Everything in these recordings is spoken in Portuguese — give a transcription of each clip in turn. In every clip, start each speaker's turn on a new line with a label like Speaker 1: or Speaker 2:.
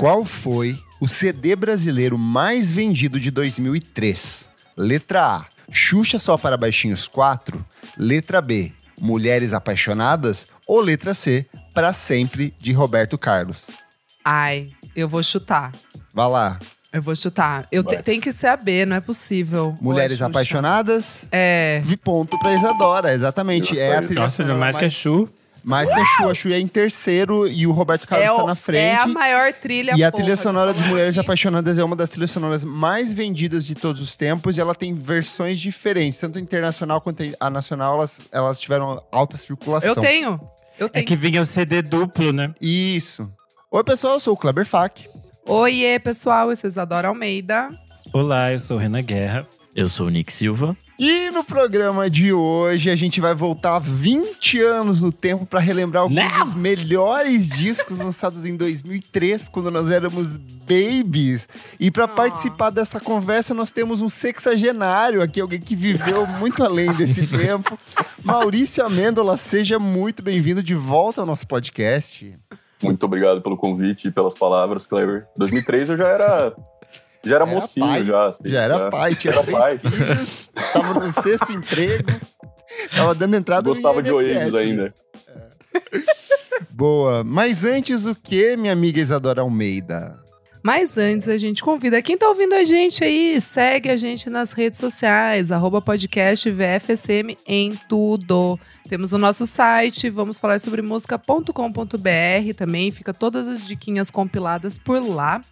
Speaker 1: Qual foi o CD brasileiro mais vendido de 2003? Letra A, Xuxa Só para Baixinhos 4. Letra B, Mulheres Apaixonadas. Ou letra C, Para Sempre, de Roberto Carlos.
Speaker 2: Ai, eu vou chutar.
Speaker 1: Vá lá.
Speaker 2: Eu vou chutar. Eu te, tem que ser a B, não é possível.
Speaker 1: Mulheres
Speaker 2: é?
Speaker 1: Apaixonadas.
Speaker 2: É.
Speaker 1: Vi ponto pra Isadora, exatamente. É a trilha
Speaker 3: Nossa, mais que a Chu.
Speaker 1: Mais que a Chu. A Chu é em terceiro e o Roberto Carlos
Speaker 2: É,
Speaker 1: tá
Speaker 2: o-
Speaker 1: na frente.
Speaker 2: é a maior trilha
Speaker 1: E a trilha sonora de Mulheres
Speaker 2: aqui.
Speaker 1: Apaixonadas é uma das trilhas sonoras mais vendidas de todos os tempos e ela tem versões diferentes, tanto internacional quanto a nacional, elas, elas tiveram alta circulação.
Speaker 2: Eu tenho. Eu
Speaker 3: É
Speaker 2: tenho.
Speaker 3: que vinha o CD duplo, né?
Speaker 1: Isso. Oi, pessoal, eu sou o Kleber Fak.
Speaker 2: Oiê, pessoal, eu sou Isadora Almeida.
Speaker 3: Olá, eu sou o Renan Guerra.
Speaker 4: Eu sou o Nick Silva.
Speaker 1: E no programa de hoje a gente vai voltar 20 anos no tempo para relembrar alguns
Speaker 3: Não!
Speaker 1: dos melhores discos lançados em 2003, quando nós éramos babies. E para
Speaker 2: Ah.
Speaker 1: participar dessa conversa nós temos um sexagenário aqui, alguém que viveu muito além desse tempo. Maurício Amêndola, seja muito bem-vindo de volta ao nosso podcast.
Speaker 5: Muito obrigado pelo convite e pelas palavras, Clever. 2003 eu já era. Já era,
Speaker 1: Era
Speaker 5: mocinho,
Speaker 1: pai.
Speaker 5: já. assim,
Speaker 1: Já era pai, tinha
Speaker 5: Era
Speaker 1: três
Speaker 5: pai.
Speaker 1: filhos, tava no sexto emprego, tava dando entrada
Speaker 5: Gostava
Speaker 1: no
Speaker 5: de
Speaker 1: INSS.
Speaker 5: Oasis ainda.
Speaker 1: Boa. Mas antes o que, minha amiga Isadora Almeida?
Speaker 2: Mas antes, a gente convida quem tá ouvindo a gente aí, segue a gente nas redes sociais, arroba podcast VFSM em tudo. Temos o nosso site, vamos falar sobre música.com.br também, fica todas as diquinhas compiladas por lá.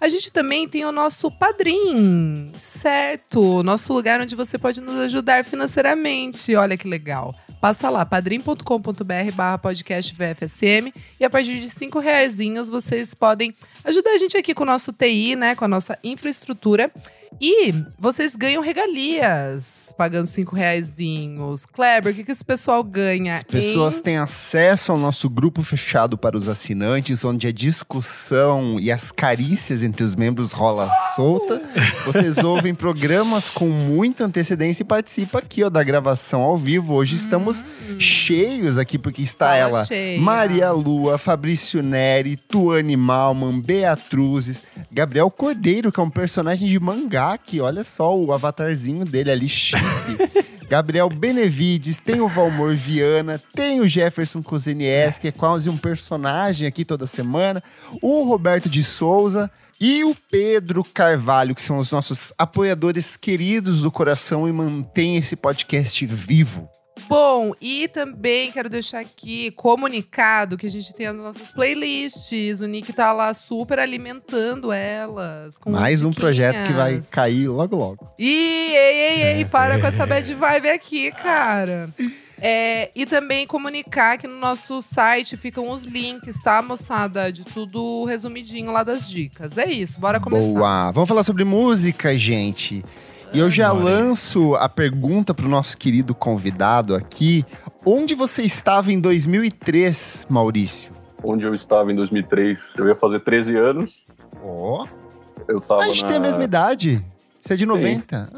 Speaker 2: A gente também tem o nosso Padrim, certo? Nosso lugar onde você pode nos ajudar financeiramente. Olha que legal. Passa lá, padrim.com.br barra podcast VFSM e a partir de cinco reaisinhos vocês podem ajudar a gente aqui com o nosso TI, né? Com a nossa infraestrutura. E vocês ganham regalias pagando cinco reaisinhos. Kleber, o que, que esse pessoal ganha?
Speaker 1: As pessoas
Speaker 2: hein?
Speaker 1: têm acesso ao nosso grupo fechado para os assinantes, onde a discussão e as carícias entre os membros rola solta. Vocês ouvem programas com muita antecedência e participam aqui ó, da gravação ao vivo. Hoje estamos cheios aqui, porque está
Speaker 2: Sala
Speaker 1: ela,
Speaker 2: cheia.
Speaker 1: Maria Lua, Fabrício Neri, Tuane Malman, Beatruzes, Gabriel Cordeiro, que é um personagem de mangá aqui. Olha só o avatarzinho dele ali, chique. Gabriel Benevides, tem o Valmor Viana, tem o Jefferson Cozenies, que é quase um personagem aqui toda semana, o Roberto de Souza e o Pedro Carvalho, que são os nossos apoiadores queridos do coração e mantêm esse podcast vivo.
Speaker 2: Bom, e também quero deixar aqui comunicado que a gente tem as nossas playlists. O Nick tá lá super alimentando elas.
Speaker 1: Mais um projeto que vai cair logo logo.
Speaker 2: Ih, ei, ei, ei,
Speaker 3: É,
Speaker 2: para com essa bad vibe aqui, cara. É, e também comunicar que no nosso site ficam os links, tá, moçada? De tudo resumidinho lá das dicas. É isso, bora começar.
Speaker 1: Boa. Vamos falar sobre música, gente. E eu já lanço a pergunta pro nosso querido convidado aqui. Onde você estava em 2003, Maurício?
Speaker 5: Onde eu estava em 2003, eu ia fazer 13 anos.
Speaker 1: Ó.
Speaker 5: Eu tava
Speaker 1: A gente
Speaker 5: na...
Speaker 1: tem a mesma idade. Você é de 90.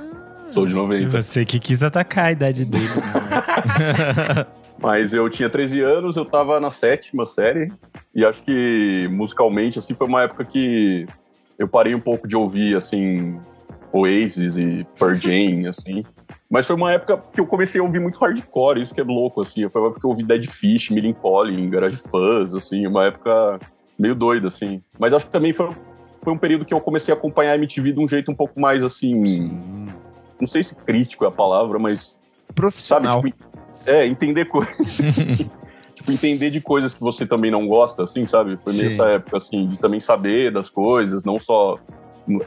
Speaker 5: Sou de
Speaker 3: E
Speaker 5: 90.
Speaker 3: você que quis atacar a idade dele.
Speaker 5: Mas eu tinha 13 anos, eu tava na sétima série. E acho que musicalmente, assim, foi uma época que eu parei um pouco de ouvir, assim, Oasis e Pearl Jam, assim. Mas foi uma época que eu comecei a ouvir muito hardcore, isso que é louco, assim. Foi uma época que eu ouvi Dead Fish, Millen Collin, Garage Fuzz, assim, uma época meio doida, assim. Mas acho que também foi, foi um período que eu comecei a acompanhar a MTV de um jeito um pouco mais, assim...
Speaker 1: Sim.
Speaker 5: Não sei se crítico é a palavra, mas sabe,
Speaker 1: Profissional.
Speaker 5: tipo, é, entender coisas. tipo, entender de coisas que você também não gosta, assim, sabe? Foi meio
Speaker 1: Sim.
Speaker 5: essa época, assim, de também saber das coisas, não só.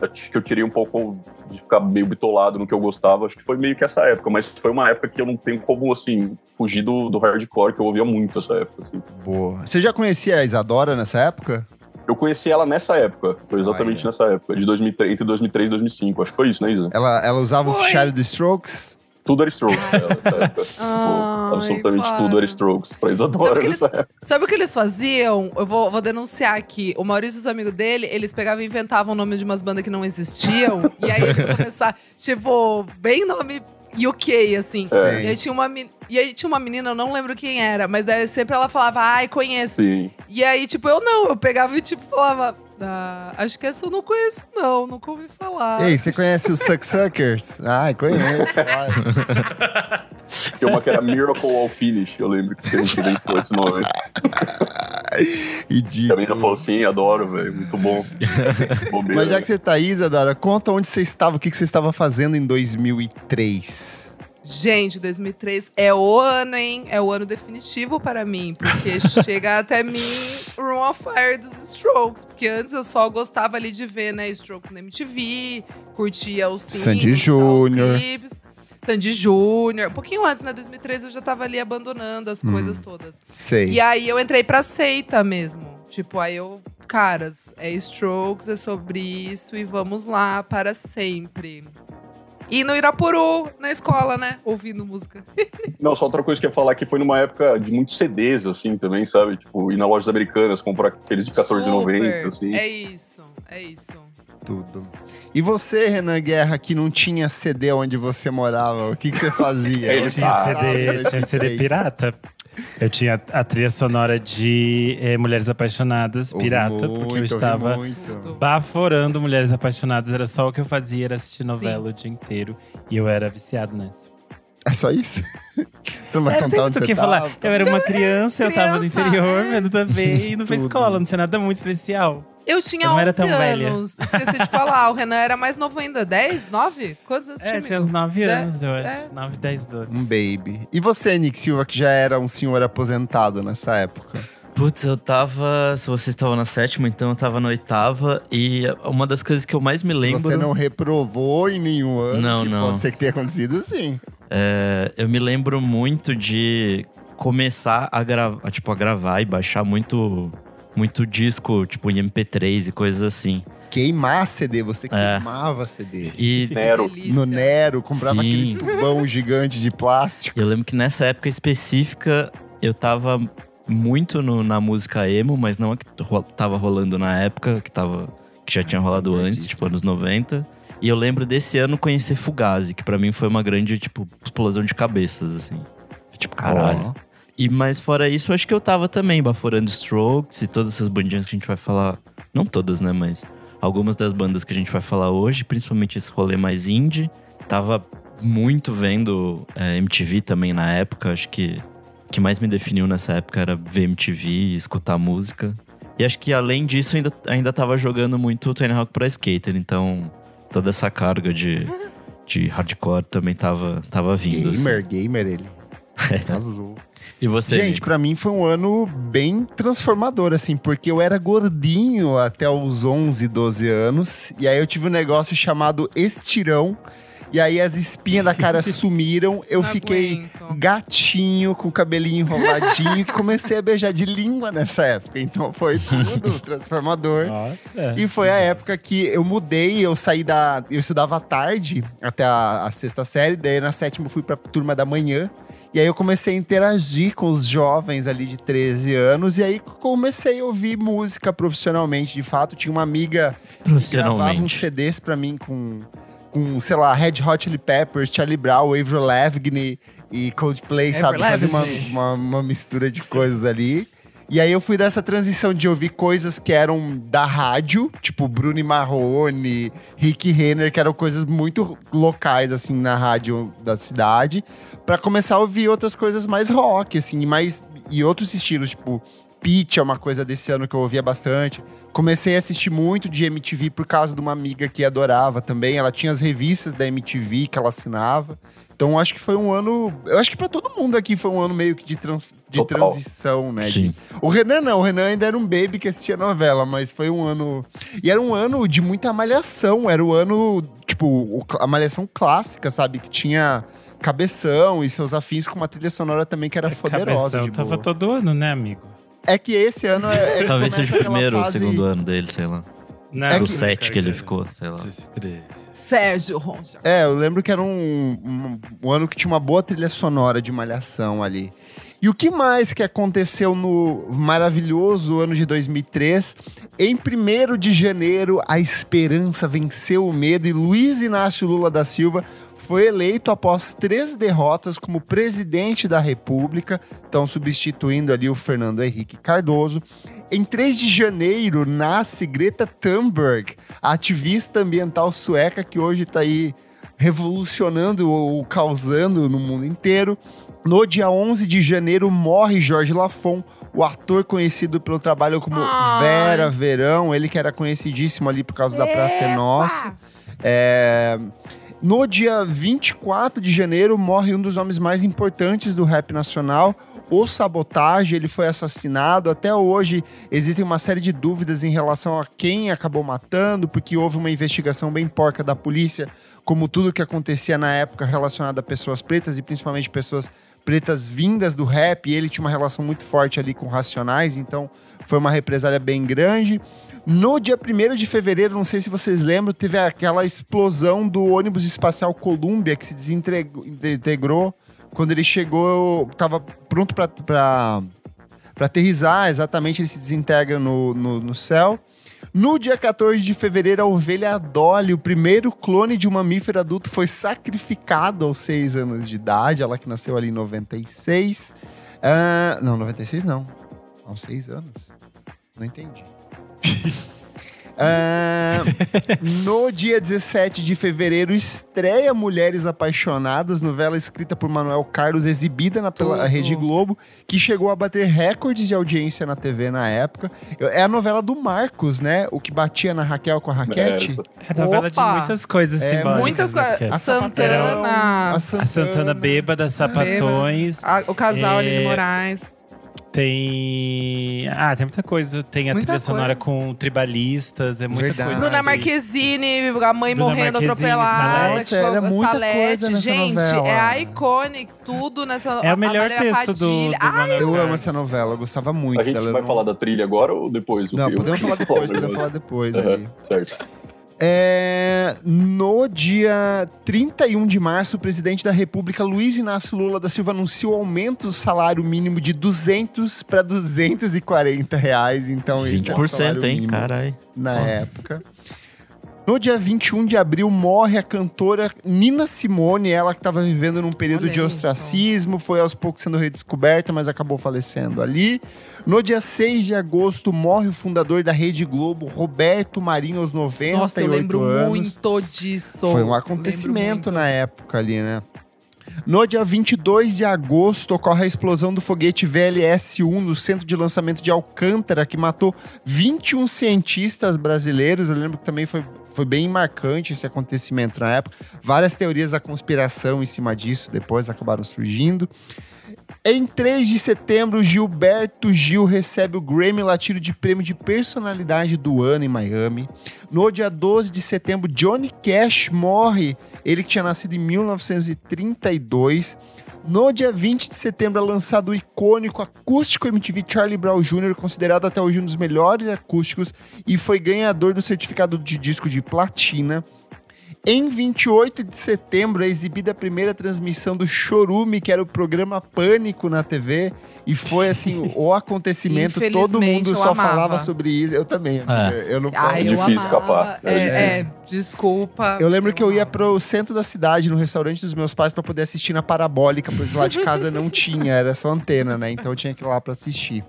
Speaker 5: Acho que eu tirei um pouco de ficar meio bitolado no que eu gostava, acho que foi meio que essa época, mas foi uma época que eu não tenho como, assim, fugir do, do hardcore, que eu ouvia muito essa época, assim.
Speaker 1: Boa. Você já conhecia a Isadora nessa época?
Speaker 5: Eu conheci ela nessa época, foi exatamente
Speaker 1: Olha.
Speaker 5: nessa época, de 2003, entre 2003 e 2005, acho que foi isso, né, Isa?
Speaker 1: Ela, ela usava o fichário do Strokes?
Speaker 5: Tudo era Strokes pra ela nessa época. Tipo,
Speaker 2: Ai,
Speaker 5: absolutamente
Speaker 2: para.
Speaker 5: tudo era Strokes pra
Speaker 2: Sabe
Speaker 5: Isadora nessa época.
Speaker 2: Sabe o que eles faziam? Eu vou, vou denunciar aqui. O Maurício e os amigos dele, eles pegavam e inventavam o nome de umas bandas que não existiam. e aí eles começaram, tipo, bem nome UK, assim.
Speaker 5: É.
Speaker 2: E aí tinha uma E aí tinha uma menina, eu não lembro quem era, mas daí sempre ela falava, ai, conheço.
Speaker 5: Sim.
Speaker 2: E aí, tipo, eu não, eu pegava e tipo, falava, Da... Acho que essa eu não conheço, não. Nunca ouvi falar.
Speaker 1: Ei, você conhece os Suck Suckers? Ai, conheço. claro.
Speaker 5: Tem uma que era Miracle All Finish, eu lembro que a gente inventou esse nome.
Speaker 1: Ridículo.
Speaker 5: A menina falou assim, adoro, velho, muito bom. Bobeira.
Speaker 1: Mas já que você tá aí, Isadora, conta onde você estava, o que que você estava fazendo em 2003.
Speaker 2: Gente, 2003 é o ano, hein? É o ano definitivo para mim, porque chega até mim Room of Fire dos Strokes, porque antes eu só gostava ali de ver, né, Strokes na MTV, curtia os
Speaker 1: Sandy
Speaker 2: os
Speaker 1: Júnior.
Speaker 2: Sandy Júnior. Um pouquinho antes, né, 2003 eu já tava ali abandonando as
Speaker 1: Hum.
Speaker 2: coisas todas.
Speaker 1: Sei.
Speaker 2: E aí eu entrei pra seita mesmo. Tipo, aí eu, caras, é Strokes, é sobre isso e vamos lá para sempre. E no Irapuru, na escola, né? Ouvindo música.
Speaker 5: Não, só outra coisa que eu ia falar que foi numa época de muitos CDs, assim, também, sabe? Tipo, ir na lojas americanas, comprar aqueles de R$14,90,
Speaker 2: Super.
Speaker 5: assim.
Speaker 2: É isso, é isso.
Speaker 1: Tudo. E você, Renan Guerra, que não tinha CD onde você morava, o que, que você fazia?
Speaker 5: Ele
Speaker 3: Tinha CD, tinha CD pirata. Eu tinha a trilha sonora de eh, Mulheres Apaixonadas, pirata,
Speaker 1: muito,
Speaker 3: porque eu estava baforando Mulheres Apaixonadas. Era só o que eu fazia, era assistir novela o dia inteiro. E eu era viciado nessa.
Speaker 1: É só isso? Você não vai
Speaker 3: É, não
Speaker 1: contar onde
Speaker 3: o
Speaker 1: você
Speaker 3: que
Speaker 1: tava?
Speaker 3: falar. Eu era uma criança, eu tava no
Speaker 2: criança,
Speaker 3: interior,
Speaker 2: é.
Speaker 3: vendo também, indo pra
Speaker 1: Tudo.
Speaker 3: escola. Não tinha nada muito especial.
Speaker 2: Eu tinha
Speaker 3: Eu não
Speaker 2: 11
Speaker 3: era tão velha.
Speaker 2: anos. Esqueci de falar, o Renan era mais novo ainda. 10, 9? Quantos anos
Speaker 3: É,
Speaker 2: tinha?
Speaker 3: tinha uns 9
Speaker 2: É,
Speaker 3: anos, eu acho.
Speaker 2: é.
Speaker 3: 9, 10 anos.
Speaker 1: Um baby. E você, Nick Silva, que já era um senhor aposentado nessa época?
Speaker 4: Putz, eu tava. Se você estava na sétima, então eu tava na oitava. E uma das coisas que eu mais me lembro.
Speaker 1: Se você não reprovou em nenhum ano,
Speaker 4: Não,
Speaker 1: que
Speaker 4: não.
Speaker 1: pode ser que tenha acontecido sim.
Speaker 4: é, eu me lembro muito de começar a gravar, tipo, a gravar e baixar muito, muito disco, tipo, em MP3 e coisas assim.
Speaker 1: Queimar CD, você
Speaker 4: É.
Speaker 1: queimava CD.
Speaker 4: E
Speaker 5: Nero.
Speaker 1: No Nero, comprava
Speaker 4: Sim.
Speaker 1: aquele tubão gigante de plástico.
Speaker 4: eu lembro que nessa época específica eu tava muito no- na música emo, mas não a que ro- tava rolando na época, que, tava, que já tinha rolado antes,
Speaker 1: artista.
Speaker 4: tipo, anos 90. E eu lembro desse ano conhecer Fugazi, que pra mim foi uma grande, tipo, explosão de cabeças, assim. Tipo, caralho.
Speaker 1: Ó.
Speaker 4: E mas fora isso, acho que eu tava também baforando Strokes e todas essas bandinhas que a gente vai falar. Não todas, né? Mas algumas das bandas que a gente vai falar hoje, principalmente esse rolê mais indie. Tava muito vendo é, MTV também na época. Acho que o que mais me definiu nessa época era ver MTV e escutar música. E acho que além disso, ainda, ainda tava jogando muito Tony Hawk Pro Skater. Então toda essa carga de, de hardcore também tava, tava vindo. assim.
Speaker 1: Gamer, gamer ele. Azul.
Speaker 4: E você,
Speaker 1: Gente, pra mim foi um ano bem transformador, assim, porque eu era gordinho até os 11, 12 anos. E aí eu tive um negócio chamado estirão. E aí as espinhas da cara sumiram. Eu
Speaker 2: Não
Speaker 1: fiquei
Speaker 2: aguento.
Speaker 1: gatinho, com o cabelinho enroladinho, que comecei a beijar de língua nessa época. Então foi tudo transformador.
Speaker 3: Nossa.
Speaker 1: E foi a época que eu mudei, eu saí da. Eu estudava à tarde até a, a sexta série, daí na sétima eu fui pra turma da manhã. E aí eu comecei a interagir com os jovens ali de 13 anos. E aí comecei a ouvir música profissionalmente, de fato. Tinha uma amiga que gravava uns. CDs pra mim com, com, sei lá, Red Hot Chili Peppers, Charlie Brown, Avril Lavigne e Coldplay, sabe? Fazer uma, uma, uma mistura de coisas ali. E aí eu fui dessa transição de ouvir coisas que eram da rádio, tipo Bruno Marrone, Rick Renner, que eram coisas muito locais, assim, na rádio da cidade, pra começar a ouvir outras coisas mais rock, assim, mais e outros estilos, tipo Pitch é uma coisa desse ano que eu ouvia bastante. Comecei a assistir muito de MTV por causa de uma amiga que adorava também. Ela tinha as revistas da MTV que ela assinava. Então acho que foi um ano. Eu acho que pra todo mundo aqui foi um ano meio que de, trans- de
Speaker 5: Total.
Speaker 1: transição, né?
Speaker 4: Sim.
Speaker 1: O Renan não, o Renan ainda era um baby que assistia novela, mas foi um ano. E era um ano de muita malhação. Era o ano, tipo, a malhação clássica, sabe? Que tinha cabeção e seus afins com uma trilha sonora também que era poderosa.
Speaker 3: Cabeção
Speaker 1: De
Speaker 3: tava todo ano, né, amigo?
Speaker 1: É que esse ano é. é
Speaker 4: Talvez seja o primeiro ou
Speaker 1: fase-
Speaker 4: segundo ano dele, sei lá.
Speaker 3: Não,
Speaker 1: É
Speaker 4: Do
Speaker 1: que-
Speaker 4: set que ele ficou, sei lá.
Speaker 2: Sérgio Ronja.
Speaker 1: É, eu lembro que era um, um, um ano que tinha uma boa trilha sonora de malhação ali. E o que mais que aconteceu no maravilhoso ano de 2003? Em 1 de janeiro, a esperança venceu o medo e Luiz Inácio Lula da Silva foi eleito após três derrotas como presidente da República, então substituindo ali o Fernando Henrique Cardoso. Em 3 de janeiro nasce Greta Thunberg, ativista ambiental sueca que hoje está aí revolucionando ou causando no mundo inteiro. No dia 11 de janeiro morre Jorge Lafon, o ator conhecido pelo trabalho como
Speaker 2: Ai.
Speaker 1: Vera Verão, ele que era conhecidíssimo ali por causa da Praça é Nossa. É, No dia 24 de janeiro, morre um dos nomes mais importantes do rap nacional, o Sabotagem. Ele foi assassinado. Até hoje, existem uma série de dúvidas em relação a quem acabou matando, porque houve uma investigação bem porca da polícia, como tudo que acontecia na época relacionado a pessoas pretas e principalmente pessoas pretas vindas do rap. Ele tinha uma relação muito forte ali com Racionais, então foi uma represália bem grande. No dia 1 de fevereiro, não sei se vocês lembram, teve aquela explosão do ônibus espacial Columbia que se desintegrou quando ele chegou, estava pronto para aterrizar, exatamente, ele se desintegra no, no, no céu. No dia 14 de fevereiro, a ovelha Dolly, o primeiro clone de um mamífero adulto, foi sacrificado aos 6 anos de idade. Ela que nasceu ali em 96. Ah, não, 96 não. Aos 6 anos. Não entendi. Ah, no dia 17 de fevereiro, estreia Mulheres Apaixonadas, novela escrita por Manuel Carlos, exibida na, pela
Speaker 2: Tudo.
Speaker 1: Rede Globo, que chegou a bater recordes de audiência na TV na época. É a novela do Marcos, né? O que batia na Raquel com a Raquete.
Speaker 5: É,
Speaker 3: É novela
Speaker 2: Opa!
Speaker 3: de muitas coisas
Speaker 1: É,
Speaker 3: simbólicas.
Speaker 2: Muitas
Speaker 3: né?
Speaker 2: coisas.
Speaker 1: A
Speaker 2: Santana.
Speaker 1: a
Speaker 3: A Santana Bêbada, Sapatões.
Speaker 2: a- o casal
Speaker 3: É,
Speaker 2: Aline Moraes.
Speaker 3: Tem. Ah, tem muita coisa. Tem a
Speaker 2: Muita
Speaker 3: trilha
Speaker 2: coisa.
Speaker 3: sonora com tribalistas, é muita
Speaker 1: Verdade.
Speaker 3: coisa.
Speaker 2: Bruna. Marquezine, a mãe
Speaker 3: Bruna
Speaker 2: morrendo
Speaker 3: Marquezine,
Speaker 2: atropelada.
Speaker 3: Salete.
Speaker 1: Nossa, era
Speaker 2: tipo,
Speaker 1: muita
Speaker 2: Salete.
Speaker 1: coisa nessa
Speaker 2: Gente,
Speaker 1: novela.
Speaker 2: é a iconic, tudo nessa
Speaker 3: É o melhor texto do, do
Speaker 2: Ai,
Speaker 1: Eu amo essa novela, eu gostava muito
Speaker 5: A gente vai
Speaker 1: não-
Speaker 5: falar da trilha agora ou depois?
Speaker 1: Não, podemos falar depois, podemos falar depois
Speaker 5: certo.
Speaker 1: É, no dia 31 de março, o presidente da República, Luiz Inácio Lula da Silva, anunciou o aumento do salário mínimo de 200 para 240 reais. Então, esse é o
Speaker 4: 20%,
Speaker 1: salário
Speaker 4: hein? Caralho.
Speaker 1: na época. No dia 21 de abril, morre a cantora Nina Simone, ela que estava vivendo num período
Speaker 2: Olha
Speaker 1: de
Speaker 2: isso.
Speaker 1: ostracismo, foi aos poucos sendo redescoberta, mas acabou falecendo ali. No dia 6 de agosto, morre o fundador da Rede Globo, Roberto Marinho, aos 98
Speaker 2: Nossa, eu lembro
Speaker 1: anos.
Speaker 2: muito disso.
Speaker 1: Foi um acontecimento na época ali, né? No dia 22 de agosto, ocorre a explosão do foguete VLS-1 no centro de lançamento de Alcântara, que matou 21 cientistas brasileiros. Eu lembro que também foi, foi bem marcante esse acontecimento na época. Várias teorias da conspiração em cima disso depois acabaram surgindo. Em 3 de setembro, Gilberto Gil recebe o Grammy Latino de Prêmio de Personalidade do Ano em Miami. No dia 12 de setembro, Johnny Cash morre. Ele que tinha nascido em 1932. No dia 20 de setembro é lançado o icônico acústico MTV Charlie Brown Jr., considerado até hoje um dos melhores acústicos e foi ganhador do certificado de disco de platina. Em 28 de setembro é exibida a primeira transmissão do Chorume, que era o programa Pânico na TV, e foi assim o acontecimento. Todo mundo
Speaker 2: eu
Speaker 1: só
Speaker 2: amava.
Speaker 1: falava sobre isso. Eu também. amiga. Eu não posso.
Speaker 2: Ai, eu
Speaker 5: difícil
Speaker 2: amava.
Speaker 5: escapar.
Speaker 2: É,
Speaker 5: É
Speaker 2: é, desculpa.
Speaker 1: Eu lembro que eu ia
Speaker 2: amava.
Speaker 1: pro centro da cidade, no restaurante dos meus pais, pra poder assistir na parabólica, porque lá de casa não tinha, era só antena, né? Então eu tinha que ir lá pra assistir.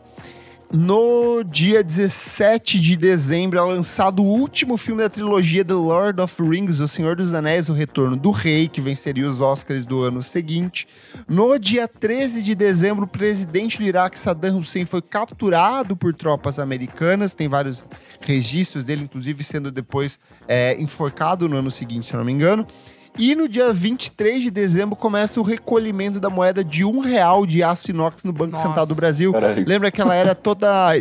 Speaker 1: No dia 17 de dezembro é lançado o último filme da trilogia The Lord of Rings, O Senhor dos Anéis, O Retorno do Rei, que venceria os Oscars do ano seguinte. No dia 13 de dezembro, o presidente do Iraque, Saddam Hussein, foi capturado por tropas americanas. Tem vários registros dele, inclusive sendo depois é, enforcado no ano seguinte, se eu não me engano. E no dia 23 de dezembro começa o recolhimento da moeda de um real de aço inox no Banco
Speaker 2: Nossa.
Speaker 1: Central do Brasil.
Speaker 5: Caralho.
Speaker 1: Lembra que ela era toda, a-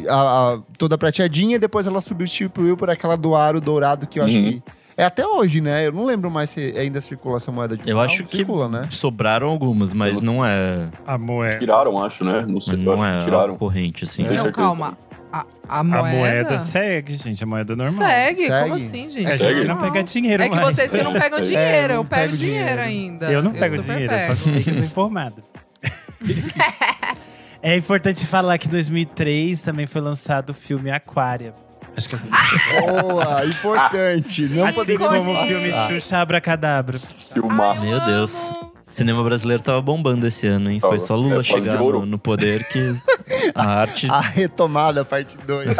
Speaker 1: a- toda prateadinha, depois ela substituiu por aquela do aro dourado que eu acho
Speaker 5: Uhum.
Speaker 1: que é até hoje, né? Eu não lembro mais se ainda circula essa moeda de
Speaker 4: Eu acho que
Speaker 1: circula, né?
Speaker 4: sobraram algumas, mas não é,
Speaker 3: A moeda.
Speaker 5: Tiraram, acho, né? Não sei, eu
Speaker 4: não
Speaker 5: acho
Speaker 4: é
Speaker 5: que tiraram.
Speaker 4: corrente, assim.
Speaker 5: Tenho
Speaker 2: Não, calma. A, a
Speaker 3: A
Speaker 2: moeda.
Speaker 3: moeda segue, gente. A moeda normal.
Speaker 2: Segue?
Speaker 1: Segue.
Speaker 2: Como assim, gente?
Speaker 3: É, a gente não pega dinheiro
Speaker 2: É que
Speaker 3: mais.
Speaker 2: vocês que não pegam
Speaker 5: É,
Speaker 2: dinheiro,
Speaker 1: não
Speaker 2: eu pego
Speaker 1: pego
Speaker 2: dinheiro,
Speaker 1: dinheiro.
Speaker 2: ainda.
Speaker 3: Eu não pego dinheiro, eu
Speaker 2: pego.
Speaker 3: só sei que eu sou informado. é importante falar que em 2003 também foi lançado o filme Aquária. Acho que assim.
Speaker 1: Boa, importante. Não
Speaker 3: assim
Speaker 1: poderia
Speaker 3: como o filme Xuxa Abracadabra.
Speaker 5: Filmaço.
Speaker 2: Ai, eu
Speaker 4: Meu. Deus. O cinema brasileiro tava bombando esse ano, hein? Foi só Lula
Speaker 5: É,
Speaker 4: chegar no, no poder que A arte.
Speaker 1: A retomada, parte 2.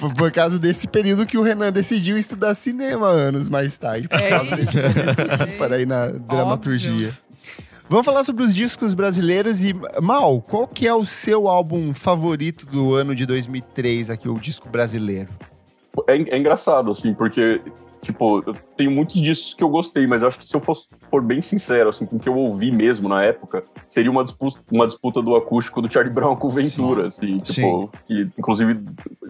Speaker 1: Foi por causa desse período que o Renan decidiu estudar cinema anos mais tarde. Por
Speaker 2: É
Speaker 1: causa desse
Speaker 2: isso.
Speaker 1: momento para aí na dramaturgia. Vamos falar sobre os discos brasileiros e Mal, qual que é o seu álbum favorito do ano de 2003 aqui, o disco brasileiro?
Speaker 5: É, é engraçado, assim, porque, tipo, eu tenho muitos discos que eu gostei, mas acho que se eu fosse, for bem sincero, assim, com o que eu ouvi mesmo na época, seria uma disputa, uma disputa do acústico do Charlie Brown com o Ventura, assim, tipo, que inclusive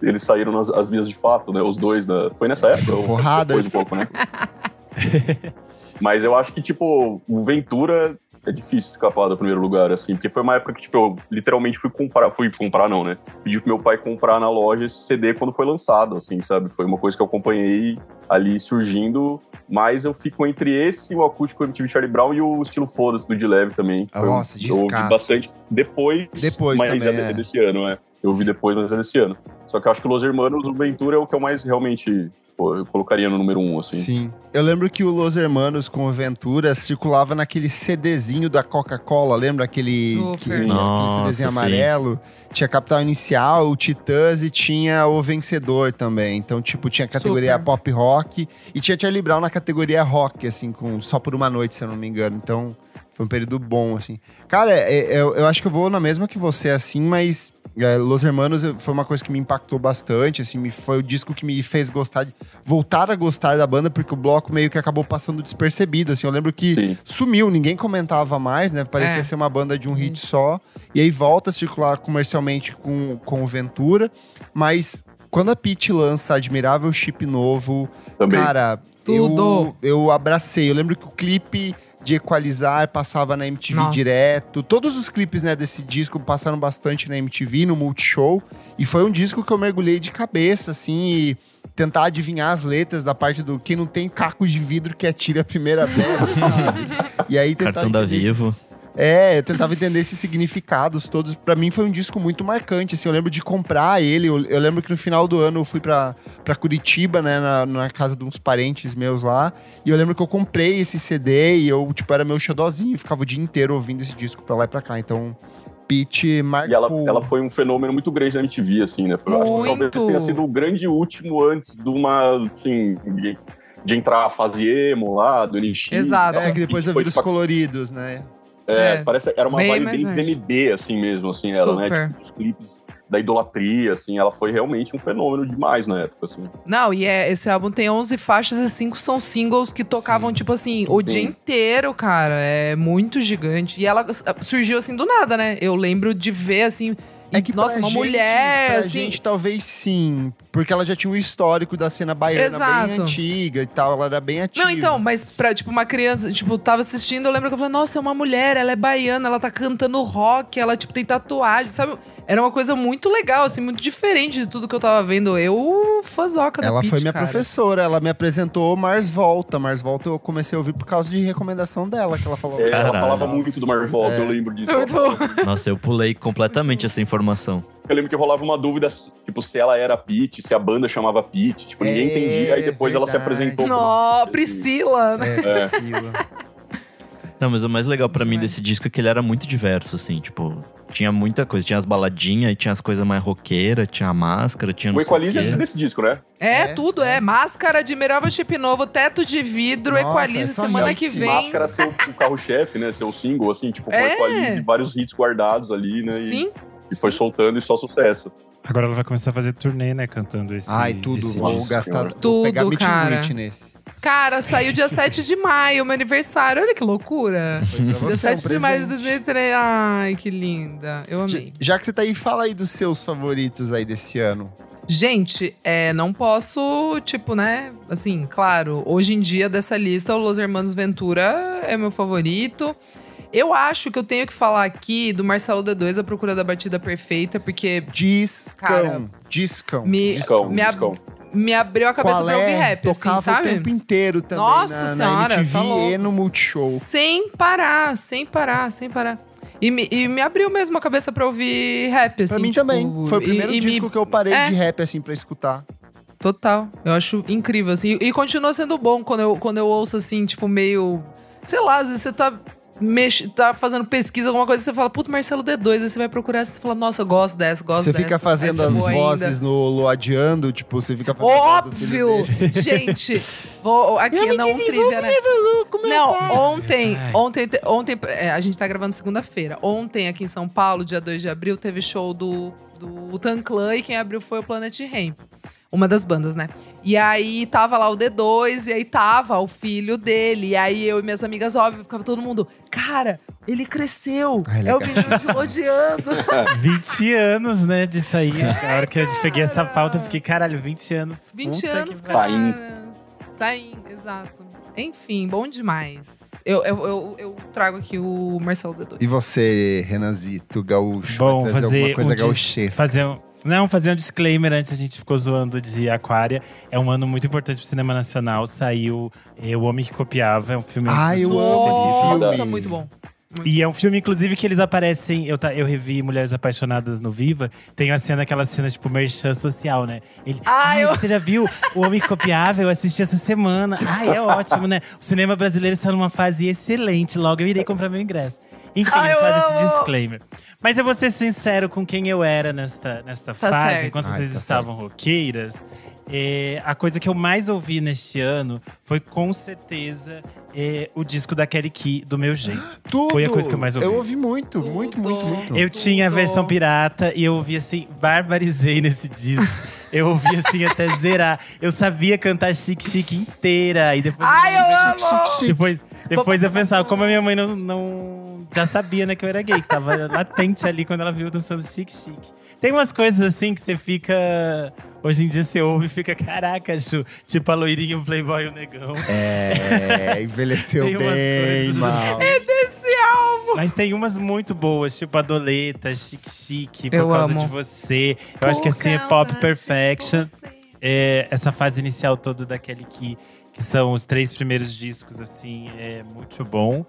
Speaker 5: eles saíram nas as vias de fato, né, os dois, foi nessa época? ou
Speaker 1: Porradas.
Speaker 5: Depois um pouco, né? mas eu acho que, tipo, o Ventura é difícil escapar do primeiro lugar, assim, porque foi uma época que, tipo, eu literalmente fui comprar, fui comprar não, né? Pedi pro meu pai comprar na loja esse CD quando foi lançado, assim, sabe? Foi uma coisa que eu acompanhei ali surgindo, mas eu fico entre esse, o acústico MTV Charlie Brown e o estilo Foda-se do De Leve também. Foi,
Speaker 1: Nossa,
Speaker 5: eu ouvi bastante depois,
Speaker 1: Depois
Speaker 5: mas
Speaker 1: também,
Speaker 5: é,
Speaker 1: é.
Speaker 5: desse ano, né? Eu ouvi depois, mas é desse ano. Só que eu acho que Los Hermanos, o Ventura é o que eu mais realmente, pô, eu colocaria no número um, assim.
Speaker 1: Sim. Eu lembro que o Los Hermanos com o Ventura circulava naquele CDzinho da Coca-Cola, lembra aquele, que- aquele
Speaker 4: Nossa,
Speaker 1: CDzinho
Speaker 4: sim.
Speaker 1: amarelo? Tinha Capital Inicial, o Titãs e tinha o Vencedor também. Então, tipo, tinha a categoria
Speaker 2: Super.
Speaker 1: pop rock e tinha Charlie Brown na categoria rock, assim, com só por uma noite, se eu não me engano. Então, foi um período bom, assim. Cara, é- é- eu, eu acho que eu vou na mesma que você, assim, mas é, Los Hermanos eu- foi uma coisa que me impactou bastante, assim, me- foi o disco que me fez gostar, de, voltar a gostar da banda, porque o bloco meio que acabou passando despercebido, assim. Eu lembro que
Speaker 5: Sim.
Speaker 1: sumiu, ninguém comentava mais, né? Parecia
Speaker 2: É.
Speaker 1: ser uma banda de um hit só. E aí volta a circular comercialmente com, com o Ventura. Mas quando a Pete lança Admirável Chip Novo,
Speaker 5: Também.
Speaker 1: cara,
Speaker 2: Tudo.
Speaker 1: Eu, eu abracei. Eu lembro que o clipe de Equalizar passava na MTV
Speaker 2: Nossa.
Speaker 1: direto. Todos os clipes, né, desse disco passaram bastante na MTV, no Multishow. E foi um disco que eu mergulhei de cabeça, assim, e tentar adivinhar as letras da parte do quem não tem cacos de vidro que atira a primeira pedra, sabe? E aí tentar
Speaker 4: Cartão da Vivo.
Speaker 1: É, eu tentava entender esses significados todos. Pra mim foi um disco muito marcante, assim, eu lembro de comprar ele, eu, eu lembro que no final do ano eu fui pra, pra Curitiba, né, na, na casa de uns parentes meus lá, e eu lembro que eu comprei esse CD e eu, tipo, era meu xodózinho, ficava o dia inteiro ouvindo esse disco pra lá e pra cá, então... Pete marcou...
Speaker 5: E ela, ela foi um fenômeno muito grande na MTV, assim, né? Foi, eu acho que talvez
Speaker 2: Muito.
Speaker 5: tenha sido o grande último antes de uma, assim, de, de entrar a fase emo lá, do NX.
Speaker 2: Exato.
Speaker 1: É, que depois eu vi os
Speaker 5: tipo,
Speaker 1: coloridos, né?
Speaker 5: É,
Speaker 2: É,
Speaker 5: parece era uma vibe bem. VMB, assim mesmo, assim, ela, né?
Speaker 2: Super.
Speaker 5: Tipo, os clipes da idolatria, assim, ela foi realmente um fenômeno demais na época, assim.
Speaker 2: Não, e é, esse álbum tem 11 faixas e 5 são singles que tocavam, tipo assim, o
Speaker 5: Sim.
Speaker 2: dia inteiro, cara. É muito gigante. E ela surgiu assim do nada, né? Eu lembro de ver, assim.
Speaker 1: É que
Speaker 2: nossa, uma
Speaker 1: gente-
Speaker 2: mulher,
Speaker 1: pra
Speaker 2: assim.
Speaker 1: gente talvez sim, porque ela já tinha um histórico da cena baiana bem
Speaker 2: Exato.
Speaker 1: antiga e tal, ela era bem ativa.
Speaker 2: Não, então, mas pra, tipo, uma criança, tipo, tava assistindo, eu lembro que eu falei, nossa, é uma mulher, ela é baiana, ela tá cantando rock, ela, tipo, tem tatuagem, sabe? Era uma coisa muito legal, assim, muito diferente de tudo que eu tava vendo. Eu, fãzoca da
Speaker 1: Ela
Speaker 2: Pitty,
Speaker 1: foi minha
Speaker 2: cara.
Speaker 1: professora, ela me apresentou Mars Volta. Mars Volta eu comecei a ouvir por causa de recomendação dela, que ela falou.
Speaker 5: É, ela falava muito do Marvolta,
Speaker 1: É.
Speaker 5: eu lembro disso.
Speaker 2: É muito bom.
Speaker 4: Nossa, eu pulei completamente essa informação.
Speaker 5: Eu lembro que rolava uma dúvida, tipo, se ela era Pete, se a banda chamava Pete, tipo, ninguém
Speaker 1: É,
Speaker 5: entendia, aí depois ela se
Speaker 1: verdade.
Speaker 5: apresentou.
Speaker 2: Nó, Priscila, né?
Speaker 1: É,
Speaker 5: É.
Speaker 1: Priscila.
Speaker 4: Não, mas o mais legal pra mim desse disco é que ele era muito diverso, assim, tipo, tinha muita coisa. Tinha as baladinhas, e tinha as coisas mais roqueiras, tinha a máscara, tinha não
Speaker 5: O
Speaker 4: sei o
Speaker 5: Equalize é desse disco, né?
Speaker 2: É,
Speaker 1: É,
Speaker 2: tudo, é. Máscara, admirável chip novo, teto de vidro,
Speaker 1: Nossa,
Speaker 2: equalize
Speaker 1: é
Speaker 2: semana que vem.
Speaker 5: Máscara ser o, carro-chefe, né? Ser o single, assim, tipo, com
Speaker 2: É.
Speaker 5: Equalize, vários hits guardados ali, né? E-
Speaker 2: Sim.
Speaker 5: E, foi soltando e só sucesso.
Speaker 3: Agora ela vai começar a fazer turnê, né? Cantando esse.
Speaker 1: Ai, tudo.
Speaker 3: esse
Speaker 1: Vou
Speaker 3: disco.
Speaker 1: gastar.
Speaker 5: senhora.
Speaker 1: vou
Speaker 2: Tudo,
Speaker 1: pegar meet and
Speaker 2: cara.
Speaker 1: greet nesse.
Speaker 2: Cara, saiu dia 7 de maio, meu aniversário. Olha que loucura.
Speaker 1: Você,
Speaker 2: Dia 7
Speaker 1: um
Speaker 2: de maio de
Speaker 1: presente.
Speaker 2: 2003. Ai, que linda. Eu amei.
Speaker 1: Já- Já que você tá aí, fala aí dos seus favoritos aí desse ano.
Speaker 2: Gente, é, não posso, tipo, né? Assim, claro, hoje em dia dessa lista, o Los Hermanos Ventura é meu favorito. Eu acho que eu tenho que falar aqui do Marcelo D2, A Procura da Batida Perfeita, porque
Speaker 1: Discão.
Speaker 2: Cara,
Speaker 1: discão.
Speaker 2: me,
Speaker 5: Discão,
Speaker 2: me,
Speaker 5: discão.
Speaker 2: Me abriu a cabeça
Speaker 1: Qual
Speaker 2: pra ouvir
Speaker 1: é?
Speaker 2: rap, assim,
Speaker 1: Tocava
Speaker 2: sabe?
Speaker 1: o tempo inteiro também
Speaker 2: Nossa
Speaker 1: na,
Speaker 2: senhora,
Speaker 1: na MTV
Speaker 2: tá louco.
Speaker 1: e no Multishow.
Speaker 2: Sem parar, sem parar, sem parar. E me, e me abriu mesmo a cabeça pra ouvir rap, assim.
Speaker 1: Pra mim
Speaker 2: tipo,
Speaker 1: também. Foi o
Speaker 2: e-
Speaker 1: primeiro
Speaker 2: e me-
Speaker 1: disco que eu parei
Speaker 2: é.
Speaker 1: de rap, assim, pra escutar.
Speaker 2: Total. Eu acho incrível, assim. E continua sendo bom quando eu, quando eu ouço, assim, tipo, meio. Sei lá, às vezes você tá mexe, tá fazendo pesquisa, alguma coisa, você fala, puto, Marcelo D2. Aí você vai procurar, você fala, nossa, eu gosto dessa, gosto
Speaker 1: Você
Speaker 2: dessa.
Speaker 1: fica fazendo as vozes
Speaker 2: ainda.
Speaker 1: no Loadiando, tipo, você fica fazendo.
Speaker 2: Óbvio! Gente, vou, aqui
Speaker 1: Eu
Speaker 2: não um trivia, né?
Speaker 1: louco, meu
Speaker 2: Não,
Speaker 1: pai.
Speaker 2: ontem,
Speaker 6: Ai.
Speaker 2: ontem, ontem é, a gente tá gravando segunda-feira. Ontem, aqui em São Paulo, dia 2 de abril, teve show do, do Tan Clan e quem abriu foi o Planet Ramp. Uma das bandas, né? E aí tava lá o D2, e aí tava o filho dele. E aí eu e minhas amigas, óbvio, ficava todo mundo, cara, ele cresceu.
Speaker 1: Ai,
Speaker 2: é o bicho de odiando.
Speaker 6: 20 anos, né, de sair. A hora que eu peguei essa pauta, eu fiquei, caralho, 20 anos.
Speaker 2: 20
Speaker 6: puta
Speaker 2: anos,
Speaker 6: que
Speaker 2: cara.
Speaker 5: Saindo.
Speaker 2: Saindo, exato. Enfim, bom demais. Eu, eu, eu, eu trago aqui o Marcelo D2.
Speaker 1: E você, Renanzito, gaúcho?
Speaker 6: Bom,
Speaker 1: vai trazer
Speaker 6: fazer
Speaker 1: alguma coisa
Speaker 6: um
Speaker 1: gauchesca?
Speaker 6: Fazer um, não, fazer um disclaimer antes, a gente ficou zoando de Aquária. É um ano muito importante pro cinema nacional. Saiu eh, O Homem que Copiava, é um filme...
Speaker 1: Ah, eu amo
Speaker 2: Nossa, muito bom.
Speaker 6: E é um filme, inclusive, que eles aparecem. Eu, tá, eu revi Mulheres Apaixonadas no Viva. Tem a cena, aquela cena, tipo, merchan social, né? Ele,
Speaker 2: Ah,
Speaker 6: "Ai,
Speaker 2: eu-
Speaker 6: Você já viu O Homem que Copiava? Eu assisti essa semana. Ai, é ótimo, né? O cinema brasileiro está numa fase excelente. Logo eu irei comprar meu ingresso. Enfim,
Speaker 2: Ai,
Speaker 6: eles
Speaker 2: eu
Speaker 6: fazem esse disclaimer. Mas eu vou ser sincero com quem eu era nesta, nesta
Speaker 2: Tá
Speaker 6: fase,
Speaker 2: certo.
Speaker 6: enquanto
Speaker 1: Ai,
Speaker 6: vocês
Speaker 1: tá
Speaker 6: estavam roqueiras. é, a coisa que eu mais ouvi neste ano foi com certeza é, o disco da Kelly Key, do meu jeito.
Speaker 1: Tudo.
Speaker 6: Foi a coisa que eu mais ouvi.
Speaker 1: Eu ouvi muito,
Speaker 2: Tudo.
Speaker 1: muito, muito, muito.
Speaker 6: Eu tinha a
Speaker 2: Tudo.
Speaker 6: versão pirata e eu ouvi assim, barbarizei nesse disco. Eu ouvi assim até zerar. Eu sabia cantar Chique Chique inteira. E depois
Speaker 2: Ai, eu amo!
Speaker 6: Depois, depois eu pensava, como a minha mãe não, não já sabia né, que eu era gay, que tava latente ali quando ela viu dançando Chique Chique. Tem umas coisas assim que você fica. Hoje em dia você ouve e fica, caraca, Chu, tipo a loirinha, o Playboy e o negão.
Speaker 1: É, envelheceu bem,
Speaker 6: coisas-
Speaker 1: mal.
Speaker 2: Esse álbum!
Speaker 6: Mas tem umas muito boas, tipo a Doleta, Chique Chique, Por
Speaker 2: Eu
Speaker 6: Causa
Speaker 2: amo.
Speaker 6: de Você. Eu acho que assim é
Speaker 2: Por
Speaker 6: Pop Perfection. É, essa fase inicial toda daquele que, que são os três primeiros discos, assim, é muito bom.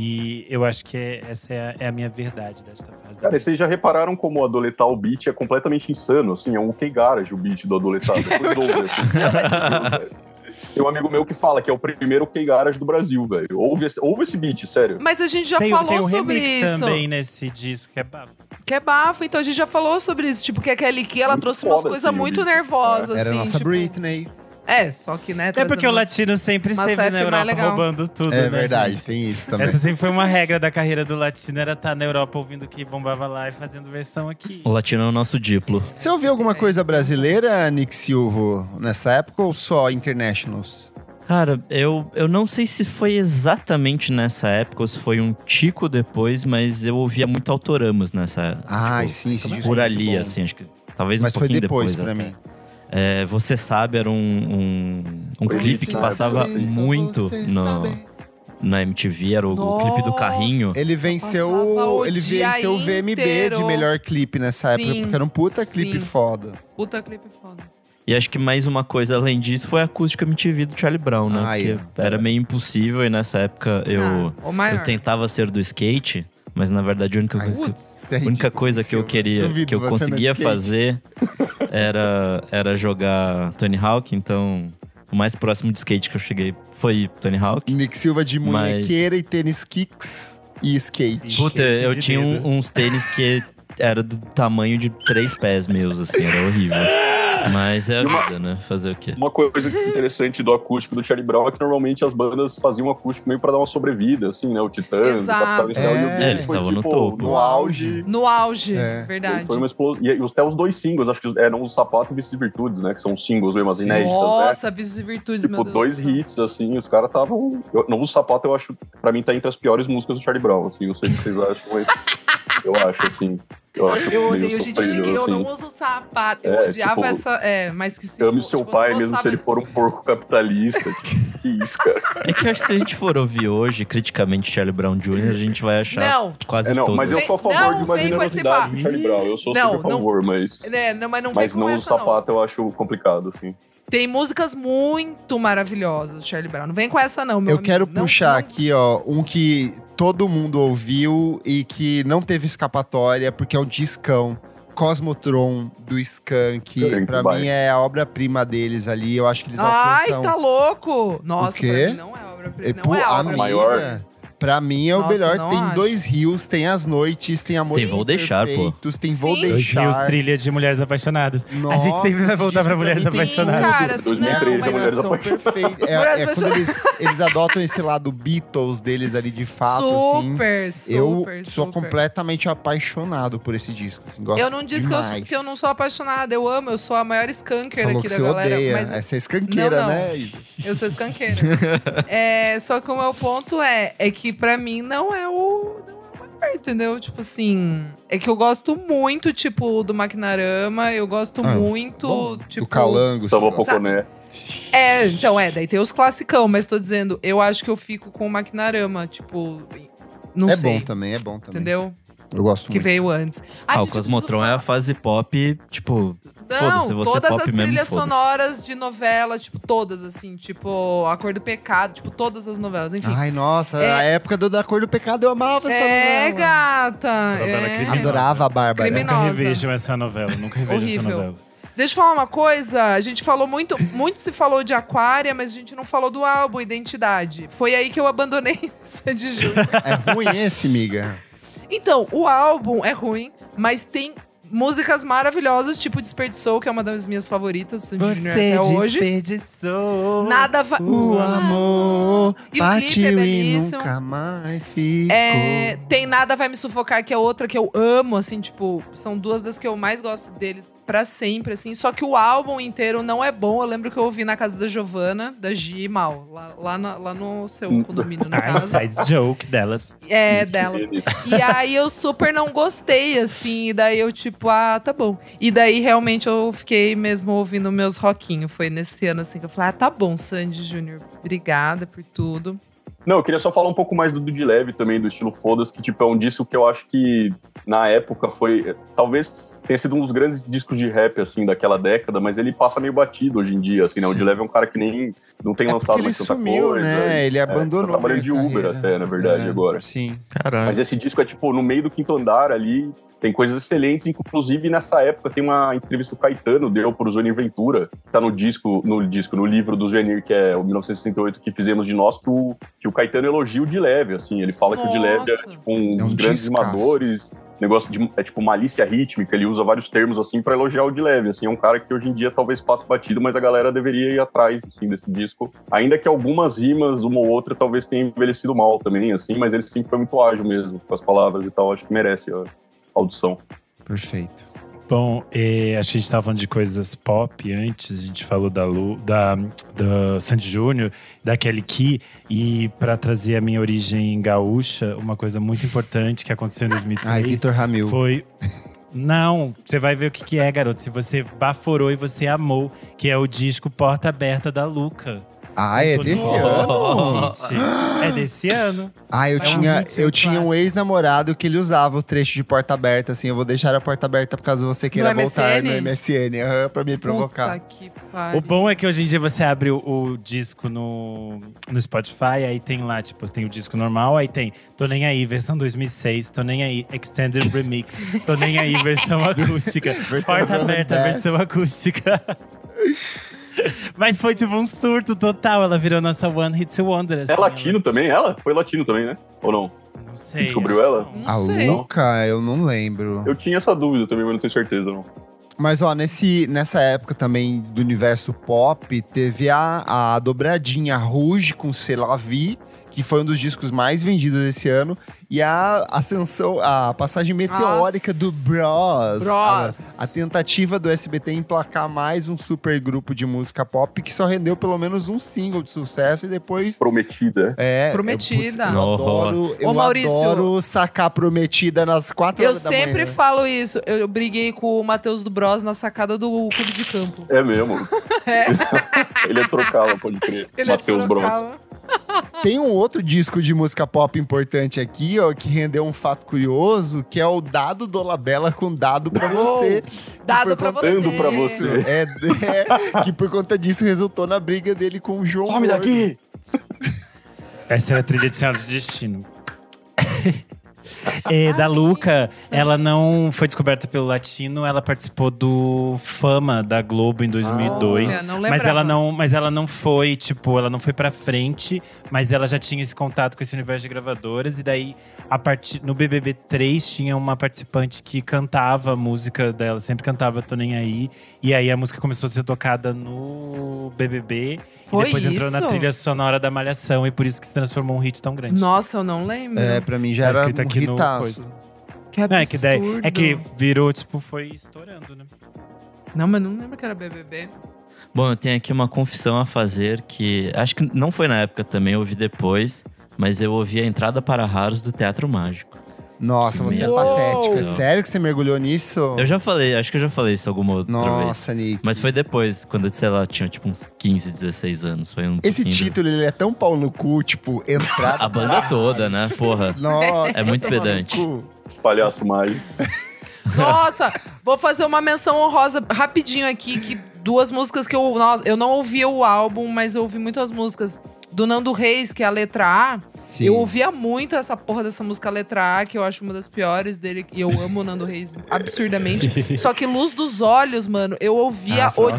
Speaker 6: E eu acho que é- essa é a, é a minha verdade desta fase.
Speaker 5: Cara, vocês já repararam como o Adoletar o beat é completamente insano, assim, é um OK Garage o beat do Adoletar. Depois ouve, assim. Tem um amigo meu que fala que é o primeiro OK Garage do Brasil, velho. Ouve esse, ouve esse beat, sério.
Speaker 2: Mas a gente já
Speaker 6: tem,
Speaker 2: falou
Speaker 6: tem um
Speaker 2: sobre
Speaker 6: remix
Speaker 2: isso.
Speaker 6: também nesse disco, que é bafo.
Speaker 2: Que é bafo, então a gente já falou sobre isso. Tipo, que a Kelly Key, ela
Speaker 5: Muito
Speaker 2: trouxe umas coisas
Speaker 5: assim,
Speaker 2: muito nervosas,
Speaker 1: Era a
Speaker 2: assim.
Speaker 1: nossa
Speaker 2: tipo-
Speaker 1: Britney.
Speaker 2: É, só que, né?
Speaker 6: É porque o latino sempre esteve na Europa roubando tudo,
Speaker 1: É
Speaker 6: né,
Speaker 1: verdade,
Speaker 6: gente?
Speaker 1: tem isso também.
Speaker 6: Essa sempre foi uma regra da carreira do latino, era estar na Europa ouvindo o que bombava lá e fazendo versão aqui.
Speaker 4: O latino é o nosso diplo.
Speaker 1: Você ouviu alguma coisa brasileira, Nick Silvo, nessa época ou só internationals?
Speaker 4: Cara, eu, eu não sei se foi exatamente nessa época ou se foi um tico depois, mas eu ouvia muito Autoramas nessa
Speaker 1: Ai,
Speaker 4: tipo,
Speaker 1: sim, esse disco
Speaker 4: por
Speaker 1: é
Speaker 4: ali, assim, acho que talvez
Speaker 1: Mas
Speaker 4: um
Speaker 1: foi
Speaker 4: pouquinho
Speaker 1: depois,
Speaker 4: depois,
Speaker 1: pra
Speaker 4: até.
Speaker 1: mim.
Speaker 4: É, você sabe, era um, um, um clipe que passava muito no, na MTV, era o, o clipe do carrinho.
Speaker 1: Ele venceu,
Speaker 2: o
Speaker 1: ele venceu o VMB
Speaker 2: inteiro.
Speaker 1: de melhor clipe nessa
Speaker 2: Sim,
Speaker 1: época, porque era um puta clipe
Speaker 2: sim.
Speaker 1: foda.
Speaker 2: Puta clipe foda.
Speaker 4: E acho que mais uma coisa além disso foi a acústica MTV do Charlie Brown, né?
Speaker 1: Ah,
Speaker 4: Porque era meio impossível e nessa época eu,
Speaker 2: ah,
Speaker 4: eu tentava ser do skate, mas na verdade a única
Speaker 1: Ai,
Speaker 4: coisa,
Speaker 1: putz, é
Speaker 4: a única coisa que eu queria, que eu conseguia fazer era, era jogar Tony Hawk, então o mais próximo de skate que eu cheguei foi Tony Hawk.
Speaker 1: Nick Silva de
Speaker 4: Mas-
Speaker 1: munhequeira e tênis kicks e skate.
Speaker 4: Puta,
Speaker 6: Skate
Speaker 4: eu tinha um- uns tênis que era do tamanho de três pés meus, assim, era horrível. Mas é a vida, né? Fazer o quê?
Speaker 5: Uma coisa interessante do acústico do Charlie Brown é que normalmente as bandas faziam um acústico meio pra dar uma sobrevida, assim, né? O Titãs,
Speaker 2: Exato.
Speaker 5: o Capital Inicial.
Speaker 1: É,
Speaker 5: e o dele
Speaker 4: eles
Speaker 5: foi,
Speaker 4: estavam no
Speaker 5: tipo,
Speaker 4: topo.
Speaker 5: No auge.
Speaker 2: No auge,
Speaker 1: É.
Speaker 2: verdade.
Speaker 5: Foi uma explosão. E até os dois singles, acho que eram os Sapato e Vícios e Virtudes, né? Que são singles mesmo, as inéditas, né?
Speaker 2: Nossa, vícios e virtudes, meu
Speaker 5: Tipo,
Speaker 2: Deus.
Speaker 5: dois hits, assim, os caras estavam. eu- Não uso sapato, eu acho, pra mim, tá entre as piores músicas do Charlie Brown, assim, não sei o que vocês acham, mas eu acho, assim. Eu acho
Speaker 2: Eu odeio gente assim, eu
Speaker 5: assim.
Speaker 2: não uso sapato. Eu
Speaker 5: É,
Speaker 2: odiava
Speaker 5: tipo,
Speaker 2: essa. É, mas que se
Speaker 5: Ame
Speaker 2: for,
Speaker 5: seu
Speaker 2: tipo, eu
Speaker 5: pai, mesmo se ele for um porco capitalista. que isso, cara.
Speaker 4: É que eu acho que se a gente for ouvir hoje, criticamente, Charlie Brown Jr., a gente vai achar
Speaker 2: Não,
Speaker 4: quase
Speaker 5: É, não,
Speaker 4: todas.
Speaker 5: mas eu sou a favor
Speaker 2: Não,
Speaker 5: de uma generosidade do Charlie Brown. Eu sou
Speaker 2: Não,
Speaker 5: super a
Speaker 2: não-
Speaker 5: favor, mas.
Speaker 2: né, não, mas não
Speaker 5: Mas não uso
Speaker 2: essa, não.
Speaker 5: sapato, eu acho complicado, assim.
Speaker 2: Tem músicas muito maravilhosas, Charlie Brown. Não vem com essa, não, meu
Speaker 1: Eu quero
Speaker 2: amigo. Não-
Speaker 1: puxar
Speaker 2: não-
Speaker 1: aqui, ó, um que todo mundo ouviu e que não teve escapatória, porque é um discão. Cosmotron do Skank. Pra
Speaker 5: vai.
Speaker 1: mim é a obra-prima deles ali. Eu acho que eles
Speaker 2: Ai,
Speaker 1: alcançam.
Speaker 2: tá louco! Nossa,
Speaker 1: O quê?
Speaker 2: pra mim não é obra-prima.
Speaker 1: E,
Speaker 2: Não é
Speaker 1: a
Speaker 2: obra-prima.
Speaker 5: maior.
Speaker 1: Pra mim é o
Speaker 2: Nossa,
Speaker 1: melhor. Tem
Speaker 2: acho.
Speaker 1: dois rios, tem as noites, tem amor
Speaker 4: Sim, Vou Deixar, pô.
Speaker 1: Tem Vou
Speaker 2: Sim.
Speaker 6: Dois
Speaker 1: Deixar.
Speaker 6: rios, trilha de mulheres apaixonadas.
Speaker 1: Nossa,
Speaker 6: a gente sempre vai voltar pra mulheres
Speaker 2: Sim,
Speaker 6: apaixonadas.
Speaker 2: cara.
Speaker 5: 2013,
Speaker 2: não, mas
Speaker 5: Mulheres
Speaker 1: são
Speaker 5: Apaixonadas.
Speaker 1: perfeitas. É,
Speaker 2: Mulheres
Speaker 1: é quando eles, eles adotam esse lado Beatles deles ali de fato, assim.
Speaker 2: super, super,
Speaker 1: Eu sou
Speaker 2: super.
Speaker 1: completamente apaixonado por esse disco. Assim, gosto
Speaker 2: Eu não disse que eu,
Speaker 1: demais.
Speaker 2: que eu não sou apaixonada, eu amo, eu sou a maior skanker
Speaker 1: Falou
Speaker 2: aqui
Speaker 1: que
Speaker 2: da
Speaker 1: você
Speaker 2: galera.
Speaker 1: odeia.
Speaker 2: Mas
Speaker 1: Essa é escanqueira,
Speaker 2: Não, não.
Speaker 1: né?
Speaker 2: Eu sou skankeira. é, só que o meu ponto é, é que pra mim não é o. Não é o maior, entendeu? Tipo assim. É que eu gosto muito, tipo, do Maquinarama, eu gosto
Speaker 1: Ah,
Speaker 2: muito,
Speaker 1: Bom,
Speaker 2: tipo.
Speaker 1: do Calango. Gosta.
Speaker 5: Poconé.
Speaker 2: É, então, é, daí tem os classicão, mas tô dizendo, eu acho que eu fico com o Maquinarama, tipo. Não
Speaker 1: É
Speaker 2: sei.
Speaker 1: bom também, é bom também.
Speaker 2: Entendeu?
Speaker 1: Eu gosto
Speaker 2: Que
Speaker 1: muito.
Speaker 2: veio antes.
Speaker 4: Ah,
Speaker 2: Ai,
Speaker 4: o
Speaker 2: gente, eu
Speaker 4: Cosmotron é a fase pop, tipo,
Speaker 2: Não,
Speaker 4: você
Speaker 2: todas
Speaker 4: pop
Speaker 2: as
Speaker 4: mesmo,
Speaker 2: trilhas
Speaker 4: foda-se.
Speaker 2: sonoras de novela, tipo, todas, assim, tipo, A Cor do Pecado, tipo, todas as novelas, enfim.
Speaker 1: Ai, nossa,
Speaker 2: É-
Speaker 1: a época do Da Cor do Pecado eu amava essa
Speaker 2: é,
Speaker 1: novela.
Speaker 2: gata.
Speaker 6: Essa novela é
Speaker 2: é.
Speaker 6: criminosa.
Speaker 1: Adorava a Bárbara.
Speaker 2: Criminosa.
Speaker 6: Nunca revejam essa novela, nunca essa
Speaker 2: Horrível.
Speaker 6: novela.
Speaker 2: Deixa eu falar uma coisa. A gente falou muito, muito se falou de Aquária, mas a gente não falou do álbum Identidade. Foi aí que eu abandonei Sandy Júnior.
Speaker 1: É ruim esse, miga.
Speaker 2: Então, o álbum é ruim, mas tem músicas maravilhosas, tipo Desperdiçou, que é uma das minhas favoritas, Sandy Júnior até hoje.
Speaker 6: desperdiçou.
Speaker 2: Nada vai.
Speaker 1: O amor
Speaker 2: E o clipe é
Speaker 1: e
Speaker 2: belíssimo.
Speaker 1: nunca mais ficou.
Speaker 2: É, tem Nada Vai Me Sufocar, que é outra que eu amo, assim, tipo, são duas das que eu mais gosto deles pra sempre, assim. Só que o álbum inteiro não é bom. Eu lembro que eu ouvi na casa da Giovana, da Gi Mal, lá, lá, na- lá no seu condomínio, no
Speaker 6: Ah,
Speaker 2: caso.
Speaker 6: inside joke delas.
Speaker 2: É, delas. E aí eu super não gostei, assim. E daí eu, tipo, ah, tá bom. E daí realmente eu fiquei mesmo ouvindo meus rockinhos. Foi nesse ano, assim, que eu falei, ah, tá bom, Sandy Júnior. Obrigada por tudo.
Speaker 5: Não, eu queria só falar um pouco mais do de Leve também, do estilo Fodas, que tipo, é um disco que eu acho que na época foi. Talvez tenha sido um dos grandes discos de rap, assim, daquela década, mas ele passa meio batido hoje em dia, assim, né? O de Leve é um cara que nem não tem
Speaker 1: É
Speaker 5: lançado
Speaker 1: ele
Speaker 5: mais tanta
Speaker 1: sumiu,
Speaker 5: coisa.
Speaker 1: né? Ele
Speaker 5: É,
Speaker 1: abandonou.
Speaker 5: tá trabalhando de Uber
Speaker 1: carreira.
Speaker 5: até, na verdade,
Speaker 1: É,
Speaker 5: agora.
Speaker 1: Sim.
Speaker 4: caralho.
Speaker 5: Mas esse disco é, tipo, no meio do quinto andar ali, tem coisas excelentes, inclusive nessa época tem uma entrevista que o Caetano deu pro Zônio Ventura, que tá no disco, no disco, no livro do Zenir, que é o 1968 que fizemos de nós, que o, que o Caetano elogia o de leve, assim, ele fala que o de leve é
Speaker 2: Nossa.
Speaker 5: tipo um
Speaker 1: É
Speaker 5: dos
Speaker 1: um
Speaker 5: grandes
Speaker 1: discaço.
Speaker 5: rimadores, negócio de é tipo malícia rítmica, ele usa vários termos assim pra elogiar o de leve, assim, é um cara que hoje em dia talvez passe batido, mas a galera deveria ir atrás assim desse disco. Ainda que algumas rimas, uma ou outra, talvez tenha envelhecido mal também, assim, mas ele sempre foi muito ágil mesmo com as palavras e tal, acho que merece a audição.
Speaker 1: Perfeito.
Speaker 6: Bom, eh, acho que a gente tava falando de coisas pop antes, a gente falou da Lu, da, da Sandy Júnior, da Kelly Key, e para trazer a minha origem gaúcha, uma coisa muito importante que aconteceu em 2003
Speaker 1: Ai, Vitor Ramil.
Speaker 6: foi. Não, você vai ver o que, que é, garoto. Se você baforou e você amou, que é o disco Porta Aberta da Luca.
Speaker 1: Ah, é desse
Speaker 6: Tony
Speaker 1: ano?
Speaker 6: Hawk. É desse ano.
Speaker 1: Ah, eu
Speaker 2: É um
Speaker 1: tinha,
Speaker 6: hit,
Speaker 1: eu
Speaker 6: um
Speaker 1: tinha um ex-namorado que ele usava o trecho de porta aberta, assim. Eu vou deixar a porta aberta por caso você queira voltar no
Speaker 2: MSN?
Speaker 1: MSN, aham, pra me provocar.
Speaker 2: Puta que pariu.
Speaker 6: O bom é que hoje em dia você abre o, o disco no, no Spotify, aí tem lá, tipo, tem o disco normal, aí tem Tô Nem Aí, versão 2006, Tô Nem Aí, Extended Remix, Tô Nem Aí, versão acústica,
Speaker 1: Versão
Speaker 6: Porta Aberta,
Speaker 1: Bass.
Speaker 6: versão acústica. Mas foi tipo um surto total, ela virou nossa One Hit Wonder. assim,
Speaker 5: É latino também, ela? Foi latino também, né? Ou não?
Speaker 6: ela- Não sei.
Speaker 5: Descobriu ela?
Speaker 2: Não
Speaker 1: A
Speaker 2: sei.
Speaker 1: Luca, eu não lembro.
Speaker 5: Eu tinha essa dúvida também, mas não tenho certeza, não.
Speaker 1: Mas, ó, nesse, nessa época também do universo pop, teve a, a dobradinha Rouge com C'est La Vie, que foi um dos discos mais vendidos esse ano, e a ascensão, a passagem meteórica
Speaker 2: Nossa.
Speaker 1: do Bros.
Speaker 2: Bros.
Speaker 1: A, a tentativa do SBT em emplacar mais um super grupo de música pop que só rendeu pelo menos um single de sucesso e depois.
Speaker 5: Prometida.
Speaker 1: É,
Speaker 2: Prometida.
Speaker 1: é, putz, eu adoro, eu
Speaker 2: Ô, Maurício.
Speaker 1: adoro sacar prometida nas quatro
Speaker 2: Eu
Speaker 1: horas da
Speaker 2: sempre
Speaker 1: manhã.
Speaker 2: falo isso. Eu briguei com o Matheus do Bros na sacada do clube de campo.
Speaker 5: É mesmo.
Speaker 2: É.
Speaker 5: Ele é de Sorocaba, pode crer.
Speaker 2: É
Speaker 5: Matheus Bros.
Speaker 1: Tem um outro disco de música pop importante aqui, ó, que rendeu um fato curioso, que é o Dado Dolabella com Dado pra você.
Speaker 2: Dado pra você.
Speaker 5: Dando pra você.
Speaker 1: É, é, que por conta disso resultou na briga dele com o João.
Speaker 5: Some
Speaker 1: Gordo.
Speaker 5: daqui!
Speaker 6: Essa era a trilha de Senhora de Destino. É, da Luca, ela não foi descoberta pelo Latino, ela participou do Fama da Globo em 2002.
Speaker 2: Olha, não
Speaker 6: mas ela não, mas ela não foi, tipo, ela não foi pra frente, mas ela já tinha esse contato com esse universo de gravadoras e daí a partir no BBB 3 tinha uma participante que cantava a música dela, sempre cantava Tô nem aí, e aí a música começou a ser tocada no BBB
Speaker 2: Foi
Speaker 6: e depois entrou na
Speaker 2: isso?
Speaker 6: trilha sonora da Malhação e por isso que se transformou um hit tão grande.
Speaker 2: Nossa, eu não lembro.
Speaker 1: É, pra mim já
Speaker 6: Tá
Speaker 1: era
Speaker 6: escrito
Speaker 1: um
Speaker 6: aqui no coisa.
Speaker 2: Que absurdo.
Speaker 6: Não, é que daí, é que virou, tipo, foi estourando, né?
Speaker 2: Não, mas não lembro que era BBB.
Speaker 4: Bom, eu tenho aqui uma confissão a fazer que acho que não foi na época também, eu ouvi depois, mas eu ouvi a entrada para raros do Teatro Mágico.
Speaker 1: Nossa, você é
Speaker 2: Uou!
Speaker 1: patético. É sério que você mergulhou nisso?
Speaker 4: Eu já falei, acho que eu já falei isso alguma outra vez.
Speaker 1: Nossa, Nick.
Speaker 4: Mas foi depois, quando, sei lá, tinha tipo uns 15, 16 anos. Foi um
Speaker 1: Esse título, ele é tão pau no cu, tipo, entrada.
Speaker 4: A banda toda, né? Porra.
Speaker 1: Nossa,
Speaker 4: É muito
Speaker 1: tomar no
Speaker 4: pedante.
Speaker 5: Palhaço mágico.
Speaker 2: Nossa, vou fazer uma menção honrosa rapidinho aqui, que duas músicas que eu. Nossa, eu não ouvi o álbum, mas eu ouvi muitas músicas. Do Nando Reis, que é a letra A.
Speaker 1: Sim.
Speaker 2: Eu ouvia muito essa porra dessa música letra A, que eu acho uma das piores dele. E eu amo o Nando Reis absurdamente. Só que Luz dos Olhos, mano, eu ouvia
Speaker 6: Ah,
Speaker 2: o
Speaker 6: é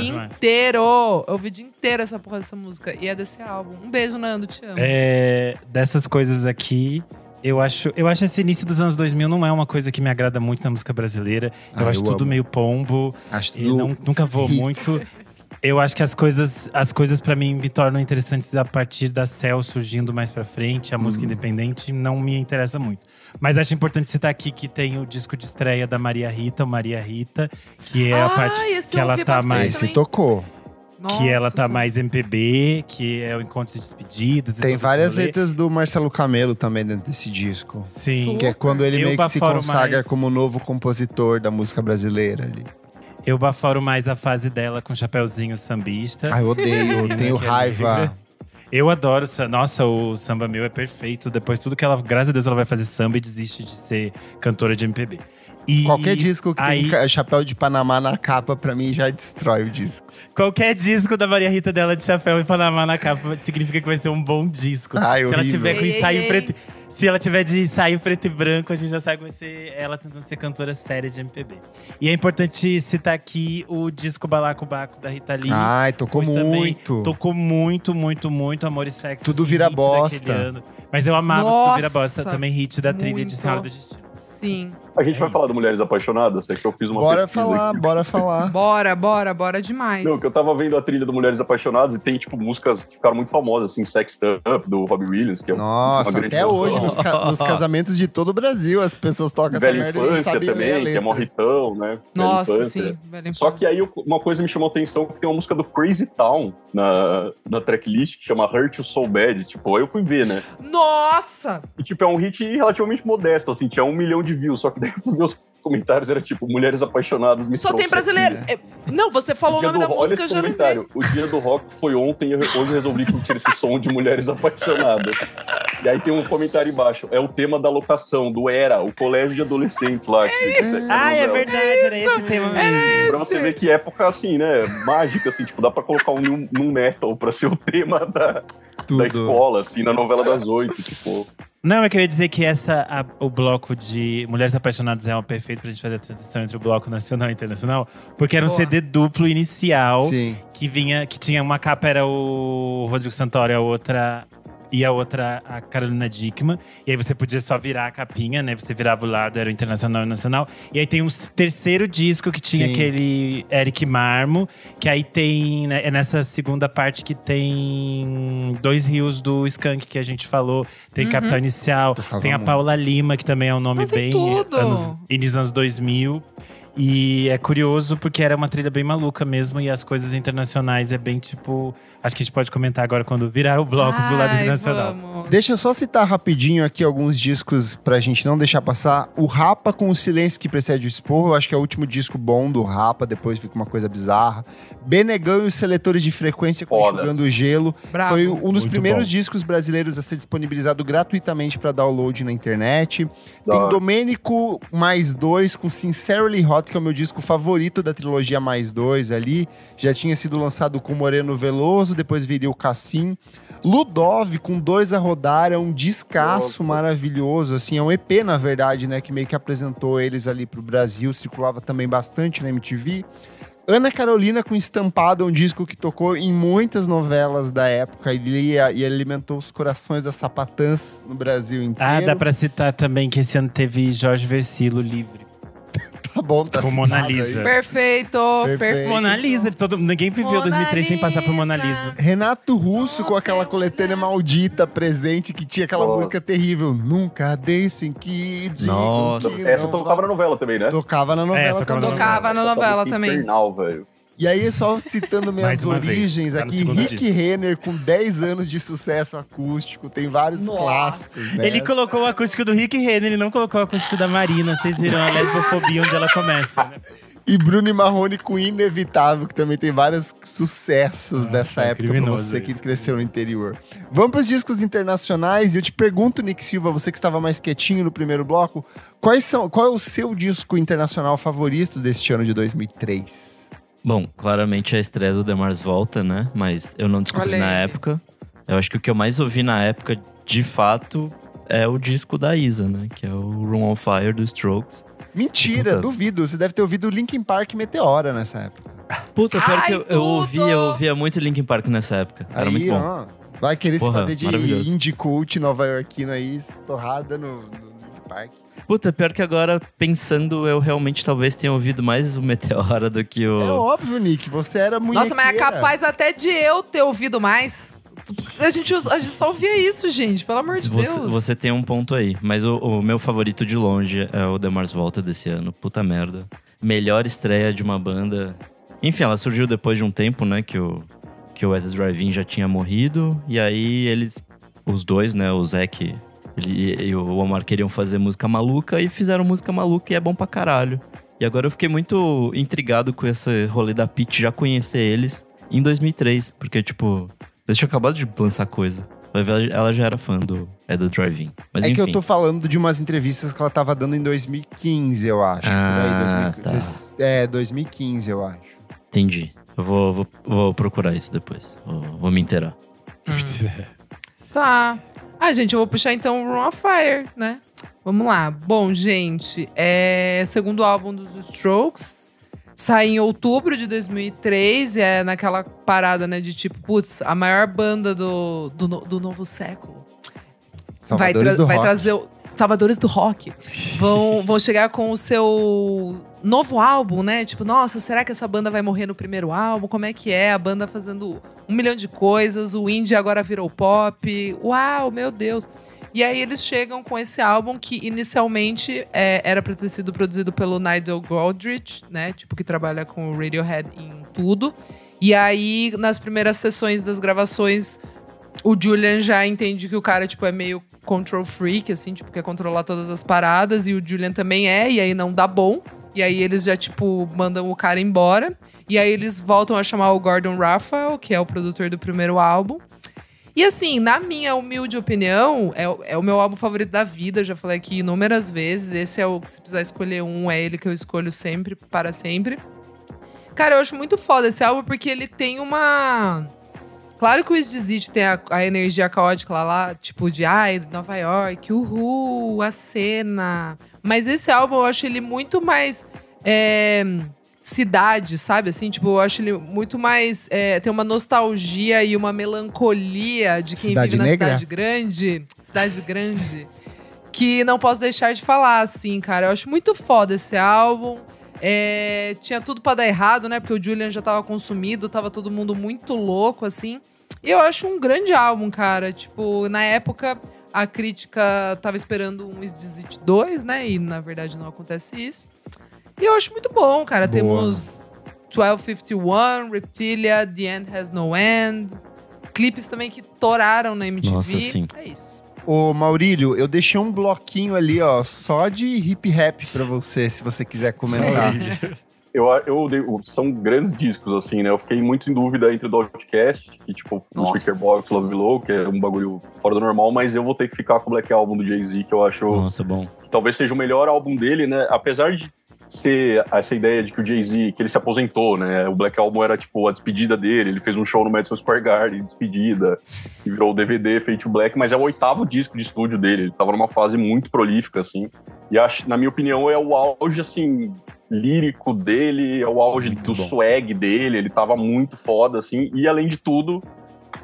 Speaker 2: dia inteiro. Eu ouvi o dia inteiro essa porra dessa música. E é desse álbum. Um beijo, Nando, te amo.
Speaker 6: É, dessas coisas aqui, eu acho, eu acho esse início dos anos 2000 não é uma coisa que me agrada muito na música brasileira. Eu
Speaker 1: Ah,
Speaker 6: acho
Speaker 1: eu
Speaker 6: tudo
Speaker 1: amo.
Speaker 6: meio pombo
Speaker 1: Acho
Speaker 6: e
Speaker 1: tudo
Speaker 6: não, nunca vou
Speaker 1: hits.
Speaker 6: muito. Eu acho que as coisas, as coisas para mim me tornam interessantes a partir da Cell surgindo mais pra frente, a
Speaker 1: Hum.
Speaker 6: música independente não me interessa muito. Mas acho importante citar aqui que tem o disco de estreia da Maria Rita, o Maria Rita, que é a
Speaker 2: Ah,
Speaker 6: parte
Speaker 2: esse
Speaker 6: que
Speaker 2: eu
Speaker 6: ela
Speaker 2: ouvi
Speaker 6: tá mais
Speaker 1: Esse
Speaker 2: também.
Speaker 1: tocou.
Speaker 6: que ela
Speaker 2: Nossa,
Speaker 6: tá
Speaker 2: sim.
Speaker 6: mais MPB, que é o Encontros e Despedidas. e
Speaker 1: Tem várias letras do Marcelo Camelo também dentro desse disco.
Speaker 6: Sim.
Speaker 1: Que é quando ele
Speaker 6: Eu
Speaker 1: meio que se consagra
Speaker 6: mais.
Speaker 1: como novo compositor da música brasileira ali.
Speaker 6: Eu baforo mais a fase dela com Chapeuzinho Sambista.
Speaker 1: Ai, eu odeio, eu tenho
Speaker 6: é
Speaker 1: raiva.
Speaker 6: negra. Eu adoro, sa- nossa, o samba meu é perfeito. Depois tudo que ela, graças a Deus, ela vai fazer samba e desiste de ser cantora de MPB. E
Speaker 1: Qualquer disco que
Speaker 6: aí,
Speaker 1: tem chapéu de Panamá na capa, pra mim, já destrói o disco.
Speaker 6: Qualquer disco da Maria Rita dela de chapéu e Panamá na capa significa que vai ser um bom disco.
Speaker 1: Ai,
Speaker 6: se ela tiver com
Speaker 2: Ei, ei,
Speaker 6: ensaio
Speaker 2: ei.
Speaker 6: preto. Se ela tiver de ensaio preto e branco, a gente já sabe que vai ser ela tentando ser cantora séria de MPB. E é importante citar aqui o disco Balacobaco da Rita Lee.
Speaker 1: Ai, tocou muito.
Speaker 6: Tocou muito, muito, muito Amor e Sexo.
Speaker 1: Tudo
Speaker 6: assim,
Speaker 1: vira bosta.
Speaker 6: Mas eu amava Tudo Vira Bosta,
Speaker 2: Nossa,
Speaker 6: também hit da trilha
Speaker 2: muito.
Speaker 6: de Senhora do Destino.
Speaker 2: Sim.
Speaker 5: A gente
Speaker 6: É
Speaker 5: vai
Speaker 6: isso.
Speaker 5: falar de Mulheres Apaixonadas, é que eu fiz uma
Speaker 1: Bora
Speaker 5: pesquisa
Speaker 1: falar,
Speaker 5: aqui.
Speaker 1: bora falar.
Speaker 2: Bora, bora, bora demais.
Speaker 5: Não, que eu tava vendo a trilha do Mulheres Apaixonadas e tem, tipo, músicas que ficaram muito famosas, assim, Sex Up, do Robbie Williams, que é
Speaker 1: Nossa,
Speaker 5: uma grande
Speaker 1: até
Speaker 5: canção.
Speaker 1: hoje, nos, ca- nos casamentos de todo o Brasil, as pessoas tocam essa
Speaker 5: Velha
Speaker 1: merda e não
Speaker 5: Infância
Speaker 1: sabem ler a
Speaker 5: também, que é morritão, né? Velha
Speaker 2: Nossa,
Speaker 5: Infância.
Speaker 2: sim. velho
Speaker 5: Só que aí uma coisa me chamou a atenção, que tem uma música do Crazy Town na, na tracklist, que chama Hurt You So Bad. Tipo, aí eu fui ver, né?
Speaker 2: Nossa!
Speaker 5: E, tipo, é um hit relativamente modesto, assim, tinha um milhão de views. Só que daí os meus comentários eram, tipo, Mulheres Apaixonadas me
Speaker 2: Só tem brasileiro. É- Não, você falou o nome da música, já lembrei.
Speaker 5: comentário. O dia do rock foi ontem, eu- hoje eu resolvi curtir esse som de Mulheres Apaixonadas. E aí tem um comentário embaixo. É o tema da locação, do Era, o colégio de adolescentes lá. que- que-
Speaker 6: Ah, é verdade, era esse tema mesmo.
Speaker 5: Pra você ver que época, assim, né? Mágica, assim, tipo, dá pra colocar um num num metal pra ser o tema da,
Speaker 1: Tudo.
Speaker 5: da escola, assim, na novela das oito, tipo.
Speaker 6: Não, eu ia dizer que essa, a- o bloco de Mulheres Apaixonadas é um perfeito pra gente fazer a transição entre o bloco nacional e internacional, porque era um
Speaker 2: Boa.
Speaker 6: CD duplo inicial
Speaker 1: Sim.
Speaker 6: que vinha, que tinha uma capa era o Rodrigo Santoro, a outra e a outra a Carolina Dickman. E aí você podia só virar a capinha, né? Você virava o lado, era o internacional e o nacional. E aí tem um terceiro disco que tinha
Speaker 1: Sim.
Speaker 6: aquele Eric Marmo, que aí tem, né, é nessa segunda parte que tem dois rios do Skank que a gente falou. Tem Capital Inicial, tem a. Paula Lima, que também é um nome
Speaker 2: Não, tem
Speaker 6: bem
Speaker 2: tudo.
Speaker 6: anos, início dos anos 2000. E é curioso porque era uma trilha bem maluca mesmo. E as coisas internacionais é bem tipo. Acho que a gente pode comentar agora quando virar o bloco pro lado
Speaker 2: Ai,
Speaker 6: internacional.
Speaker 2: vamos.
Speaker 1: Deixa eu só citar rapidinho aqui alguns discos pra gente não deixar passar. O Rapa com o Silêncio que precede o Esporro, eu acho que é o último disco bom do Rapa, depois fica uma coisa bizarra. Benegão e os seletores de frequência
Speaker 5: Foda.
Speaker 1: Enxugando o Gelo.
Speaker 2: Bravo.
Speaker 1: Foi um dos
Speaker 6: Muito
Speaker 1: primeiros
Speaker 6: bom.
Speaker 1: discos brasileiros a ser disponibilizado gratuitamente para download na internet. Tem. Domênico mais dois com Sincerely Hot, que é o meu disco favorito da trilogia mais dois ali. Já tinha sido lançado com Moreno Veloso, depois viria o Cassim. Ludov com dois a Rodar é um descasso
Speaker 5: Nossa.
Speaker 1: maravilhoso, assim, é um EP, na verdade, né, que meio que apresentou eles ali pro Brasil, circulava também bastante na MTV. Ana Carolina com Estampada, um disco que tocou em muitas novelas da época e, lia- e alimentou os corações das sapatãs no Brasil inteiro.
Speaker 3: Ah, dá pra citar também que esse ano teve Jorge Versilo livre.
Speaker 1: Tá bom, tá
Speaker 3: Com
Speaker 1: citado
Speaker 3: Mona
Speaker 1: aí.
Speaker 3: Lisa.
Speaker 2: Perfeito,
Speaker 1: Perfeito.
Speaker 2: perfeito.
Speaker 3: Mona Lisa, todo, ninguém viveu
Speaker 2: Mona
Speaker 3: 2003 sem passar por Mona
Speaker 2: Lisa.
Speaker 3: Lisa.
Speaker 1: Renato Russo com aquela coletânea maldita presente que tinha aquela
Speaker 5: Nossa.
Speaker 1: música terrível. Nunca deixem que digam
Speaker 4: Nossa.
Speaker 1: que
Speaker 5: Essa
Speaker 1: não
Speaker 5: tocava
Speaker 1: vai-
Speaker 5: na novela também, né?
Speaker 1: Tocava na novela
Speaker 3: tocava
Speaker 1: também.
Speaker 3: na
Speaker 2: Tocava na
Speaker 5: Essa
Speaker 2: novela
Speaker 5: música
Speaker 2: também.
Speaker 5: Infernal, velho.
Speaker 1: E aí, só citando minhas origens
Speaker 3: tá
Speaker 1: aqui, Rick
Speaker 3: disco.
Speaker 1: Renner com 10 anos de sucesso acústico, tem vários
Speaker 2: Nossa.
Speaker 1: clássicos, né?
Speaker 3: Ele colocou o acústico do Rick Renner, ele não colocou o acústico da Marina. Vocês viram a lesbofobia onde ela começa, né?
Speaker 1: E Bruno e Marrone com Inevitável, que também tem vários sucessos
Speaker 3: Ah,
Speaker 1: dessa
Speaker 3: é
Speaker 1: época pra você que
Speaker 3: isso.
Speaker 1: cresceu no interior. Vamos para os discos internacionais e eu te pergunto, Nick Silva, você que estava mais quietinho no primeiro bloco, quais são, qual é o seu disco internacional favorito deste ano de 2003?
Speaker 4: Bom, claramente a estreia do Demars volta, né? Mas eu não descobri na época. Eu acho que o que eu mais ouvi na época, de fato, é o disco da Isa, né? Que é o Room on Fire dos Strokes.
Speaker 1: Mentira,
Speaker 4: Puta.
Speaker 1: duvido. Você deve ter ouvido Linkin Park Meteora nessa época.
Speaker 4: Puta, pior
Speaker 2: Ai,
Speaker 4: que eu, eu
Speaker 2: tudo!
Speaker 4: ouvi, eu ouvia muito Linkin Park nessa época. Era
Speaker 1: aí,
Speaker 4: muito bom.
Speaker 1: ó, vai querer se
Speaker 4: Porra,
Speaker 1: fazer de indie cult nova-iorquino aí, estorrada no, no Linkin Park.
Speaker 4: Puta, pior que agora, pensando, eu realmente talvez tenha ouvido mais o Meteora do que o.
Speaker 1: É óbvio, Nick, você era muito
Speaker 2: Nossa, mas é capaz até de eu ter ouvido mais. A gente, a gente só ouvia isso, gente, pelo amor de
Speaker 4: Você,
Speaker 2: Deus.
Speaker 4: você tem um ponto aí. Mas o, o meu favorito de longe é o Demars Volta desse ano. Puta merda. Melhor estreia de uma banda. Enfim, ela surgiu depois de um tempo, né? Que o, que o Ed Drive-In já tinha morrido. E aí eles, os dois, né? O Zac ele- e o Omar queriam fazer música maluca e fizeram música maluca e é bom pra caralho. E agora eu fiquei muito intrigado com esse rolê da Pete já conhecer eles em 2003. Porque, tipo, eles tinham acabado de lançar coisa. Ela já era fã do é do Drive-In. Mas
Speaker 1: é
Speaker 4: enfim.
Speaker 1: que eu tô falando de umas entrevistas que ela tava dando em 2015, eu acho.
Speaker 4: Ah,
Speaker 1: por aí, 2015. É, 2015, eu acho.
Speaker 4: Entendi. Eu vou, vou, vou procurar isso depois. Vou, vou me inteirar.
Speaker 2: Tá. Ah, gente, eu vou puxar então o Room of Fire, né? Vamos lá. Bom, gente, é segundo álbum dos Strokes. Sai em outubro de 2003 e é naquela parada, né, de tipo, putz, a maior banda do, do, do novo século. vai, tra- vai trazer o Salvadores do Rock. Vão, vão chegar com o seu novo álbum, né? Tipo, nossa, será que essa banda vai morrer no primeiro álbum? Como é que é? A banda fazendo um milhão de coisas, o indie agora virou pop. Uau, meu Deus. E aí eles chegam com esse álbum que inicialmente é, era pra ter sido produzido pelo Nigel Godrich, né? Tipo, que trabalha com o Radiohead em tudo. E aí, nas primeiras sessões das gravações, o Julian já entende que o cara, tipo, é meio control freak, assim, tipo, quer controlar todas as paradas. E o Julian também é, e aí não dá bom. E aí eles já, tipo, mandam o cara embora. E aí eles voltam a chamar o Gordon Raphael, que é o produtor do primeiro álbum. E assim, na minha humilde opinião, é, é o meu álbum favorito da vida. Já falei aqui inúmeras vezes. Esse é o que, se precisar escolher um, é ele que eu escolho sempre, para sempre. Cara, eu acho muito foda esse álbum porque ele tem uma. Claro que o Esdizit tem a, a energia caótica lá, lá, tipo de ai, Nova York, uhul, a cena. Mas esse álbum eu acho ele muito mais. é, cidade, sabe? Assim, tipo, eu acho ele muito mais. é, tem uma nostalgia e uma melancolia de quem
Speaker 1: Cidade
Speaker 2: vive na
Speaker 1: Negra?
Speaker 2: cidade grande. Cidade grande. Que não posso deixar de falar, assim, cara. Eu acho muito foda esse álbum. É, tinha tudo pra dar errado, né? Porque o Julian já tava consumido, tava todo mundo muito louco, assim. E eu acho um grande álbum, cara. Tipo, na época, a crítica tava esperando um Exit 2, né? E na verdade não acontece isso. E eu acho muito bom, cara.
Speaker 1: Boa.
Speaker 2: Temos 1251, Reptilia, The End Has No End. Clipes também que toraram na MTV.
Speaker 4: Nossa, sim.
Speaker 2: É isso.
Speaker 1: Ô, Maurílio, eu deixei um bloquinho ali, ó, só de hip rap pra você, se você quiser comentar.
Speaker 5: Eu, eu, dei- são grandes discos, assim, né? Eu fiquei muito em dúvida entre o do Outcast, que, tipo, o
Speaker 2: Nossa.
Speaker 5: Speaker Box, Love Below, que é um bagulho fora do normal, mas eu vou ter que ficar com o Black Album do Jay-Z, que eu acho
Speaker 4: Nossa, bom.
Speaker 5: talvez seja o melhor álbum dele, né? Apesar de ser essa ideia de que o Jay-Z, que ele se aposentou, né? O Black Album era tipo a despedida dele, ele fez um show no Madison Square Garden, despedida, e virou o DVD Fate Black, mas é o oitavo disco de estúdio dele, ele tava numa fase muito prolífica, assim. E acho, na minha opinião, é o auge, assim, lírico dele, é o auge
Speaker 6: Muito
Speaker 5: do
Speaker 6: bom.
Speaker 5: swag dele, ele tava muito foda, assim, e além de tudo,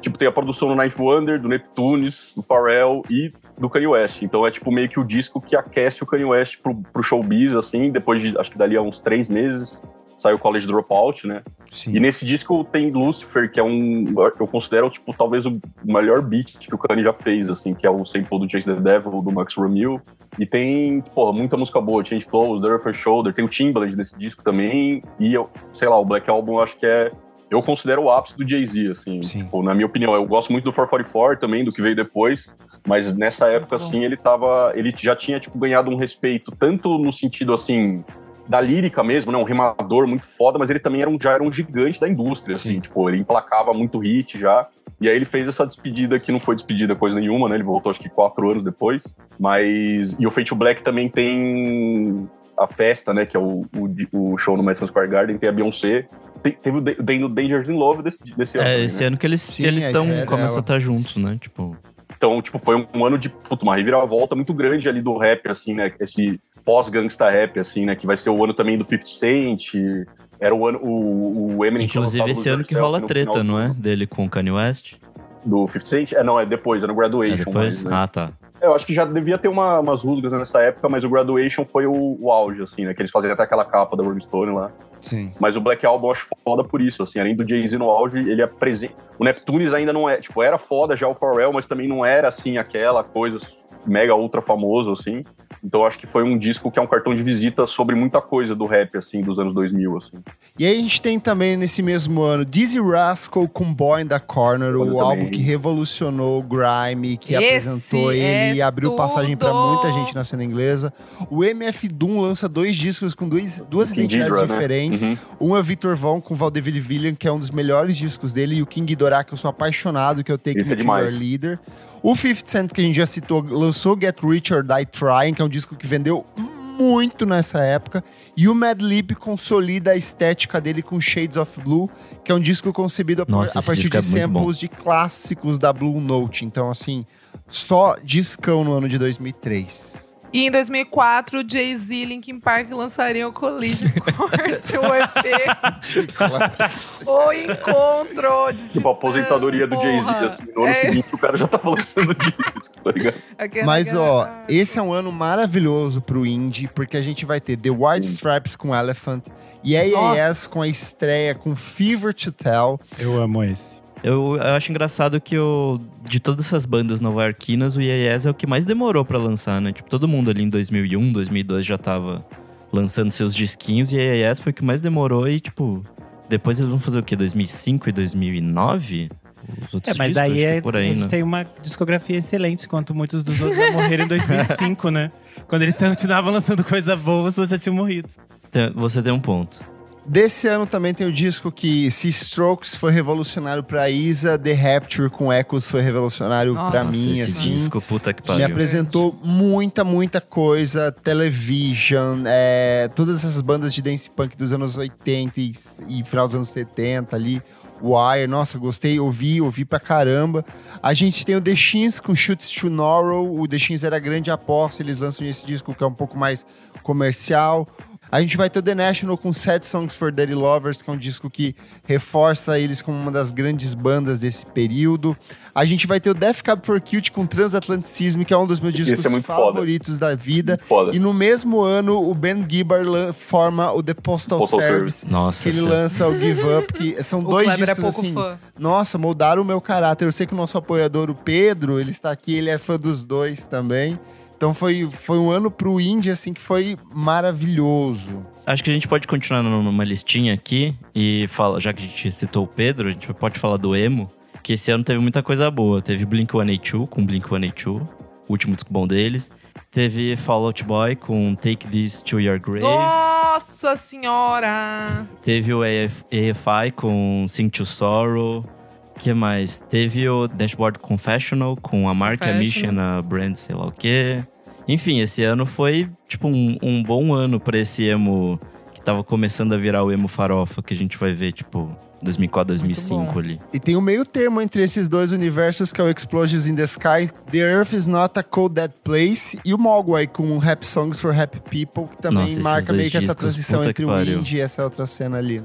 Speaker 5: tipo, tem a produção do Ninth Wonder, do Neptunes, do Pharrell e do Kanye West. Então é tipo meio que o disco que aquece o Kanye West pro, pro showbiz, assim, depois de, acho que dali a uns três meses, saiu o College Dropout, né?
Speaker 1: Sim.
Speaker 5: E nesse disco tem Lucifer, que é um. Eu considero, tipo, talvez o melhor beat que o Kanye já fez, assim, que é o sample do Chase the Devil, do Max Ramil. E tem, porra, muita música boa. Change Clothes, The Earth and Shoulder, tem o Timbaland nesse disco também. E, eu, sei lá, o Black Album eu acho que é. Eu considero o ápice do Jay-Z, assim,
Speaker 6: Sim.
Speaker 5: tipo, na minha opinião. Eu gosto muito do 444 também, do que veio depois. Mas nessa época, assim, ele tava. Ele já tinha, tipo, ganhado um respeito, tanto no sentido, assim, da lírica mesmo, né? Um rimador muito foda, mas ele também era um, já era um gigante da indústria, assim,
Speaker 6: Sim.
Speaker 5: tipo, ele emplacava muito hit já. E aí ele fez essa despedida que não foi despedida coisa nenhuma, né? Ele voltou acho que quatro anos depois. Mas. E o Fate Black também tem a festa, né? Que é o, o, o show no Madison Square Garden, tem a Beyoncé. Teve o Da- o Dangerous in Love desse, desse ano.
Speaker 4: É,
Speaker 5: também,
Speaker 4: esse
Speaker 5: né?
Speaker 4: ano que eles
Speaker 1: Sim,
Speaker 4: eles
Speaker 1: a
Speaker 4: estão começam a estar juntos, né? Tipo,
Speaker 5: Então, tipo, foi um ano de puta, uma reviravolta muito grande ali do rap, assim, né? Esse pós-gangsta rap, assim, né? Que vai ser o ano também do 50 Cent. Era o ano. O, o Eminem
Speaker 4: inclusive esse ano que rola treta,
Speaker 5: final
Speaker 4: não é? Dele com o Kanye West.
Speaker 5: Do 50 Cent? É, não, é depois, é no
Speaker 4: É
Speaker 5: Graduation.
Speaker 4: depois?
Speaker 5: mais, né?
Speaker 4: Ah, tá.
Speaker 5: É, Eu acho que já devia ter uma- umas rusgas nessa época, mas o Graduation foi o, o auge, assim, né? Que eles faziam até aquela capa da Rolling Stone lá.
Speaker 6: Sim.
Speaker 5: Mas o Black Album eu acho foda por isso, assim, além do Jay-Z no auge, ele apresenta. O Neptunes ainda não é, tipo, era foda já o Pharrell, mas também não era, assim, aquela coisa mega ultra famoso, assim. Então eu acho que foi um disco que é um cartão de visita sobre muita coisa do rap, assim, dos anos 2000, assim.
Speaker 1: E aí a gente tem também nesse mesmo ano Dizzy Rascal com Boy in the Corner,
Speaker 5: Olha
Speaker 1: o
Speaker 5: também.
Speaker 1: álbum que revolucionou o grime, que
Speaker 2: Esse
Speaker 1: apresentou ele
Speaker 2: é
Speaker 1: e abriu passagem pra
Speaker 2: tudo!
Speaker 1: muita gente na cena inglesa. O MF Doom lança dois discos com dois, duas
Speaker 5: King
Speaker 1: identidades
Speaker 5: né?
Speaker 1: diferentes.
Speaker 5: Uhum.
Speaker 1: Um é Victor Von com Valdeville Villian, que é um dos melhores discos dele, e o King Ghidorah, que eu sou apaixonado, que eu tenho
Speaker 5: Esse
Speaker 1: que
Speaker 5: é
Speaker 1: Your
Speaker 5: demais.
Speaker 1: Leader. O 50 Cent, que a gente já citou, lançou Get Rich or Die Trying, que é um disco que vendeu muito nessa época. E o Mad Lib consolida a estética dele com Shades of Blue, que é um disco concebido
Speaker 4: Nossa,
Speaker 1: a partir de
Speaker 4: é
Speaker 1: samples de clássicos da Blue Note. Então, assim, só discão no ano de 2003.
Speaker 2: E em 2004, Jay-Z e Linkin Park lançariam o Collision Course, o EP. o encontro de
Speaker 5: Tipo, a aposentadoria do Jay-Z, assim, no ano
Speaker 2: É.
Speaker 5: seguinte o cara já tava lançando disco, tá ligado?
Speaker 1: Mas, ó, esse é um ano maravilhoso pro indie, porque a gente vai ter The White. Stripes com Elephant, e AAS
Speaker 2: Nossa.
Speaker 1: com a estreia com Fever to Tell.
Speaker 6: Eu amo esse.
Speaker 4: Eu, eu acho engraçado que o, de todas essas bandas nova-iorquinas, o IAS é o que mais demorou pra lançar, né? Tipo, todo mundo ali em 2001, 2002 já tava lançando seus disquinhos e o IAS foi o que mais demorou e, tipo, depois eles vão fazer o quê? 2005 e 2009? Os outros
Speaker 3: É, mas
Speaker 4: discos,
Speaker 3: daí é,
Speaker 4: por aí,
Speaker 3: eles
Speaker 4: né?
Speaker 3: têm uma discografia excelente, enquanto muitos dos outros já morreram em 2005, né? Quando eles continuavam lançando coisa boa, os outros já tinham morrido.
Speaker 4: Você tem um ponto.
Speaker 1: Desse ano também tem o disco que se Strokes foi revolucionário pra Isa, The Rapture com Echoes foi revolucionário
Speaker 2: Nossa,
Speaker 1: pra mim,
Speaker 4: Esse
Speaker 1: assim.
Speaker 4: disco, puta que
Speaker 1: Me
Speaker 4: pariu.
Speaker 1: apresentou muita, muita coisa. Television, é, todas essas bandas de dance punk dos anos 80 e, e final dos anos 70 ali. Wire, nossa, gostei, ouvi, ouvi pra caramba. A gente tem o The Shins com Shoots Tomorrow. O The Shins era grande aposta, eles lançam esse disco que é um pouco mais comercial. A gente vai ter o The National com Sad Songs for Dirty Lovers, que é um disco que reforça eles como uma das grandes bandas desse período. A gente vai ter o Death Cab for Cute com Transatlanticism, que é um dos meus
Speaker 5: Esse
Speaker 1: discos
Speaker 5: é muito foda.
Speaker 1: favoritos da vida.
Speaker 5: Muito foda.
Speaker 1: E no mesmo ano, o Ben Gibbard forma o The Postal,
Speaker 5: Postal
Speaker 1: Service.
Speaker 4: Nossa,
Speaker 1: Que ele
Speaker 4: esse-
Speaker 1: lança o Give Up, que são
Speaker 2: O
Speaker 1: dois
Speaker 2: Kleber é
Speaker 1: discos
Speaker 2: pouco
Speaker 1: assim.
Speaker 2: fã.
Speaker 1: Nossa, moldaram o meu caráter. Eu sei que o nosso apoiador, o Pedro, ele está aqui, ele é fã dos dois também. Então foi, foi um ano pro indie, assim, que foi maravilhoso.
Speaker 4: Acho que a gente pode continuar numa listinha aqui e fala, já que a gente citou o Pedro, a gente pode falar do emo, que esse ano teve muita coisa boa. Teve Blink-182 com Blink-182, o último disco bom deles. Teve Fall Out Boy com Take This to Your Grave.
Speaker 2: Nossa senhora!
Speaker 4: Teve o AF, AFI com Sing to Sorrow. Que mais? Teve o Dashboard Confessional com a marca, Mission, a Brand, sei lá o quê. Enfim, esse ano foi, tipo, um, um bom ano pra esse emo que tava começando a virar o emo farofa, que a gente vai ver, tipo, 2004, 2005
Speaker 2: bom.
Speaker 4: ali.
Speaker 1: E tem um meio termo entre esses dois universos, que é o Explosions in the Sky, The Earth is Not a Cold Dead Place, e o Mogwai com Rap Songs for Happy People, que também
Speaker 4: Nossa,
Speaker 1: marca meio que essa transição entre
Speaker 4: que
Speaker 1: o indie e essa outra cena ali.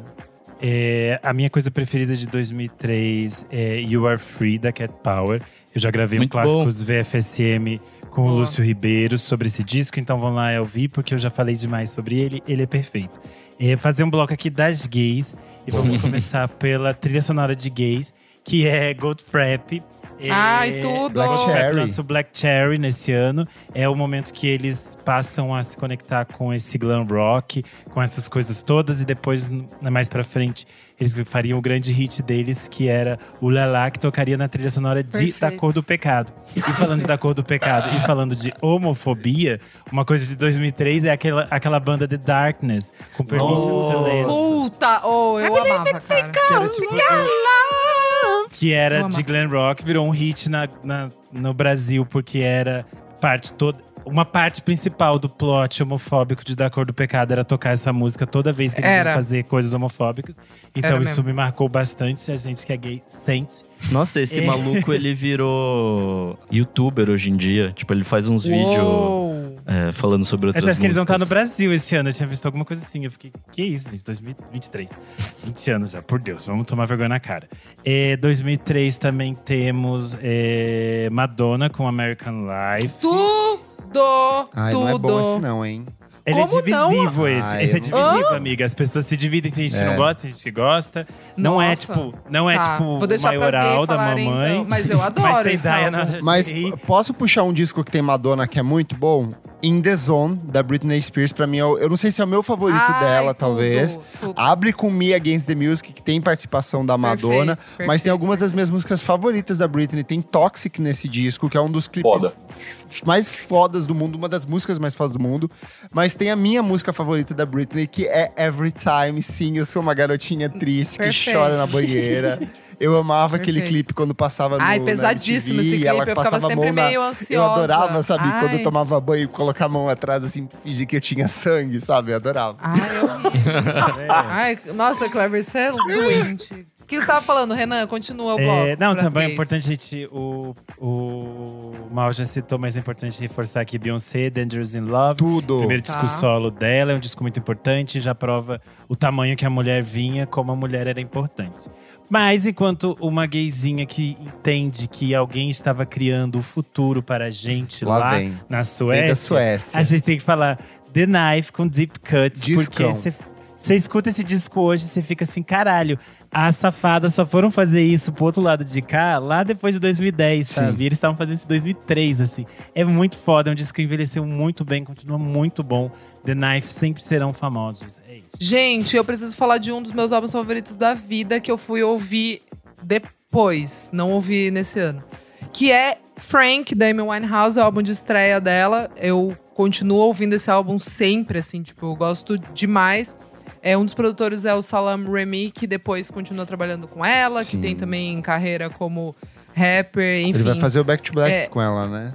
Speaker 6: É, a minha coisa preferida de 2003 é You Are Free, da Cat Power. Eu já gravei um
Speaker 4: Muito
Speaker 6: clássicos VFSM com o
Speaker 2: Boa.
Speaker 6: Lúcio Ribeiro sobre esse disco, então vamos lá ouvir, porque eu já falei demais sobre ele. Ele é perfeito. É, fazer um bloco aqui das gays. E vamos começar pela trilha sonora de gays, que é Gold Frap. É,
Speaker 2: Ai, tudo!
Speaker 1: Black Cherry.
Speaker 6: Frap lançou Black Cherry nesse ano. É o momento que eles passam a se conectar com esse glam rock, com essas coisas todas. E depois, mais pra frente, eles fariam o grande hit deles, que era o Lala, que tocaria na trilha sonora de
Speaker 2: Perfeito.
Speaker 6: Da Cor do Pecado. E falando de Da Cor do Pecado e falando de homofobia, uma coisa de 2003 é aquela, aquela banda The Darkness, com Permission
Speaker 1: Oh.
Speaker 6: to.
Speaker 2: Puta! Oh, eu amava, cara.
Speaker 6: Que era, tipo, que era de glam rock, virou um hit na, na- no Brasil, porque era parte toda. Uma parte principal do plot homofóbico de Da Cor do Pecado era tocar essa música toda vez que eles
Speaker 2: Era.
Speaker 6: iam fazer coisas homofóbicas. Então
Speaker 2: Era
Speaker 6: isso
Speaker 2: mesmo.
Speaker 6: me marcou bastante. A gente que é gay sente.
Speaker 4: Nossa, esse
Speaker 6: É.
Speaker 4: maluco, ele virou youtuber hoje em dia. Tipo, ele faz uns vídeos
Speaker 2: Uou.
Speaker 4: é, falando sobre outras
Speaker 6: Mas acho que eles vão estar no
Speaker 4: músicas.
Speaker 6: Brasil esse ano. Eu tinha visto alguma coisa assim. Eu fiquei, que isso, gente? 2023. 20 anos já, por Deus. Vamos tomar vergonha na cara. É, 2003 também temos é, Madonna com American Life.
Speaker 2: Tudo!
Speaker 1: Ai,
Speaker 2: tudo.
Speaker 1: não é bom esse não, hein?
Speaker 6: Ele
Speaker 2: Como
Speaker 6: é divisivo esse.
Speaker 1: Ai,
Speaker 6: esse é divisivo, amiga. As pessoas se dividem. Tem gente que
Speaker 1: É.
Speaker 6: não gosta, tem gente que gosta. Não é
Speaker 2: Nossa.
Speaker 6: tipo, não é
Speaker 2: Tá,
Speaker 6: tipo
Speaker 2: Vou deixar
Speaker 6: maioral da
Speaker 2: falarem,
Speaker 6: mamãe.
Speaker 2: então. Mas eu adoro
Speaker 6: Mas tem
Speaker 2: esse
Speaker 6: Diana
Speaker 2: álbum.
Speaker 1: Mas posso puxar um disco que tem Madonna que é muito bom? In The Zone, da Britney Spears, pra mim, é o- eu não sei se é o meu favorito
Speaker 2: Ai,
Speaker 1: dela,
Speaker 2: tudo,
Speaker 1: talvez.
Speaker 2: tudo.
Speaker 1: Abre com Me Against the Music, que tem participação da Madonna.
Speaker 2: Perfeito,
Speaker 1: Mas
Speaker 2: perfeito,
Speaker 1: tem algumas das minhas músicas favoritas da Britney. Tem Toxic nesse disco, que é um dos clipes
Speaker 5: Foda.
Speaker 1: mais fodas do mundo, uma das músicas mais fodas do mundo. Mas tem a minha música favorita da Britney, que é Every Time. Sim, eu sou uma garotinha triste
Speaker 2: Perfeito.
Speaker 1: que chora na banheira. Eu amava aquele
Speaker 2: Perfeito.
Speaker 1: clipe quando passava no
Speaker 2: Ai, pesadíssimo
Speaker 1: MTV,
Speaker 2: esse
Speaker 1: e ela
Speaker 2: clipe. Eu ficava sempre
Speaker 1: mão na-
Speaker 2: meio
Speaker 1: Eu
Speaker 2: ansiosa.
Speaker 1: adorava, sabe? Quando eu
Speaker 2: Ai.
Speaker 1: tomava banho, colocar a mão atrás, assim, fingir que eu tinha sangue, sabe? Eu adorava.
Speaker 2: Ai, eu ri.
Speaker 6: É.
Speaker 2: Ai, nossa, Clever, você é doente. O que você tava falando, Renan? Continua o bloco.
Speaker 6: É, não, também é
Speaker 2: gays.
Speaker 6: importante a gente. O, o Mal já citou, mas é importante reforçar aqui Beyoncé, Dangerous in Love.
Speaker 1: Tudo.
Speaker 6: Primeiro
Speaker 2: Tá.
Speaker 6: disco solo dela, é um disco muito importante, já prova o tamanho que a mulher vinha, como a mulher era importante. Mas enquanto uma gayzinha que entende que alguém estava criando o futuro para a gente
Speaker 1: Lá
Speaker 6: lá, na Suécia,
Speaker 1: Suécia.
Speaker 6: a gente tem que falar The Knife com Deep Cuts,
Speaker 1: Discão.
Speaker 6: porque você escuta esse disco hoje e você fica assim, caralho, as safadas só foram fazer isso pro outro lado de cá lá depois de 2010,
Speaker 1: Sim.
Speaker 6: sabe? E eles estavam fazendo isso em 2003, assim. É muito foda, é um disco que envelheceu muito bem, continua muito bom. The Knife sempre serão famosos. É isso.
Speaker 2: Gente, eu preciso falar de um dos meus álbuns favoritos da vida que eu fui ouvir depois, não ouvi nesse ano. Que é Frank, da Amy Winehouse, é o álbum de estreia dela. Eu continuo ouvindo esse álbum sempre, assim, tipo, eu gosto demais. É, um dos produtores é o Salam Remy, que depois continua trabalhando com ela,
Speaker 1: Sim.
Speaker 2: que tem também carreira como rapper, enfim.
Speaker 1: Ele vai fazer o Back to Black
Speaker 2: É.
Speaker 1: com ela, né?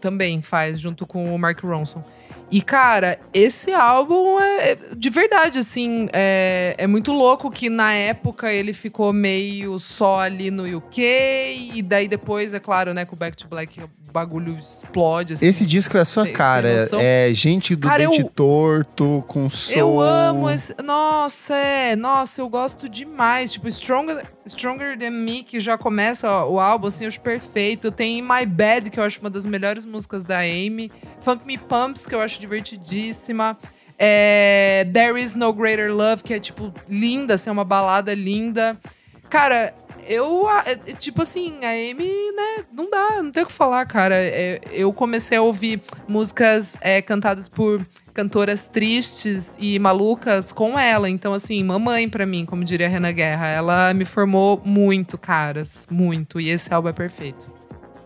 Speaker 2: também faz, junto com o Mark Ronson. E, cara, esse álbum é de verdade, assim, é, é muito louco que na época ele ficou meio só ali no UK, e daí depois, é claro, né, com o Back to Black bagulho explode, assim.
Speaker 1: Esse disco é a sua
Speaker 2: sem- sem
Speaker 1: cara.
Speaker 2: noção.
Speaker 1: É gente do
Speaker 2: Cara,
Speaker 1: dente
Speaker 2: eu-
Speaker 1: torto, com soul.
Speaker 2: Eu amo esse. Nossa, é. Nossa, eu gosto demais. Tipo, Stronger, Stronger Than Me, que já começa o álbum, assim, eu acho perfeito. Tem My Bad, que eu acho uma das melhores músicas da Amy. Funk Me Pumps, que eu acho divertidíssima. É, There Is No Greater Love, que é, tipo, linda, assim, é uma balada linda. Cara, eu, a- é, é, tipo assim, a Amy, né, não dá, não tem o que falar, cara. É, eu comecei a ouvir músicas é, cantadas por cantoras tristes e malucas com ela. Então, assim, mamãe pra mim, como diria a Renan Guerra. Ela me formou muito, caras, muito. E esse álbum é perfeito.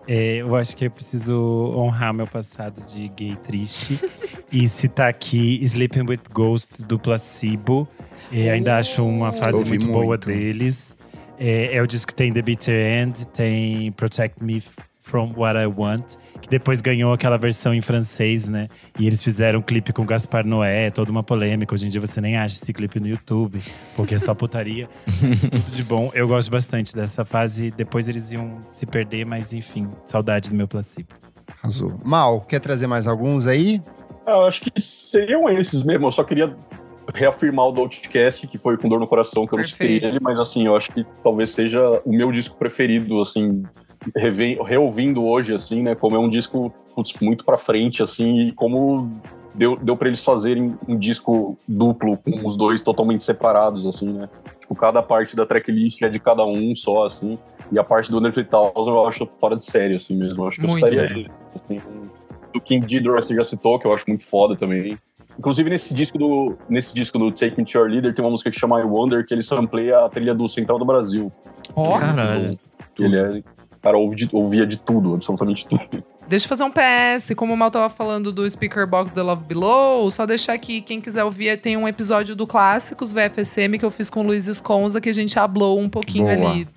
Speaker 6: É, eu acho que eu preciso honrar meu passado de gay triste e citar aqui Sleeping with Ghosts do Placebo. É, ainda acho uma fase
Speaker 1: Ouvi
Speaker 6: muito, boa
Speaker 1: muito.
Speaker 6: deles. É, é o disco que tem The Bitter End, tem Protect Me From What I Want, que depois ganhou aquela versão em francês, né? E eles fizeram um clipe com Gaspar Noé, toda uma polêmica. Hoje em dia você nem acha esse clipe no YouTube, porque é só putaria. Mas tudo de bom. Eu gosto bastante dessa fase. Depois eles iam se perder, mas enfim, saudade do meu placebo.
Speaker 1: Arrasou. Mal, quer trazer mais alguns aí?
Speaker 5: Ah, eu acho que seriam esses mesmo. Eu só queria reafirmar o do Outcast, que foi com dor no coração que eu não citei
Speaker 2: Perfeito.
Speaker 5: ele, mas assim, eu acho que talvez seja o meu disco preferido, assim, reouvindo hoje, assim, né? Como é um disco putz, muito pra frente, assim, e como deu, deu pra eles fazerem um disco duplo, com os dois totalmente separados, assim, né? Tipo, cada parte da tracklist é de cada um só, assim. E a parte do Under 3000 eu acho fora de série, assim mesmo. Eu acho que
Speaker 2: Muito.
Speaker 5: eu citaria ele. Assim, do King Ghidorah você já citou, que eu acho muito foda também. Inclusive, nesse disco do, nesse disco do Take Me To Your Leader, tem uma música que chama I Wonder, que ele sampleia a trilha do Central do Brasil.
Speaker 2: Ó,
Speaker 4: Caralho.
Speaker 5: Que ele é. Cara, de- ouvia de tudo, absolutamente tudo.
Speaker 2: Deixa eu fazer um PS. Como o Mal tava falando do Speaker Box The Love Below, só deixar aqui, quem quiser ouvir, tem um episódio do Clássicos VFSM que eu fiz com o Luiz Esconza, que a gente hablou um pouquinho
Speaker 1: Boa.
Speaker 2: ali.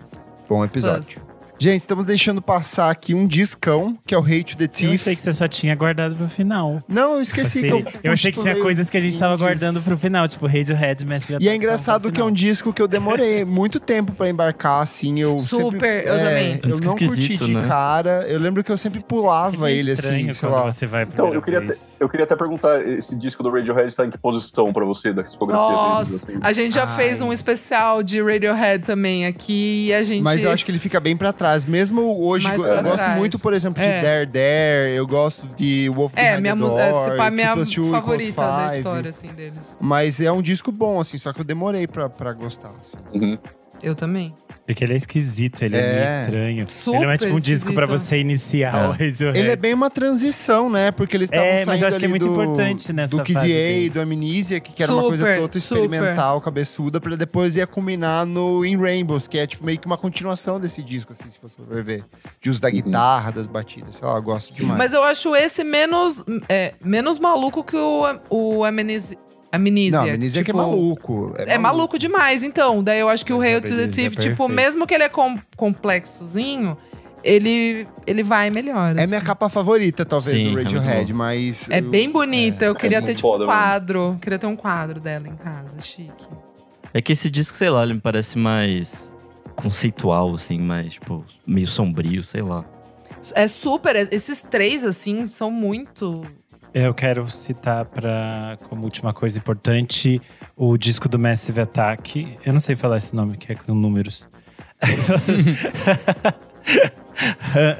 Speaker 1: Bom episódio. Gente, estamos deixando passar aqui um discão, que é o Hate to the
Speaker 6: Eu
Speaker 1: Thief.
Speaker 6: achei que você só tinha guardado pro final.
Speaker 1: Não, eu esqueci que eu.
Speaker 6: eu achei que tinha coisas que a gente tava
Speaker 1: indies.
Speaker 6: guardando pro final, tipo Radiohead, Massive
Speaker 1: E é engraçado que é um disco que eu demorei muito tempo pra embarcar, assim. Eu
Speaker 2: Super,
Speaker 1: sempre,
Speaker 2: eu também.
Speaker 1: Eu não curti de
Speaker 4: né?
Speaker 1: cara. Eu lembro que eu sempre pulava ele, assim, sei
Speaker 6: É
Speaker 1: lá.
Speaker 6: você vai
Speaker 5: Então, eu queria,
Speaker 6: vez.
Speaker 5: eu queria até perguntar: esse disco do Radiohead está em que posição pra você da discografia
Speaker 2: Nossa,
Speaker 5: deles? Assim?
Speaker 2: a gente já
Speaker 1: Ai.
Speaker 2: fez um especial de Radiohead também aqui e a gente.
Speaker 1: Mas eu acho que ele fica bem pra trás. Mesmo hoje, eu
Speaker 2: pra
Speaker 1: gosto
Speaker 2: trás.
Speaker 1: muito, por exemplo, de
Speaker 2: É.
Speaker 1: Dare Dare. Eu gosto de Wolf
Speaker 2: É,
Speaker 1: Behind
Speaker 2: minha
Speaker 1: the
Speaker 2: música.
Speaker 1: Door,
Speaker 2: É, pá, minha
Speaker 1: Two
Speaker 2: favorita da história, assim, deles.
Speaker 1: Mas é um disco bom, assim, só que eu demorei pra, pra gostar. assim.
Speaker 5: Uhum.
Speaker 2: Eu também.
Speaker 6: Porque ele é esquisito, ele é,
Speaker 1: É.
Speaker 6: meio estranho.
Speaker 2: Super
Speaker 6: ele não é tipo um disco pra
Speaker 2: esquisito.
Speaker 6: você iniciar
Speaker 4: É.
Speaker 6: o Radiohead.
Speaker 1: Ele é bem uma transição, né? Porque eles estavam
Speaker 6: É,
Speaker 1: saindo
Speaker 6: mas eu acho que é muito
Speaker 1: do,
Speaker 6: importante nessa
Speaker 1: do Kid A, do Amnesia, que, que era uma coisa
Speaker 2: Super,
Speaker 1: toda
Speaker 2: super.
Speaker 1: experimental, cabeçuda, pra depois ia culminar no In Rainbows, que é tipo meio que uma continuação desse disco, assim, se você for ver. De uso da guitarra, das batidas, sei lá, eu gosto demais.
Speaker 2: Mas eu acho esse menos, é, menos maluco que o, o Amnesia. Amnesia.
Speaker 1: Não, Amnesia que é
Speaker 2: tipo,
Speaker 1: maluco.
Speaker 2: É maluco demais, então. Daí eu acho que o
Speaker 6: Mas
Speaker 2: Hail
Speaker 6: a
Speaker 2: to the
Speaker 6: Amnesia é
Speaker 2: Thief, tipo, mesmo que ele é com, complexozinho, ele, ele vai melhor.
Speaker 1: É
Speaker 2: assim.
Speaker 1: minha capa favorita, talvez,
Speaker 4: Sim,
Speaker 1: do
Speaker 4: é
Speaker 1: Radiohead,
Speaker 4: bom.
Speaker 1: mas.
Speaker 2: É
Speaker 1: eu-
Speaker 2: bem bonita. eu queria ter,
Speaker 5: muito
Speaker 2: tipo, um
Speaker 5: foda mesmo.
Speaker 2: quadro. Queria ter um quadro dela em casa, chique.
Speaker 4: É que esse disco, sei lá, ele me parece mais conceitual, assim, mais, tipo, meio sombrio, sei lá.
Speaker 2: É super. Esses três, assim, são muito.
Speaker 6: Eu quero citar pra, como última coisa importante o disco do Massive Attack. Eu não sei falar esse nome, que é com números.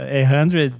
Speaker 6: é 100,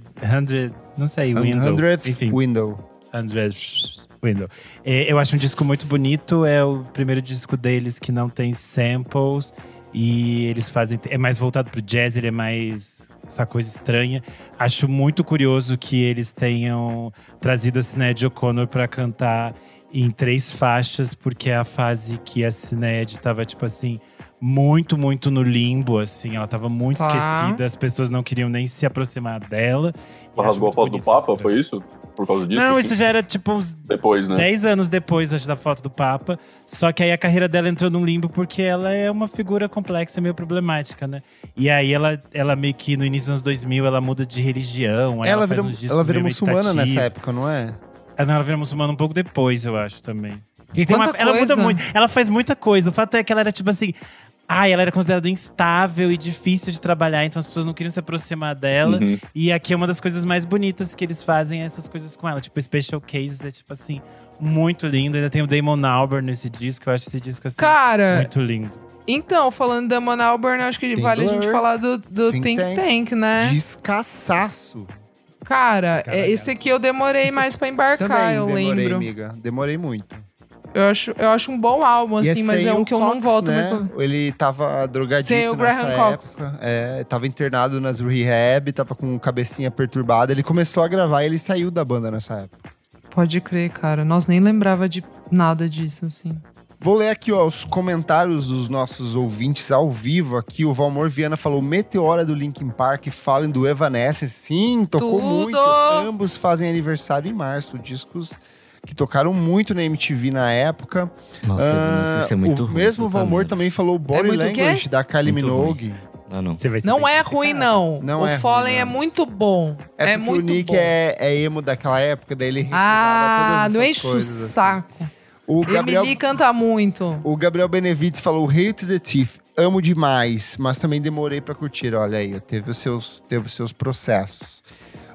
Speaker 6: 100, não sei, Window.
Speaker 1: 100th
Speaker 6: Enfim,
Speaker 1: Window.
Speaker 6: 100 Window. É, eu acho um disco muito bonito. É o primeiro disco deles que não tem samples. E eles fazem. É mais voltado pro jazz, ele é mais. Essa coisa estranha. Acho muito curioso que eles tenham trazido a Sinéad O'Connor pra cantar em três faixas, porque é a fase que a Sinéad tava, tipo assim, muito, muito no limbo, assim. Ela tava muito
Speaker 2: Tá.
Speaker 6: esquecida, as pessoas não queriam nem se aproximar dela.
Speaker 5: Ela rasgou a foto do Papa, foi isso? Por causa disso?
Speaker 6: Não, isso já era tipo uns
Speaker 5: Depois, né?
Speaker 6: 10 anos depois, acho, da foto do Papa. Só que aí a carreira dela entrou num limbo porque ela é uma figura complexa, meio problemática, né? E aí ela, ela meio que no início dos anos 2000, ela muda de religião. aí
Speaker 1: Ela,
Speaker 6: faz
Speaker 1: vira, ela vira muçulmana nessa época, não é?
Speaker 6: Ah, não, ela vira muçulmana um pouco depois, eu acho, também. Tem uma- ela muda muito. Ela faz muita coisa. O fato é que ela era tipo assim. Ai, ela era considerada instável e difícil de trabalhar, então as pessoas não queriam se aproximar dela.
Speaker 5: Uhum.
Speaker 6: E aqui é uma das coisas mais bonitas que eles fazem é essas coisas com ela. Tipo, Special Cases é tipo assim, muito lindo. Ainda tem o Damon Albarn nesse disco, eu acho esse disco assim,
Speaker 2: Cara,
Speaker 6: muito lindo.
Speaker 2: então, falando da Damon Albarn, acho que
Speaker 1: Tem
Speaker 2: vale a gente falar do, do
Speaker 1: Think
Speaker 2: Think,
Speaker 1: Tank.
Speaker 2: Tank, né?
Speaker 1: Descaçaço.
Speaker 2: Cara, é, esse aqui eu demorei mais pra embarcar,
Speaker 1: Também
Speaker 2: eu
Speaker 1: demorei,
Speaker 2: lembro.
Speaker 1: amiga. Demorei muito.
Speaker 2: Eu acho, eu acho um bom álbum, assim, mas é um que eu não
Speaker 1: Cox,
Speaker 2: volto
Speaker 1: né?
Speaker 2: muito.
Speaker 1: Ele tava drogadito
Speaker 2: Sem o
Speaker 1: nessa
Speaker 2: Graham Cox.
Speaker 1: época. É, tava internado nas rehab, tava com cabecinha perturbada. Ele começou a gravar e ele saiu da banda nessa época.
Speaker 2: Pode crer, cara. Nós nem lembrava de nada disso, assim.
Speaker 1: Vou ler aqui ó, os comentários dos nossos ouvintes ao vivo aqui. O Valmor Viana falou Meteora do Linkin Park, falem do Evanescence. Sim, tocou
Speaker 2: Tudo!
Speaker 1: muito. Ambos fazem aniversário em março. Discos que tocaram muito na MTV na época.
Speaker 4: Nossa,
Speaker 1: Ah,
Speaker 4: é muito
Speaker 1: o
Speaker 4: ruim,
Speaker 1: mesmo
Speaker 4: puta
Speaker 1: Valmor também falou Body
Speaker 2: muito o quê?
Speaker 1: Language da Kylie
Speaker 4: Muito
Speaker 1: Minogue.
Speaker 4: Ah, não.
Speaker 6: Você vai ser
Speaker 2: Não
Speaker 6: bem
Speaker 2: é ruim, não.
Speaker 1: Não
Speaker 2: o
Speaker 1: é ruim,
Speaker 2: Fallen
Speaker 1: não.
Speaker 2: é muito bom.
Speaker 1: É,
Speaker 2: É, muito
Speaker 1: o Nick
Speaker 2: bom.
Speaker 1: é, é emo daquela época, daí ele recusava
Speaker 2: Ah,
Speaker 1: todas
Speaker 2: não enche o
Speaker 1: assim.
Speaker 2: saco.
Speaker 1: O Gabriel,
Speaker 2: Emily canta muito.
Speaker 1: o Gabriel Benevides falou Hate the Thief, amo demais, mas também demorei pra curtir. Olha aí, teve os seus, teve os seus processos.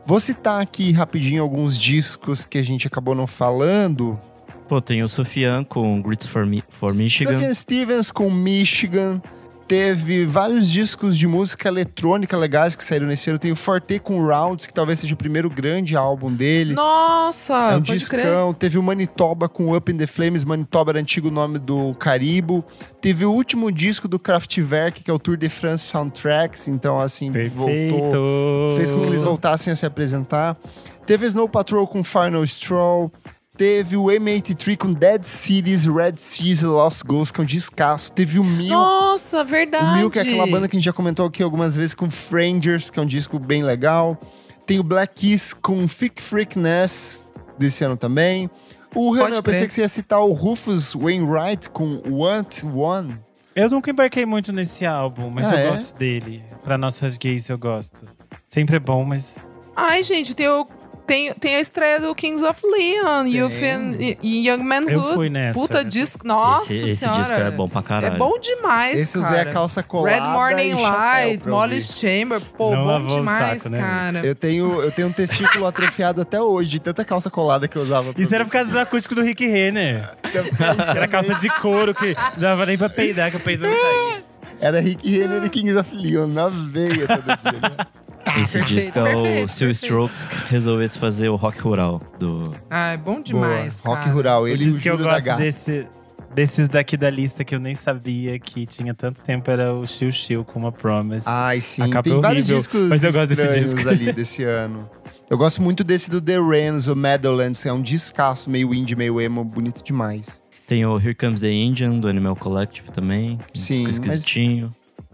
Speaker 1: Vou citar aqui rapidinho alguns discos que a gente acabou não falando.
Speaker 4: Pô, tem o Sofian com Grits for, Mi for Michigan.
Speaker 1: Sufjan Stevens com Michigan. Teve vários discos de música eletrônica legais que saíram nesse ano. Tem o Forte com Rounds, que talvez seja o primeiro grande álbum dele.
Speaker 2: Nossa,
Speaker 1: É um
Speaker 2: pode crer.
Speaker 1: discão. Teve o Manitoba com Up in the Flames. Manitoba era antigo nome do Caribo. Teve o último disco do Kraftwerk, que é o Tour de France Soundtracks. Então, assim, voltou.
Speaker 6: Perfeito.
Speaker 1: Fez com que eles voltassem a se apresentar. Teve Snow Patrol com Final Stroll. Teve o M83 com Dead Cities, Red Seas e Lost Ghosts, que é um descasso. Teve o Mil.
Speaker 2: Nossa, verdade.
Speaker 1: O Mil, que é aquela banda que a gente já comentou aqui algumas vezes com Frangers, que é um disco bem legal. Tem o Black Keys com Thick Freakness, desse ano também. O Renan,
Speaker 2: Pode
Speaker 1: eu pensei
Speaker 2: crer.
Speaker 1: que você ia citar o Rufus Wainwright com Want One.
Speaker 6: Eu nunca embarquei muito nesse álbum, mas
Speaker 1: Ah,
Speaker 6: eu
Speaker 1: é?
Speaker 6: gosto dele. Pra nossas gays eu gosto. Sempre é bom, mas.
Speaker 2: Ai, gente, tem, o, tem, tem a estreia do Kings of Leon. Youth and, e, e Young Manhood.
Speaker 6: Eu fui nessa.
Speaker 2: Puta disco. Nossa
Speaker 4: esse esse
Speaker 2: senhora.
Speaker 4: disco é bom pra caralho.
Speaker 2: É bom demais,
Speaker 1: Esse
Speaker 2: cara.
Speaker 1: usei a calça colada
Speaker 2: Red Morning
Speaker 1: e
Speaker 2: Light, Molly's Chamber. Pô,
Speaker 6: Não
Speaker 2: bom demais,
Speaker 6: saco, né,
Speaker 2: cara.
Speaker 1: Eu tenho, eu tenho um testículo atrofiado até hoje, de tanta calça colada que eu usava.
Speaker 6: Isso era por causa do acústico do Rick Renner. Era calça de couro que não dava nem pra peidar, que o peido não saía.
Speaker 1: Era Rick Renner e Kings of Leon na veia todo dia. Né?
Speaker 4: Esse
Speaker 2: Perfeito,
Speaker 4: disco é o
Speaker 2: perfeito,
Speaker 4: se o
Speaker 2: perfeito.
Speaker 4: Strokes resolvesse fazer o rock rural do.
Speaker 2: Ah, é bom demais,
Speaker 1: Boa. Rock
Speaker 2: cara.
Speaker 1: Rural, ele
Speaker 6: o
Speaker 1: e o
Speaker 6: disco que eu
Speaker 1: da
Speaker 6: gosto
Speaker 1: Gata.
Speaker 6: desse, desses daqui da lista que eu nem sabia que tinha tanto tempo era o Chill Chill com uma Promise.
Speaker 1: Ai, sim.
Speaker 6: A capa
Speaker 1: Tem
Speaker 6: é
Speaker 1: vários
Speaker 6: horrível,
Speaker 1: discos
Speaker 6: mas eu gosto desse disco.
Speaker 1: ali desse ano. Eu gosto muito desse do The Renzo, Meadowlands, que é um descasso, meio indie, meio emo, bonito demais.
Speaker 4: Tem o Here Comes the Engine, do Animal Collective também. um
Speaker 1: Sim,
Speaker 4: disco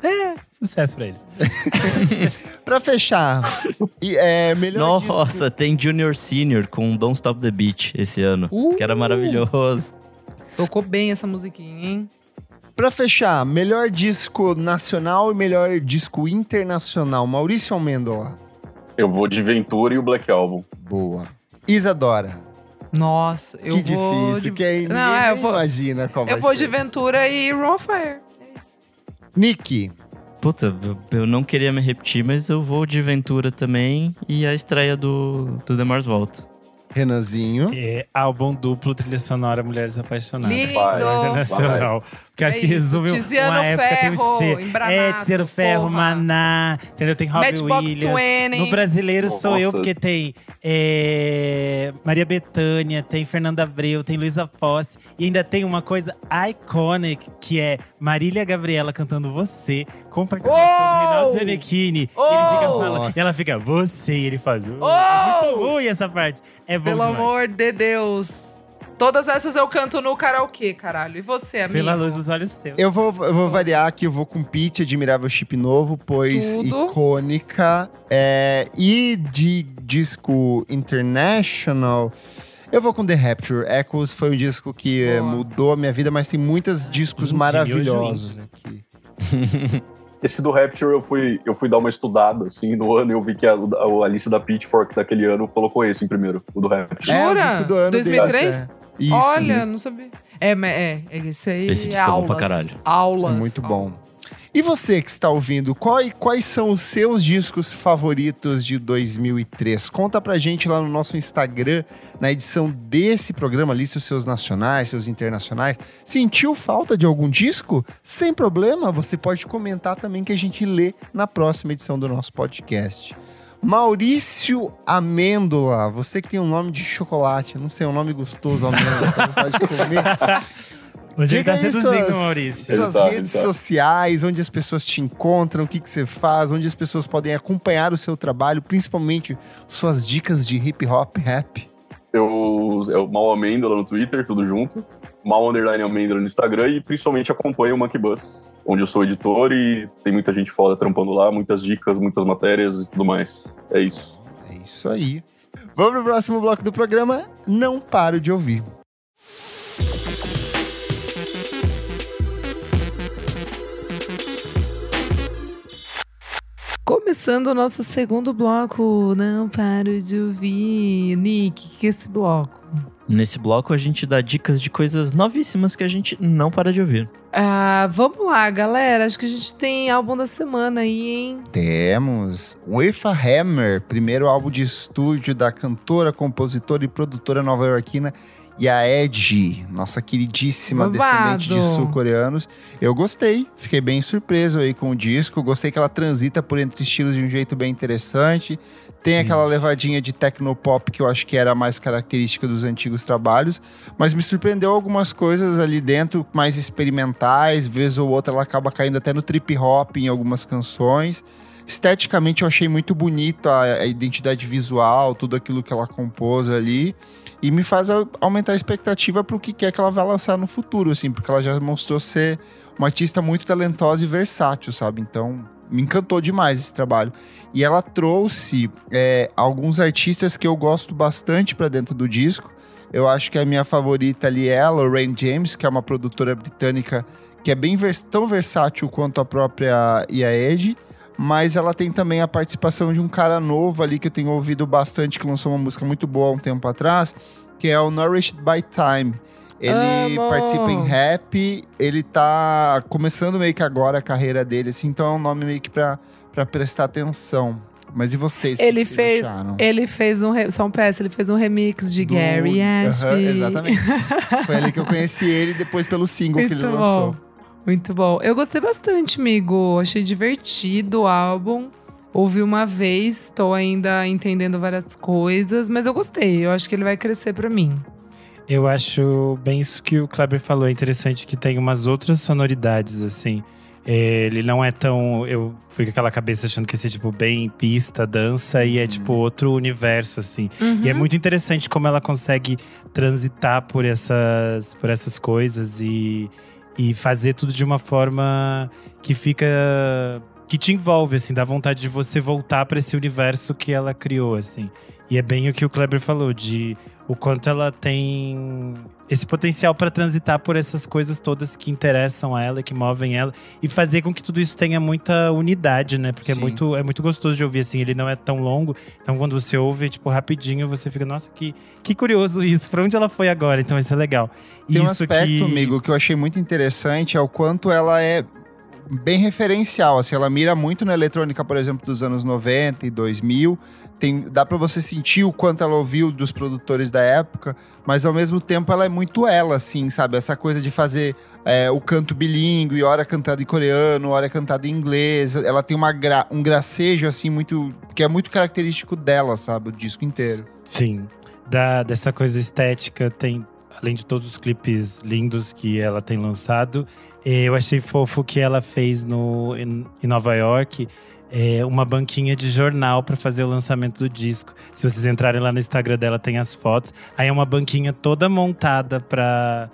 Speaker 4: esquisitinho.
Speaker 6: Sucesso pra eles.
Speaker 1: Pra fechar, e, é, melhor disco...
Speaker 4: Nossa, tem Junior Senior com Don't Stop the Beat esse ano.
Speaker 2: Uh!
Speaker 4: Que era maravilhoso.
Speaker 2: Tocou bem essa musiquinha, hein?
Speaker 1: Pra fechar, melhor disco nacional e melhor disco internacional. Maurício Almendola.
Speaker 5: Eu vou de Ventura e o Black Album.
Speaker 1: Boa. Isadora.
Speaker 2: Nossa, eu
Speaker 1: que
Speaker 2: vou
Speaker 1: difícil,
Speaker 2: de...
Speaker 1: que aí ninguém
Speaker 2: Não, é, eu vou,
Speaker 1: imagina qual
Speaker 2: eu
Speaker 1: vai
Speaker 2: vou
Speaker 1: ser.
Speaker 2: de Ventura e Raw Fire.
Speaker 1: Nick.
Speaker 4: Puta, eu- eu não queria me repetir, mas eu vou de Ventura também. E a estreia do, do The Mars Volta.
Speaker 1: Renanzinho.
Speaker 6: É, álbum duplo, trilha sonora Mulheres Apaixonadas.
Speaker 2: Lindo!
Speaker 6: Internacional. Que acho
Speaker 2: É
Speaker 6: que
Speaker 2: isso,
Speaker 6: resume
Speaker 2: Tiziano
Speaker 6: uma época, tem
Speaker 2: Ferro,
Speaker 6: o C. É, Tiziano Ferro,
Speaker 2: porra.
Speaker 6: Maná, entendeu? Tem Robbie
Speaker 2: Matchbox
Speaker 6: Williams.
Speaker 2: 20.
Speaker 6: No brasileiro sou eu,
Speaker 5: Nossa.
Speaker 6: porque tem é, Maria Bethânia, tem Fernanda Abreu, tem Luísa Posse. E ainda tem uma coisa iconic, que é Marília Gabriela cantando Você, com participação do Reinaldo Giannichini. E ele fica
Speaker 2: Oh!
Speaker 6: falando, e ela fica, você, e ele faz. "Oh".
Speaker 2: Oh!
Speaker 6: É muito ruim essa parte. É bom
Speaker 2: Pelo
Speaker 6: demais.
Speaker 2: amor de Deus. Todas essas eu canto no karaokê, caralho. E você, amigo?
Speaker 6: Pela luz dos olhos teus.
Speaker 1: Eu vou, eu vou variar aqui, eu vou com Pitch, Admirável Chip Novo, pois
Speaker 2: Tudo.
Speaker 1: icônica. É, e de disco international, eu vou com The Rapture. Echoes foi um disco que é,
Speaker 2: Boa.
Speaker 1: mudou a minha vida, mas tem muitos discos
Speaker 6: Indie,
Speaker 1: maravilhosos
Speaker 6: miojo
Speaker 1: aqui.
Speaker 5: Esse do Rapture eu fui, eu fui dar uma estudada, assim, no ano e eu vi que a, a, a lista da Pitchfork daquele ano colocou esse em primeiro, o do Rapture.
Speaker 1: É, o
Speaker 2: Jura?
Speaker 1: disco do ano
Speaker 2: 2003?
Speaker 1: deles, é. Isso.
Speaker 2: Olha, não sabia. É, mas é, é esse aí.
Speaker 4: Esse disco
Speaker 2: é
Speaker 4: bom pra caralho.
Speaker 2: Aulas.
Speaker 1: Muito bom.
Speaker 2: aulas.
Speaker 1: E você que está ouvindo, qual- quais são os seus discos favoritos de 2003? Conta pra gente lá no nosso Instagram, na edição desse programa, liste os seus nacionais, seus internacionais. Sentiu falta de algum disco? Sem problema, você pode comentar também que a gente lê na próxima edição do nosso podcast. Maurício Amêndola, você que tem um nome de chocolate, não sei, um nome gostoso, amêndoa, com vontade de comer.
Speaker 6: Hoje ele tá seduzindo
Speaker 1: suas-
Speaker 6: Maurício.
Speaker 1: Suas
Speaker 5: tá,
Speaker 1: redes
Speaker 5: tá.
Speaker 1: sociais, onde as pessoas te encontram, o que, que você faz, onde as pessoas podem acompanhar o seu trabalho, principalmente suas dicas de hip hop rap.
Speaker 5: Eu, é o Mal Amêndola no Twitter, tudo junto. Mal Underline Amêndola no Instagram e principalmente acompanho o Monkey Bus, onde eu sou editor e tem muita gente foda trampando lá, muitas dicas, muitas matérias e tudo mais. É isso.
Speaker 1: É isso aí. Vamos pro próximo bloco do programa. Não paro de ouvir.
Speaker 2: Começando o nosso segundo bloco, não paro de ouvir. Nick, o que é esse bloco?
Speaker 4: Nesse bloco a gente dá dicas de coisas novíssimas que a gente não para de ouvir.
Speaker 2: Ah, vamos lá, galera. Acho que a gente tem álbum da semana aí, hein?
Speaker 1: Temos With a Hammer, primeiro álbum de estúdio da cantora, compositora e produtora nova-iorquina Yaed, nossa queridíssima descendente de sul-coreanos. Eu gostei, fiquei bem surpreso aí com o disco. Gostei que ela transita por entre estilos de um jeito bem interessante. Tem
Speaker 6: Sim.
Speaker 1: aquela levadinha de tecnopop que eu acho que era mais característica dos antigos trabalhos, mas me surpreendeu algumas coisas ali dentro mais experimentais, vez ou outra ela acaba caindo até no trip hop em algumas canções. Esteticamente eu achei muito bonito a, identidade visual, tudo aquilo que ela compôs ali. E me faz aumentar a expectativa para o que quer que ela vai lançar no futuro, assim, porque ela já mostrou ser uma artista muito talentosa e versátil, sabe? Então, me encantou demais esse trabalho. E ela trouxe é, alguns artistas que eu gosto bastante para dentro do disco. Eu acho que a minha favorita ali é a Lorraine James, que é uma produtora britânica que é bem vers- tão versátil quanto a própria Yaed. Mas ela tem também a participação de um cara novo ali que eu tenho ouvido bastante, que lançou uma música muito boa há um tempo atrás, que é o Nourished by Time. Ele
Speaker 2: Amo!
Speaker 1: participa em rap, ele tá começando meio que agora a carreira dele, assim, então é um nome meio que pra, pra prestar atenção. Mas e vocês? que
Speaker 2: Ele
Speaker 1: vocês
Speaker 2: fez-? Ele fez um. re- um PS, ele fez um remix de
Speaker 1: Do-
Speaker 2: Gary Ashby.
Speaker 1: exatamente. Foi ali que eu conheci ele, depois pelo single que ele
Speaker 2: Muito
Speaker 1: lançou.
Speaker 2: bom. Muito bom. Eu gostei bastante, amigo. Achei divertido o álbum. Ouvi uma vez, tô ainda entendendo várias coisas, mas eu gostei. Eu acho que ele vai crescer pra mim.
Speaker 6: Eu acho bem isso que o Kleber falou. É interessante que tem umas outras sonoridades, assim. É, Ele não é tão. Eu fui com aquela cabeça achando que ia ser, tipo, bem pista, dança, e é, tipo, outro universo, assim. E é
Speaker 2: Uhum.
Speaker 6: muito interessante como ela consegue transitar por essas, por essas coisas e, e fazer tudo de uma forma que fica. que te envolve, assim, dá vontade de você voltar para esse universo que ela criou, assim. E é bem o que o Kleber falou, de o quanto ela tem esse potencial para transitar por essas coisas todas que interessam a ela, que movem ela, e fazer com que tudo isso tenha muita unidade, né? Porque é
Speaker 1: Sim.
Speaker 6: muito, é muito gostoso de ouvir, assim, ele não é tão longo, então quando você ouve, tipo, rapidinho, você fica, nossa, que, que curioso isso, pra onde ela foi agora? Então isso é legal.
Speaker 1: Tem um aspecto,
Speaker 6: que...
Speaker 1: amigo, que eu achei muito interessante, é o quanto ela é bem referencial, assim, ela mira muito na eletrônica, por exemplo, dos anos 90 e 2000, tem, dá pra você sentir o quanto ela ouviu dos produtores da época, mas ao mesmo tempo ela é muito ela, assim, sabe? Essa coisa de fazer é, o canto bilíngue, hora cantada em coreano, hora cantada em inglês, ela tem uma gra- um gracejo, assim, muito, que é muito característico dela, sabe? O disco inteiro.
Speaker 6: Sim. Da, dessa coisa estética, tem, além de todos os clipes lindos que ela tem lançado, eh, eu achei fofo que ela fez no, em, em Nova York eh, uma banquinha de jornal para fazer o lançamento do disco. Se vocês entrarem lá no Instagram dela, tem as fotos. Aí é uma banquinha toda montada para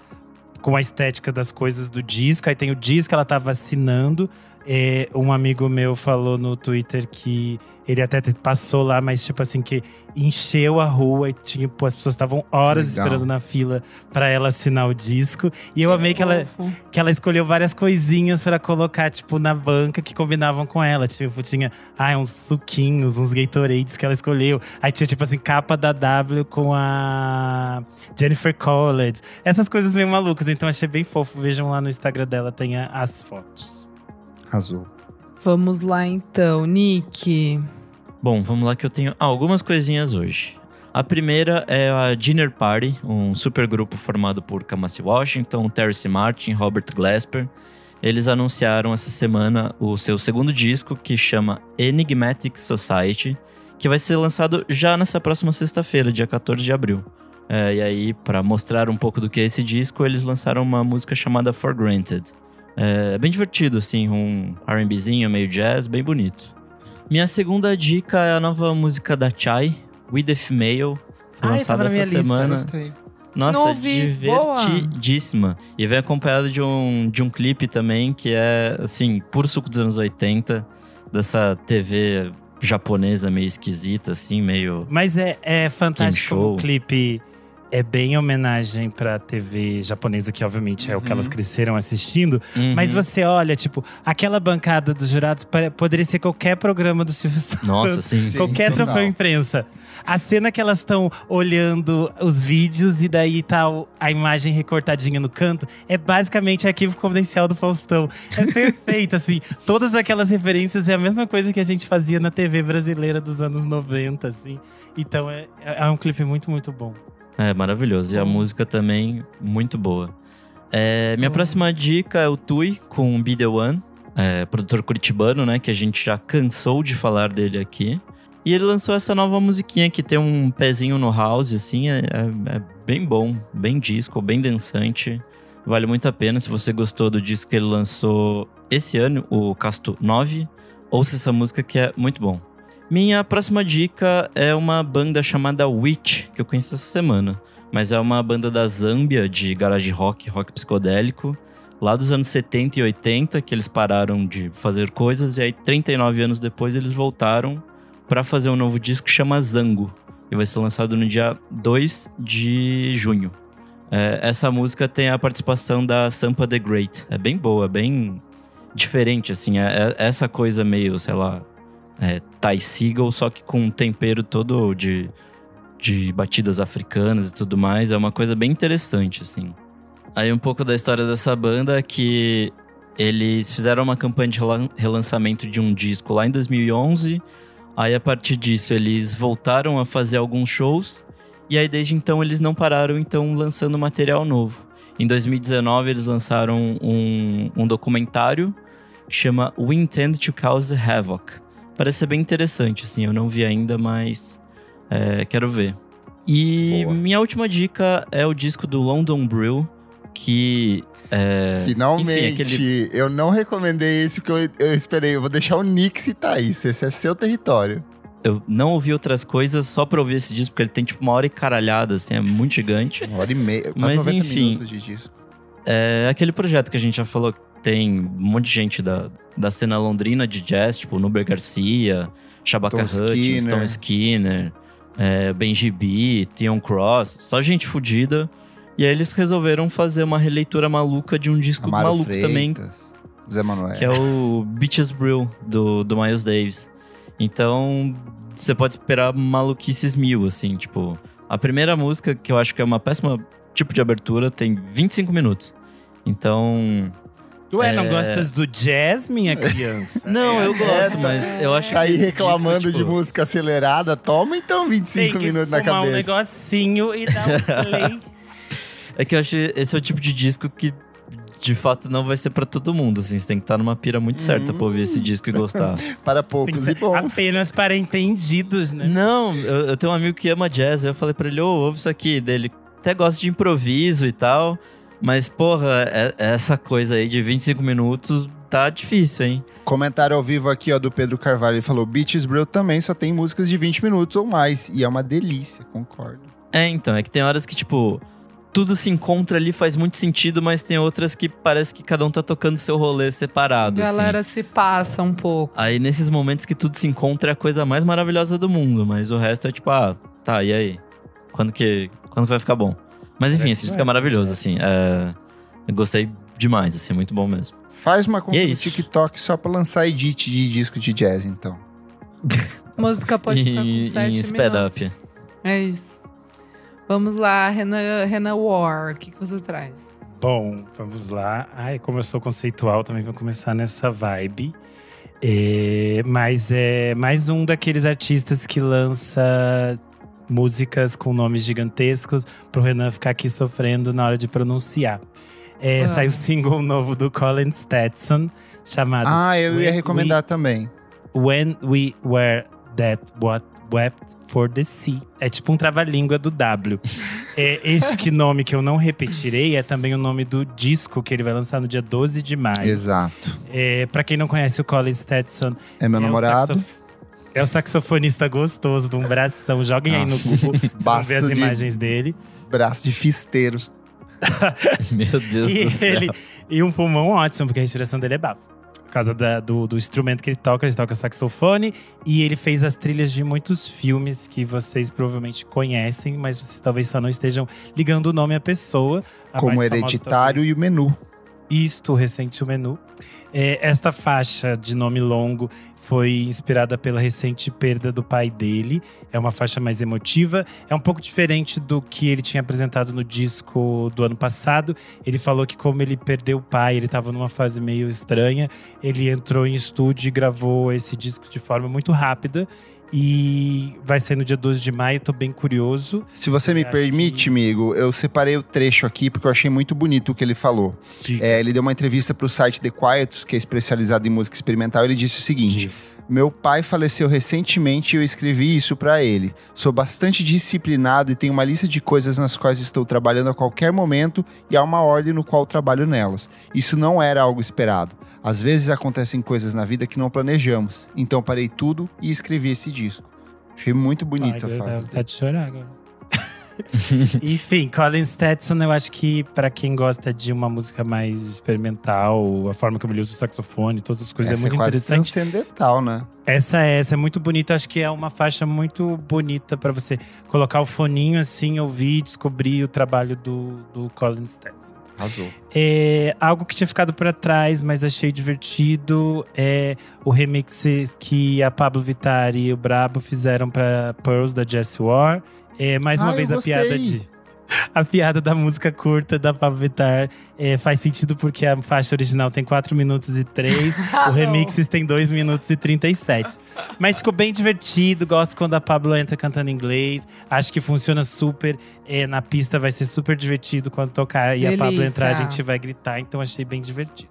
Speaker 6: com a estética das coisas do disco. Aí tem o disco ela tava assinando. Eh, um amigo meu falou no Twitter que ele até te- passou lá, mas tipo assim, que encheu a rua e tipo, as pessoas estavam horas
Speaker 1: Legal.
Speaker 6: esperando na fila para ela assinar o disco. E eu amei que ela, que ela escolheu várias coisinhas pra colocar, tipo, na banca que combinavam com ela. Tipo, tinha ai, uns suquinhos, uns Gatorades que ela escolheu. Aí tinha, tipo assim, capa da W com a Jennifer College. Essas coisas meio malucas. Então achei bem fofo. Vejam lá no Instagram dela, tem as fotos.
Speaker 1: Arrasou.
Speaker 2: Vamos lá então, Nick.
Speaker 4: Bom, vamos lá que eu tenho algumas coisinhas hoje. A primeira é a Dinner Party, um supergrupo formado por Kamasi Washington, Terry Martin, Robert Glasper. Eles anunciaram essa semana o seu segundo disco, que chama Enigmatic Society, que vai ser lançado já nessa próxima sexta-feira, dia 14 de abril. É, e aí, para mostrar um pouco do que é esse disco, eles lançaram uma música chamada For Granted. É bem divertido, assim, um R&Bzinho, meio jazz, bem bonito. Minha segunda dica é a nova música da Chai, We the Female. Foi
Speaker 6: Ai,
Speaker 4: lançada
Speaker 6: na minha
Speaker 4: essa
Speaker 6: lista,
Speaker 4: semana.
Speaker 1: Gostei.
Speaker 4: Nossa,
Speaker 2: Não ouvi. Boa.
Speaker 4: divertidíssima. E vem acompanhado de um, de um clipe também, que é, assim, puro suco dos anos 80. Dessa TV japonesa meio esquisita, assim, meio...
Speaker 6: Mas é, é fantástico o clipe é bem homenagem pra TV japonesa, que obviamente é o que elas
Speaker 1: Uhum.
Speaker 6: cresceram assistindo. Mas
Speaker 4: Uhum.
Speaker 6: você olha, tipo, aquela bancada dos jurados poderia ser qualquer programa do Silvio Santos.
Speaker 4: Nossa, sim.
Speaker 1: Sim.
Speaker 6: Qualquer troféu imprensa. A cena que elas estão olhando os vídeos e daí tá a imagem recortadinha no canto, é basicamente arquivo confidencial do Faustão. É perfeito, assim. Todas aquelas referências é a mesma coisa que a gente fazia na TV brasileira dos anos 90, assim. Então é, é um clipe muito, muito bom.
Speaker 4: É maravilhoso. E a música também, muito boa. É, minha próxima dica é o Tui, com Be The One. é, produtor curitibano, né? Que a gente já cansou de falar dele aqui. E ele lançou essa nova musiquinha que tem um pezinho no house, assim. É, é- é bem bom, bem disco, bem dançante. Vale muito a pena. Se você gostou do disco que ele lançou esse ano, o Casto 9, ouça essa música que é muito bom. Minha próxima dica é uma banda chamada Witch, que eu conheci essa semana. Mas é uma banda da Zâmbia, de garage rock, rock psicodélico. Lá dos anos 70 e 80, que eles pararam de fazer coisas. E aí, 39 anos depois, eles voltaram para fazer um novo disco que chama Zango. E vai ser lançado no dia 2 de junho. É, essa música tem a participação da Sampa the Great. É bem boa, bem diferente, assim. É, é essa coisa meio, sei lá, é, Ty Seagull, só que com um tempero todo de, de batidas africanas e tudo mais. É uma coisa bem interessante, assim. Aí um pouco da história dessa banda é que eles fizeram uma campanha de relan- relançamento de um disco lá em 2011. Aí a partir disso eles voltaram a fazer alguns shows. E aí desde então eles não pararam então lançando material novo. Em 2019 eles lançaram um, um documentário que chama We Intend to Cause Havoc. Parece ser bem interessante, assim. Eu não vi ainda, mas é, quero ver. E
Speaker 1: Boa.
Speaker 4: minha última dica é o disco do London Brew, que é,
Speaker 1: Finalmente,
Speaker 4: enfim, aquele-
Speaker 1: eu não recomendei esse porque eu, eu esperei. Eu vou deixar o Nick citar isso. Esse é seu território.
Speaker 4: eu não ouvi outras coisas só pra ouvir esse disco, porque ele tem tipo uma hora e caralhada, assim, é muito gigante.
Speaker 1: Uma hora e meia, quase
Speaker 4: Mas,
Speaker 1: 90
Speaker 4: enfim.
Speaker 1: de disco.
Speaker 4: É aquele projeto que a gente já falou tem um monte de gente da, da cena londrina de jazz, tipo Nuber Garcia, Shabaka
Speaker 1: Tom
Speaker 4: Hutchins,
Speaker 1: Skinner.
Speaker 4: Tom Skinner, é, Benji B, Theon Cross, só gente fodida. E aí eles resolveram fazer uma releitura maluca de um disco
Speaker 1: Amaro
Speaker 4: maluco também,
Speaker 1: Freitas, Zé Manuel.
Speaker 4: que é o Beaches Brew, do, do Miles Davis. Então, você pode esperar maluquices mil, assim, tipo... A primeira música, que eu acho que é uma péssima tipo de abertura, tem 25 minutos. Então...
Speaker 6: Ué, não
Speaker 4: É.
Speaker 6: gostas do jazz, minha criança?
Speaker 4: Não, eu gosto,
Speaker 1: É,
Speaker 4: mas eu acho
Speaker 1: Tá
Speaker 4: que
Speaker 1: aí
Speaker 4: esse
Speaker 1: reclamando
Speaker 4: disco,
Speaker 1: de
Speaker 4: tipo,
Speaker 1: música acelerada. Toma então 25
Speaker 6: Tem que
Speaker 1: minutos na
Speaker 6: fumar um
Speaker 1: cabeça.
Speaker 6: negocinho e dar um play.
Speaker 4: É que eu acho que esse é o tipo de disco que... De fato, não vai ser pra todo mundo, assim. Você tem que estar numa pira muito certa pra ouvir esse disco e gostar.
Speaker 1: Para
Speaker 6: Tem que
Speaker 1: poucos e
Speaker 6: ser
Speaker 1: bons.
Speaker 6: apenas para entendidos, né?
Speaker 4: Não, eu, eu tenho um amigo que ama jazz. aí Eu falei pra ele, ô, ouve isso aqui. Dele até gosta de improviso e tal. Mas, porra, é- essa coisa aí de 25 minutos tá difícil, hein?
Speaker 1: Comentário ao vivo aqui, ó, do Pedro Carvalho. Ele falou: Beaches Brew também só tem músicas de 20 minutos ou mais. E é uma delícia, concordo.
Speaker 4: É, então, é que tem horas que, tipo, tudo se encontra ali, faz muito sentido, mas tem outras que parece que cada um tá tocando seu rolê separado. assim.
Speaker 2: Galera se passa um pouco.
Speaker 4: Aí nesses momentos que tudo se encontra é a coisa mais maravilhosa do mundo, mas o resto é tipo, ah, tá, e aí? Quando que, quando que vai ficar bom? Mas enfim, esse disco é maravilhoso, assim. é, eu gostei demais, assim, muito bom mesmo.
Speaker 1: Faz uma conta
Speaker 4: é.
Speaker 1: TikTok só pra lançar edit de disco de jazz, então.
Speaker 2: Música pode ficar com
Speaker 4: E-
Speaker 2: 7
Speaker 4: em sped
Speaker 2: minutos.
Speaker 4: up.
Speaker 2: É isso. Vamos lá, Renan, Renan War, o que, que você traz?
Speaker 6: Bom, vamos lá. Ai, como eu sou conceitual, também vou começar nessa vibe. É, mas é mais um daqueles artistas que lança músicas com nomes gigantescos pro Renan ficar aqui sofrendo na hora de pronunciar. É,
Speaker 2: Ah.
Speaker 6: Saiu o single novo do Colin Stetson, chamado
Speaker 1: Ah, eu ia
Speaker 6: We-
Speaker 1: recomendar também.
Speaker 6: When We Were That What Wept for the Sea. É tipo um trava-língua do W. é, este nome que eu não repetirei é também o nome do disco que ele vai lançar no dia 12 de maio.
Speaker 1: Exato.
Speaker 6: É, pra quem não conhece o Colin Stetson,
Speaker 1: É meu
Speaker 6: é
Speaker 1: namorado.
Speaker 6: saxof- É o saxofonista gostoso de um bração. Joguem aí no
Speaker 1: Nossa.
Speaker 6: Google,
Speaker 1: Basta
Speaker 6: ver as
Speaker 1: de-
Speaker 6: imagens dele.
Speaker 1: Braço de fisteiro.
Speaker 4: Meu Deus
Speaker 6: E
Speaker 4: do céu.
Speaker 6: ele e um pulmão ótimo, porque a respiração dele é bafo. causa da- do, do instrumento que ele toca, ele toca saxofone. E ele fez as trilhas de muitos filmes que vocês provavelmente conhecem, mas vocês talvez só não estejam ligando o nome à pessoa. A
Speaker 1: Como Hereditário e o Menu.
Speaker 6: Isto, recente o menu. É, esta faixa de nome longo foi inspirada pela recente perda do pai dele. É uma faixa mais emotiva. É um pouco diferente do que ele tinha apresentado no disco do ano passado. Ele falou que, como ele perdeu o pai, ele estava numa fase meio estranha. Ele entrou em estúdio e gravou esse disco de forma muito rápida. E vai ser no dia 12 de maio, tô bem curioso.
Speaker 1: Se você me permite,
Speaker 6: que-
Speaker 1: amigo, eu separei o trecho aqui porque eu achei muito bonito o que ele falou. É, ele deu uma entrevista para o site The Quietus, que é especializado em música experimental. Ele disse o seguinte: Meu pai faleceu recentemente e eu escrevi isso para ele. Sou bastante disciplinado e tenho uma lista de coisas nas quais estou trabalhando a qualquer momento e há uma ordem no qual trabalho nelas. Isso não era algo esperado. Às vezes acontecem coisas na vida que não planejamos. Então parei tudo e escrevi esse disco. Achei muito bonito
Speaker 6: Ai,
Speaker 1: a fala.
Speaker 6: vontade de chorar agora. Enfim, Colin Stetson, eu acho que pra quem gosta de uma música mais experimental, a forma como ele usa o saxofone, todas as coisas,
Speaker 1: Essa
Speaker 6: é
Speaker 1: é
Speaker 6: muito
Speaker 1: quase
Speaker 6: interessante.
Speaker 1: transcendental, né?
Speaker 6: Essa é, essa é muito bonita, acho que é uma faixa muito bonita pra você colocar o foninho assim, ouvir, descobrir o trabalho do, do Colin Stetson.
Speaker 1: Arrasou.
Speaker 6: É, algo que tinha ficado pra trás, mas achei divertido, é o remix que a Pablo Vittar e o Brabo fizeram pra Pearls da Jess War. É, mais uma vez a piada
Speaker 1: gostei.
Speaker 6: de. A piada da música curta da Pablo Vittar é, faz sentido porque a faixa original tem 4 minutos e 3, o remix tem 2 minutos e 37. Mas ficou bem divertido, gosto quando a Pablo entra cantando inglês, acho que funciona super. é, na pista vai ser super divertido quando tocar e a Pablo entrar, a gente vai gritar, então achei bem divertido.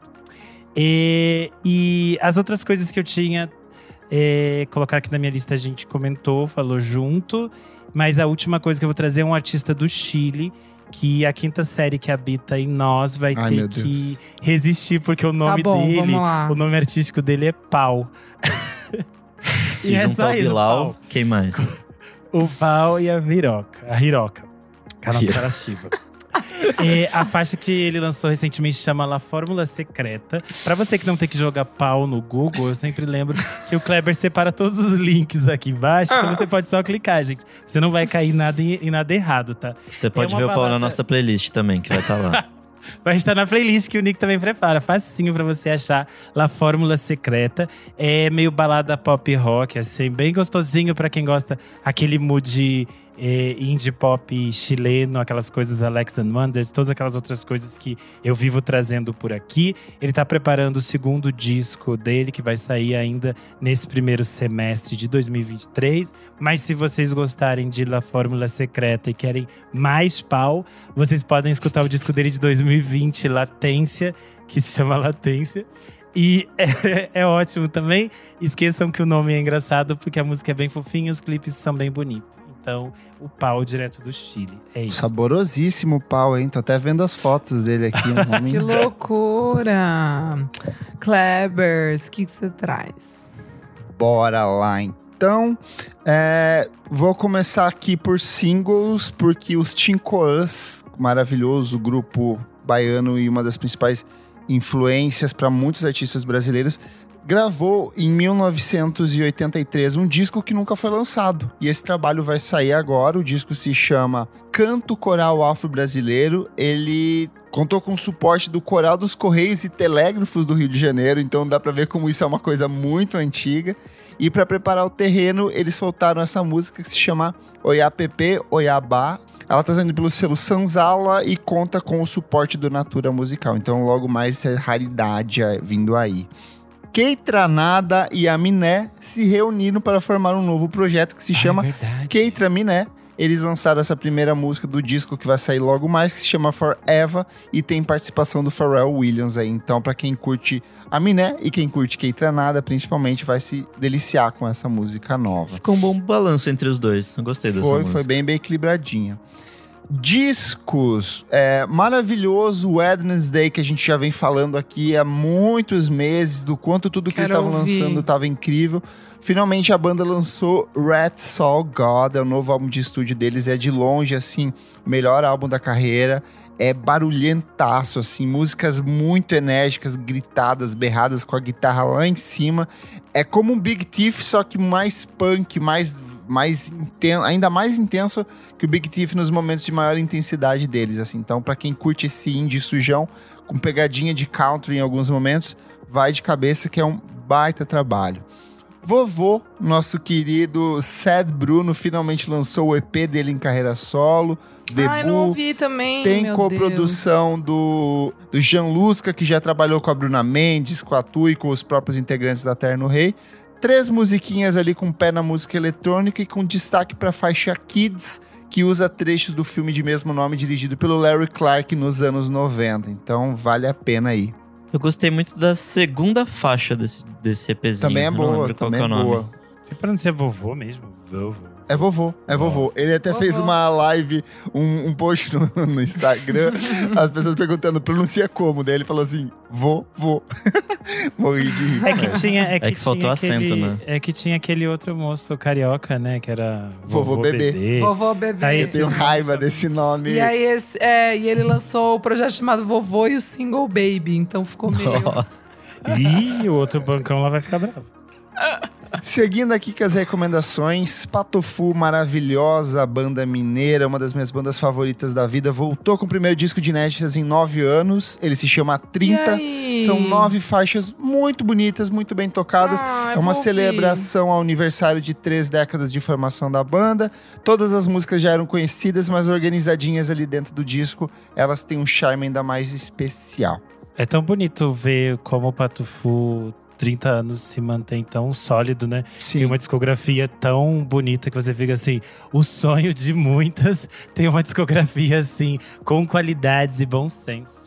Speaker 6: E, e as outras coisas que eu tinha é, colocar aqui na minha lista, a gente comentou, falou junto. Mas a última coisa que eu vou trazer é um artista do Chile, que a quinta série que habita em nós vai
Speaker 1: Ai,
Speaker 6: ter que resistir, porque o nome
Speaker 2: tá bom,
Speaker 6: dele, o nome artístico dele é Pau.
Speaker 4: Se
Speaker 6: E é
Speaker 4: junta
Speaker 6: só
Speaker 4: ao Bilal, quem mais?
Speaker 6: O Pau e a Viroca. A Hiroca. Com a nossa
Speaker 4: Hiroca.
Speaker 6: É, a faixa que ele lançou recentemente chama La Fórmula Secreta. Pra você que não tem que jogar pau no Google, eu sempre lembro que o Kleber separa todos os links aqui embaixo, então você pode só clicar, gente. Você não vai cair nada em, em nada errado, tá?
Speaker 4: Você pode
Speaker 6: uma
Speaker 4: ver o pau na nossa playlist também, que vai estar lá.
Speaker 6: Vai estar na playlist que o Nick também prepara. Facinho pra você achar La Fórmula Secreta. É meio balada pop rock, assim, bem gostosinho pra quem gosta aquele mood é, indie pop chileno, aquelas coisas Alex and Wonders, todas aquelas outras coisas que eu vivo trazendo por aqui. Ele tá preparando o segundo disco dele, que vai sair ainda nesse primeiro semestre de 2023. Mas se vocês gostarem de La Fórmula Secreta e querem mais pau, vocês podem escutar o disco dele de 2020, Latência, que se chama Latência. E é, é ótimo também. Esqueçam que o nome é engraçado, porque a música é bem fofinha e os clipes são bem bonitos. Então, o pau direto do Chile. É isso.
Speaker 1: Saborosíssimo o pau, hein? Tô até vendo as fotos dele aqui. Um
Speaker 2: Que loucura! Klebers, o que que você traz?
Speaker 1: Bora lá, então. É, vou começar aqui por singles, porque os Tincoãs, maravilhoso grupo baiano e uma das principais influências para muitos artistas brasileiros, gravou em 1983 um disco que nunca foi lançado. E esse trabalho vai sair agora. O disco se chama Canto Coral Afro-Brasileiro. Ele contou com o suporte do Coral dos Correios e Telégrafos do Rio de Janeiro, então dá para ver como isso é uma coisa muito antiga. E para preparar o terreno, eles soltaram essa música que se chama Oiapepe Oiabá. Ela tá saindo pelo selo Sanzala e conta com o suporte do Natura Musical. Então, logo mais, é raridade é, vindo aí. Keitranada e a Miné se reuniram para formar um novo projeto que se chama
Speaker 6: Ah, é verdade.
Speaker 1: Keitra Miné. Eles lançaram essa primeira música do disco que vai sair logo mais, que se chama Forever, e tem participação do Pharrell Williams aí. Então, pra quem curte a Miné e quem curte Keitra Nada, principalmente, vai se deliciar com essa música nova.
Speaker 4: Ficou um bom balanço entre os dois. Eu gostei dessa
Speaker 1: Foi,
Speaker 4: música.
Speaker 1: foi bem, bem equilibradinha. Discos. É, maravilhoso Wednesday, que a gente já vem falando aqui há muitos meses, do quanto tudo que eles
Speaker 2: Quero
Speaker 1: estavam
Speaker 2: ouvir.
Speaker 1: lançando estava incrível. Finalmente a banda lançou Red Soul God, é o novo álbum de estúdio deles, é de longe, assim, o melhor álbum da carreira. É barulhentaço, assim, músicas muito enérgicas, gritadas, berradas com a guitarra lá em cima. É como um Big Thief, só que mais punk, mais, mais inten ainda mais intenso que o Big Thief nos momentos de maior intensidade deles, assim. Então, pra quem curte esse indie sujão, com pegadinha de country em alguns momentos, vai de cabeça que é um baita trabalho. Vovô, nosso querido Sad Bruno, finalmente lançou o EP dele em carreira solo. Debut.
Speaker 2: Ai, não ouvi também.
Speaker 1: Tem coprodução do, do Jean Lusca, que já trabalhou com a Bruna Mendes, com a Tu e com os próprios integrantes da Terno Rei. Três musiquinhas ali com pé na música eletrônica e com destaque para a faixa Kids, que usa trechos do filme de mesmo nome dirigido pelo Larry Clark nos anos 90. Então vale a pena aí.
Speaker 4: Eu gostei muito da segunda faixa desse, desse EPzinho.
Speaker 1: Também é
Speaker 4: não
Speaker 1: boa, também é
Speaker 4: nome.
Speaker 1: boa.
Speaker 6: Você pronuncia vovô mesmo? Vovô.
Speaker 1: É vovô, é vovô. Ele até
Speaker 2: Vovô.
Speaker 1: fez uma live, um, um post no, no Instagram, as pessoas perguntando, pronuncia como? Daí ele falou assim, vovô. Morri de rir.
Speaker 6: É que tinha. É que,
Speaker 4: que faltou
Speaker 6: tinha
Speaker 4: acento,
Speaker 6: aquele,
Speaker 4: né?
Speaker 6: É que tinha aquele outro moço carioca, né? Que era.
Speaker 1: Vovô Bebê.
Speaker 2: Deus. Vovô bebê.
Speaker 6: Aí
Speaker 1: Eu tenho raiva desse nome.
Speaker 2: E aí, esse, é, e ele lançou o projeto chamado Vovô e o Single Baby. Então ficou meio.
Speaker 4: Nossa.
Speaker 6: Ih, o outro bancão lá vai ficar bravo.
Speaker 1: Seguindo aqui com as recomendações, Patofu, maravilhosa banda mineira, uma das minhas bandas favoritas da vida, voltou com o primeiro disco de inéditas em nove anos. Ele se chama 30.
Speaker 2: E aí?
Speaker 1: São nove faixas muito bonitas, muito bem tocadas.
Speaker 2: Ah,
Speaker 1: É uma celebração ao aniversário de três décadas de formação da banda. Todas as músicas já eram conhecidas, mas organizadinhas ali dentro do disco, elas têm um charme ainda mais especial.
Speaker 6: É tão bonito ver como o Patufu, 30 anos, se mantém tão sólido, né? Tem uma discografia tão bonita que você fica assim, o sonho de muitas tem uma discografia assim, com qualidades e bom senso.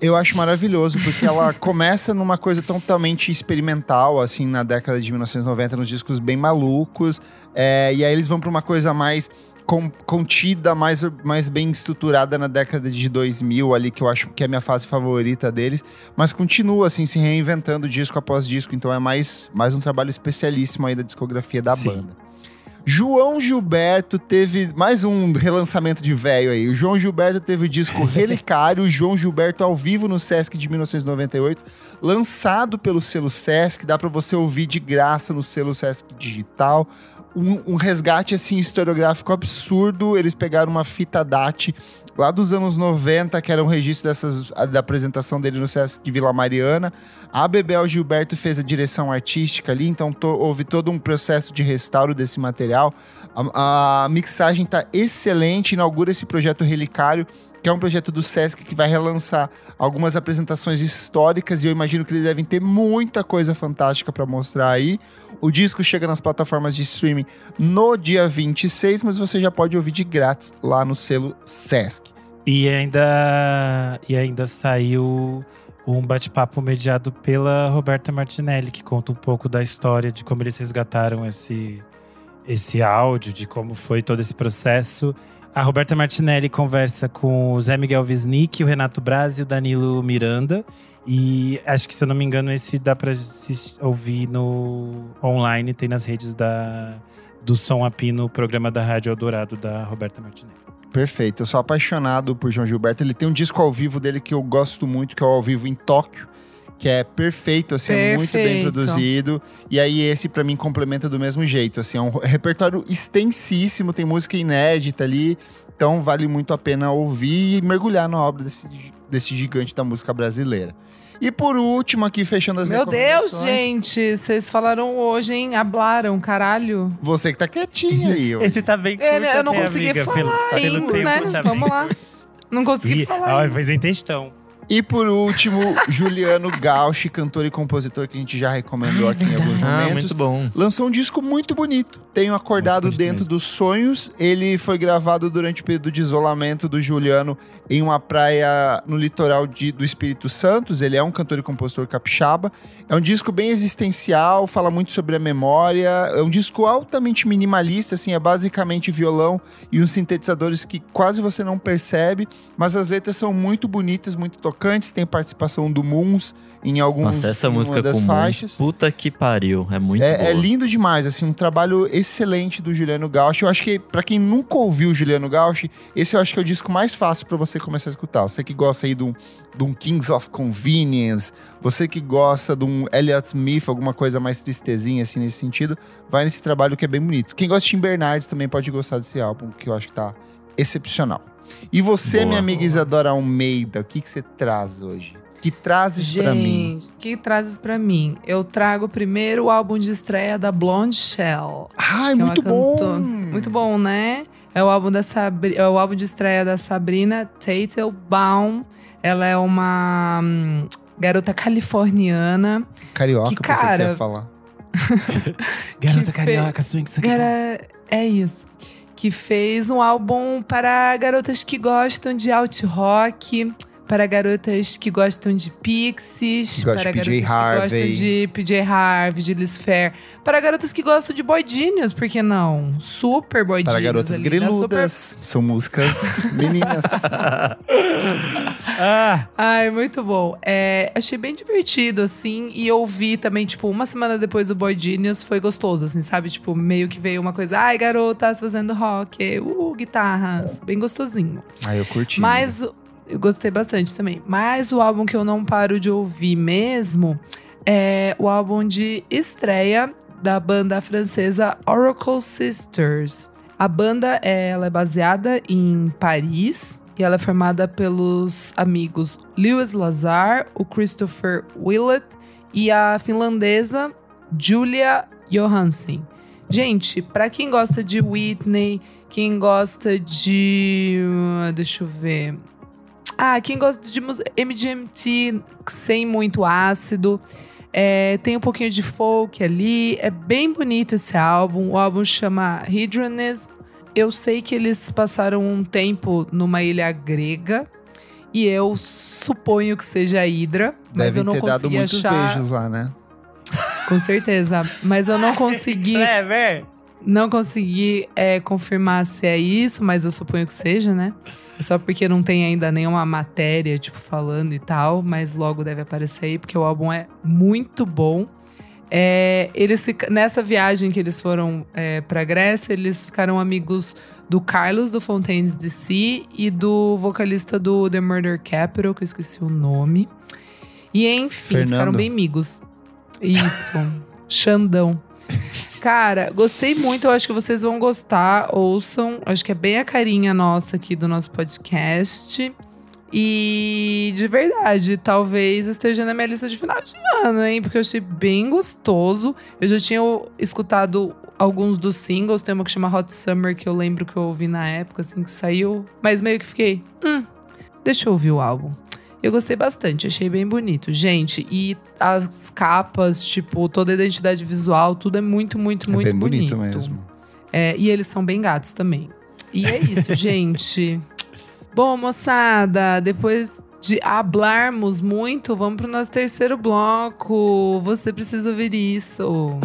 Speaker 1: Eu acho maravilhoso, porque ela começa numa coisa totalmente experimental, assim, na década de 1990, nos discos bem malucos. é, e aí eles vão pra uma coisa mais con- contida, mais, mais bem estruturada na década de 2000, ali, que eu acho que é a minha fase favorita deles. Mas continua, assim, se reinventando disco após disco. Então é mais, mais um trabalho especialíssimo aí da discografia da
Speaker 6: Sim.
Speaker 1: banda. João Gilberto teve mais um relançamento de velho aí. O João Gilberto teve o disco Relicário, João Gilberto ao vivo no Sesc de 1998, lançado pelo selo Sesc, dá pra você ouvir de graça no selo Sesc digital. Um, um resgate assim historiográfico absurdo. Eles pegaram uma fita DAT lá dos anos 90, que era um registro dessas, da apresentação dele no Sesc Vila Mariana. A Bebel Gilberto fez a direção artística ali, então to- houve todo um processo de restauro desse material. A, a mixagem tá excelente, inaugura esse projeto Relicário, que é um projeto do Sesc que vai relançar algumas apresentações históricas e eu imagino que eles devem ter muita coisa fantástica para mostrar aí. O disco chega nas plataformas de streaming no dia 26, mas você já pode ouvir de grátis lá no selo Sesc.
Speaker 6: E ainda, e ainda saiu um bate-papo mediado pela Roberta Martinelli, que conta um pouco da história de como eles resgataram esse, esse áudio, de como foi todo esse processo. A Roberta Martinelli conversa com o Zé Miguel Wisnik, o Renato Braz e o Danilo Miranda. E acho que, se eu não me engano, esse dá se ouvir no online, tem nas redes da, do Som Api no programa da Rádio Eldorado da Roberta Martinelli.
Speaker 1: Perfeito. Eu sou apaixonado por João Gilberto. Ele tem um disco ao vivo dele que eu gosto muito, que é o ao vivo em Tóquio, que é perfeito, assim, é muito bem
Speaker 2: Perfeito.
Speaker 1: produzido. E aí esse pra mim complementa do mesmo jeito, assim, é um repertório extensíssimo, tem música inédita ali, então vale muito a pena ouvir e mergulhar na obra desse, desse gigante da música brasileira. E por último aqui fechando as
Speaker 2: Meu Deus, gente. Vocês falaram hoje, hein? Hablaram, caralho.
Speaker 1: Você que tá quietinho aí, ó.
Speaker 6: Esse tá bem curto
Speaker 2: Eu, eu não consegui
Speaker 6: amiga,
Speaker 2: falar
Speaker 6: pelo, pelo
Speaker 2: ainda,
Speaker 6: tempo
Speaker 2: né?
Speaker 6: tá
Speaker 2: Vamos lá. Não consegui
Speaker 6: Ih,
Speaker 2: falar.
Speaker 6: ó, fez um textão.
Speaker 1: E por último, Juliano Gauchi, cantor e compositor que a gente já recomendou aqui em alguns
Speaker 4: Ah,
Speaker 1: momentos.
Speaker 4: muito bom.
Speaker 1: Lançou um disco muito bonito. Tenho acordado dentro
Speaker 6: mesmo.
Speaker 1: dos sonhos. Ele foi gravado durante o período de isolamento do Juliano em uma praia no litoral de- do Espírito Santo. Ele é um cantor e compositor capixaba. É um disco bem existencial, fala muito sobre a memória. É um disco altamente minimalista, assim, é basicamente violão e uns sintetizadores que quase você não percebe, mas as letras são muito bonitas, muito tocantes. Tem participação do Moons em alguns
Speaker 4: Nossa, essa música
Speaker 1: das
Speaker 4: com
Speaker 1: faixas.
Speaker 4: Moons, puta que pariu. É muito
Speaker 1: É,
Speaker 4: boa.
Speaker 1: é lindo demais, assim, um trabalho excelente do Juliano Gauchi. Eu acho que, pra quem nunca ouviu o Juliano Gauchi, esse eu acho que é o disco mais fácil pra você começar a escutar. Você que gosta aí de um, de um Kings of Convenience, você que gosta de um Elliott Smith, alguma coisa mais tristezinha, assim, nesse sentido, vai nesse trabalho que é bem bonito. Quem gosta de Tim Bernardes também pode gostar desse álbum, que eu acho que tá excepcional. E você,
Speaker 4: Boa.
Speaker 1: minha amiga Isadora Almeida, o que, que você traz hoje? Que trazes pra mim?
Speaker 2: Que trazes pra mim? Eu trago primeiro o álbum de estreia da Blonde Shell.
Speaker 1: Ai,
Speaker 2: é
Speaker 1: muito bom!
Speaker 2: cantora- Muito bom, né? É o álbum da Sabri- é o álbum de estreia da Sabrina Teitelbaum. Ela é uma hum, garota californiana.
Speaker 1: Carioca,
Speaker 2: Que
Speaker 1: pensei que você ia
Speaker 2: cara-
Speaker 1: falar.
Speaker 6: Garota
Speaker 2: Que
Speaker 6: carioca, swing, swing.
Speaker 2: Gara... É isso. Que fez um álbum para garotas que gostam de alt rock, para garotas que gostam de Pixies,
Speaker 1: Que gostam
Speaker 2: para
Speaker 1: de
Speaker 2: garotas
Speaker 1: PJ
Speaker 2: que
Speaker 1: Harvey.
Speaker 2: gostam de PJ Harvey, de Liz Fair, para garotas que gostam de Boy Genius, por que não? Super Boy
Speaker 1: Para
Speaker 2: Genius
Speaker 1: garotas
Speaker 2: ali, né?
Speaker 1: greludas. São músicas meninas.
Speaker 6: Ah,
Speaker 2: Ai, muito bom. É, achei bem divertido, assim, e ouvi também, tipo, uma semana depois do Boy Genius, foi gostoso, assim, sabe? Tipo, meio que veio uma coisa, ai, garotas fazendo rock, uh, guitarras, bem gostosinho.
Speaker 1: Aí eu curti.
Speaker 2: Mas eu gostei bastante também. Mas o álbum que eu não paro de ouvir mesmo é o álbum de estreia da banda francesa Oracle Sisters. A banda é, ela é baseada em Paris e ela é formada pelos amigos Lewis Lazar, o Christopher Willett e a finlandesa Julia Johansen. Gente, pra quem gosta de Whitney, quem gosta de. uh, Deixa eu ver. Ah, quem gosta de MGMT sem muito ácido. é, tem um pouquinho de folk ali. É bem bonito esse álbum. O álbum chama Hydronism. Eu sei que eles passaram um tempo numa ilha grega. E eu suponho que seja a Hydra. Mas
Speaker 1: Devem
Speaker 2: eu não
Speaker 1: ter dado
Speaker 2: consegui
Speaker 1: muitos
Speaker 2: achar.
Speaker 1: beijos lá, né?
Speaker 2: Com certeza. Mas eu não consegui.
Speaker 6: é, velho.
Speaker 2: Não consegui é, confirmar se é isso, mas eu suponho que seja, né? Só porque não tem ainda nenhuma matéria, tipo, falando e tal, mas logo deve aparecer aí, porque o álbum é muito bom. É, eles nessa viagem que eles foram é, pra Grécia, eles ficaram amigos do Carlos do Fontaines DC e do vocalista do The Murder Capital, que eu esqueci o nome. E enfim,
Speaker 1: Fernando.
Speaker 2: ficaram bem amigos. Isso. Xandão. Cara, gostei muito. Eu acho que vocês vão gostar. Ouçam. Acho que é bem a carinha nossa aqui do nosso podcast. E de verdade, talvez esteja na minha lista de final de ano, hein? Porque eu achei bem gostoso. Eu já tinha escutado alguns dos singles. Tem uma que chama Hot Summer, que eu lembro que eu ouvi na época, assim, que saiu. Mas meio que fiquei, hum, deixa eu ouvir o álbum. Eu gostei bastante, achei bem bonito. Gente, e as capas, tipo, toda a identidade visual, tudo é muito, muito,
Speaker 1: é
Speaker 2: muito
Speaker 1: bem bonito, mesmo.
Speaker 2: É, e eles são bem gatos também. E é isso, gente. Bom, moçada, depois de hablarmos muito, vamos pro nosso terceiro bloco. Você precisa ouvir isso.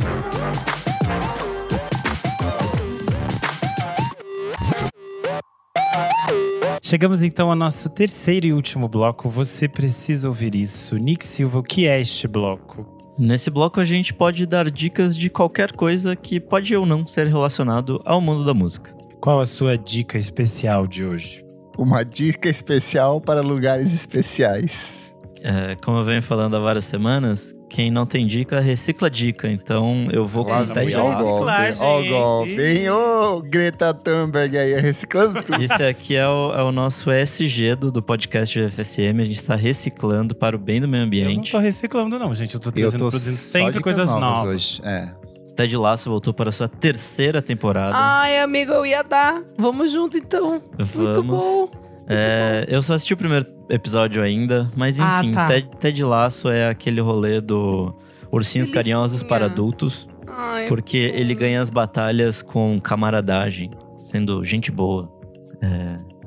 Speaker 6: Chegamos então ao nosso terceiro e último bloco. Você precisa ouvir isso. Nick Silva, o que é este bloco?
Speaker 4: Nesse bloco a gente pode dar dicas de qualquer coisa que pode ou não ser relacionado ao mundo da música.
Speaker 6: Qual a sua dica especial de hoje?
Speaker 1: Uma dica especial para lugares especiais.
Speaker 4: É, como eu venho falando há várias semanas, quem não tem dica, recicla dica. Então eu vou
Speaker 1: Lá
Speaker 4: contar aí,
Speaker 1: ó o golpe,
Speaker 6: reciclagem,
Speaker 1: ó o
Speaker 6: hein?
Speaker 1: Ô, Greta Thunberg aí, reciclando tudo.
Speaker 4: Esse aqui é o, é o nosso ESG do, do podcast do FSM. A gente está reciclando para o bem do meio
Speaker 6: Eu não
Speaker 4: ambiente.
Speaker 6: tô reciclando, não, gente. Eu tô
Speaker 1: Eu
Speaker 6: trazendo,
Speaker 1: tô
Speaker 6: produzindo sempre coisas novas.
Speaker 1: hoje. É.
Speaker 4: Ted Lasso voltou para a sua terceira temporada.
Speaker 2: Ai, amigo, eu ia dar. Vamos junto então. Muito
Speaker 4: Vamos.
Speaker 2: bom.
Speaker 4: É, eu só assisti o primeiro episódio ainda, mas
Speaker 2: Ah,
Speaker 4: enfim,
Speaker 2: tá.
Speaker 4: Ted, Ted Laço é aquele rolê do ursinhos
Speaker 2: Delicinha.
Speaker 4: carinhosos para adultos,
Speaker 2: Ai,
Speaker 4: porque ele ganha as batalhas com camaradagem, sendo gente boa.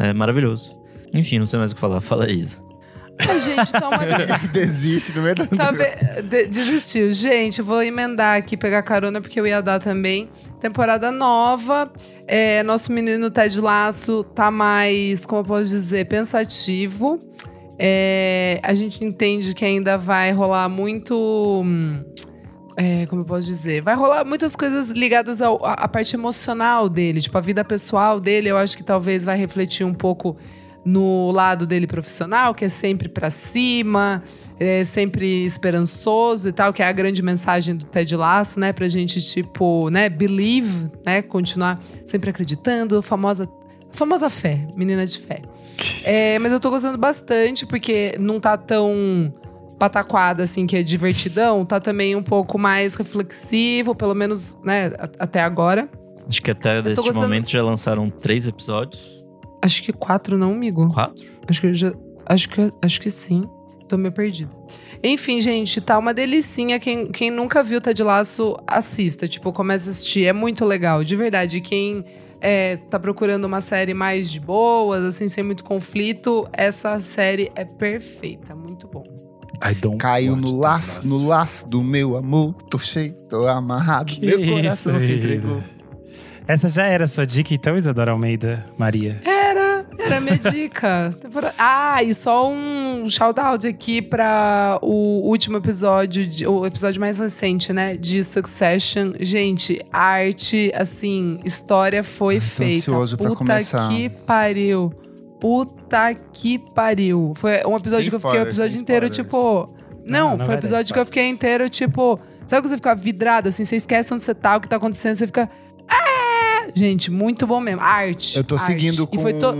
Speaker 4: É, é maravilhoso. Enfim, não sei mais o que falar. Fala, Isa.
Speaker 2: Ai, gente, tá uma
Speaker 1: Desiste no meio da.
Speaker 2: Tá be- de- desistiu. Gente, eu vou emendar aqui, pegar carona, porque eu ia dar também. Temporada nova. É, nosso menino Ted Laço tá mais, como eu posso dizer, pensativo. É, a gente entende que ainda vai rolar muito. hum, é, como eu posso dizer? Vai rolar muitas coisas ligadas à parte emocional dele, tipo, a vida pessoal dele. Eu acho que talvez vai refletir um pouco no lado dele profissional, que é sempre pra cima, é sempre esperançoso e tal, que é a grande mensagem do Ted Lasso, né? Pra gente, tipo, né, believe, né? Continuar sempre acreditando, famosa, famosa fé, menina de fé. É, mas eu tô gostando bastante, porque não tá tão pataquada, assim, que é divertidão, tá também um pouco mais reflexivo, pelo menos, né, até agora.
Speaker 4: Acho que até neste
Speaker 2: gostando-
Speaker 4: momento já lançaram três episódios.
Speaker 2: Acho que quatro não, amigo.
Speaker 4: Quatro?
Speaker 2: Acho que eu já. Acho que, acho que sim. Tô meio perdida. Enfim, gente, tá uma delicinha. Quem, quem nunca viu Ted Laço, assista. Tipo, começa a assistir. É muito legal, de verdade. Quem é, tá procurando uma série mais de boas, assim, sem muito conflito, essa série é perfeita. Muito bom.
Speaker 6: I don't
Speaker 1: Caiu no
Speaker 6: to
Speaker 1: laço, no laço do meu amor. Tô cheio, tô amarrado.
Speaker 6: Que
Speaker 1: meu coração
Speaker 6: isso,
Speaker 1: se entregou.
Speaker 6: Essa já era a sua dica, então, Isadora Almeida, Maria?
Speaker 2: Era, era a minha dica. Ah, e só um shout-out aqui pra o último episódio, de- o episódio mais recente, né? De Succession. Gente, arte, assim, história foi
Speaker 1: Ai,
Speaker 2: feita.
Speaker 1: ansioso pra
Speaker 2: Puta
Speaker 1: começar.
Speaker 2: que pariu. Puta que pariu. Foi um episódio
Speaker 1: Sem
Speaker 2: que eu fiquei o episódio inteiro,
Speaker 1: spoilers.
Speaker 2: tipo. Não,
Speaker 6: Não, não
Speaker 2: foi um episódio que eu fiquei inteiro, tipo. Sabe quando você fica vidrado, assim, você esquece onde você tá, o que tá acontecendo, você fica. "Ah!" Gente, muito bom mesmo. Arte.
Speaker 1: Eu tô
Speaker 2: arte.
Speaker 1: seguindo com
Speaker 2: foi to-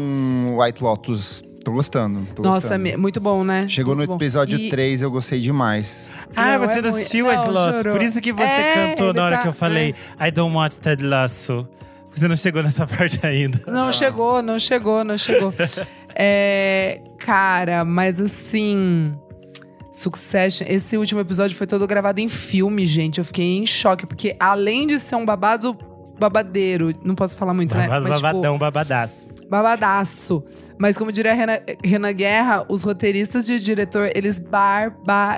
Speaker 1: White Lotus. Tô gostando. Tô
Speaker 2: Nossa,
Speaker 1: gostando.
Speaker 2: me- muito bom, né?
Speaker 1: Chegou
Speaker 2: Muito
Speaker 1: no episódio
Speaker 2: E-
Speaker 1: 3, eu gostei demais.
Speaker 6: Ah,
Speaker 2: Não,
Speaker 6: você
Speaker 2: é muito-
Speaker 6: assistiu as
Speaker 2: não,
Speaker 6: Lotus.
Speaker 2: chorou.
Speaker 6: Por isso que você
Speaker 2: É,
Speaker 6: cantou na hora
Speaker 2: tá-
Speaker 6: que eu falei I don't watch Ted Lasso. Você não chegou nessa parte ainda.
Speaker 2: Não chegou, não chegou, não chegou. é, cara, mas assim. Succession, esse último episódio foi todo gravado em filme, gente. Eu fiquei em choque, porque além de ser um babado babadeiro, não posso falar muito, né?
Speaker 6: Babado,
Speaker 2: Mas, tipo,
Speaker 6: babadão, babadaço.
Speaker 2: babadaço. Mas como diria a Renan, Renan Guerra, os roteiristas e o diretor, eles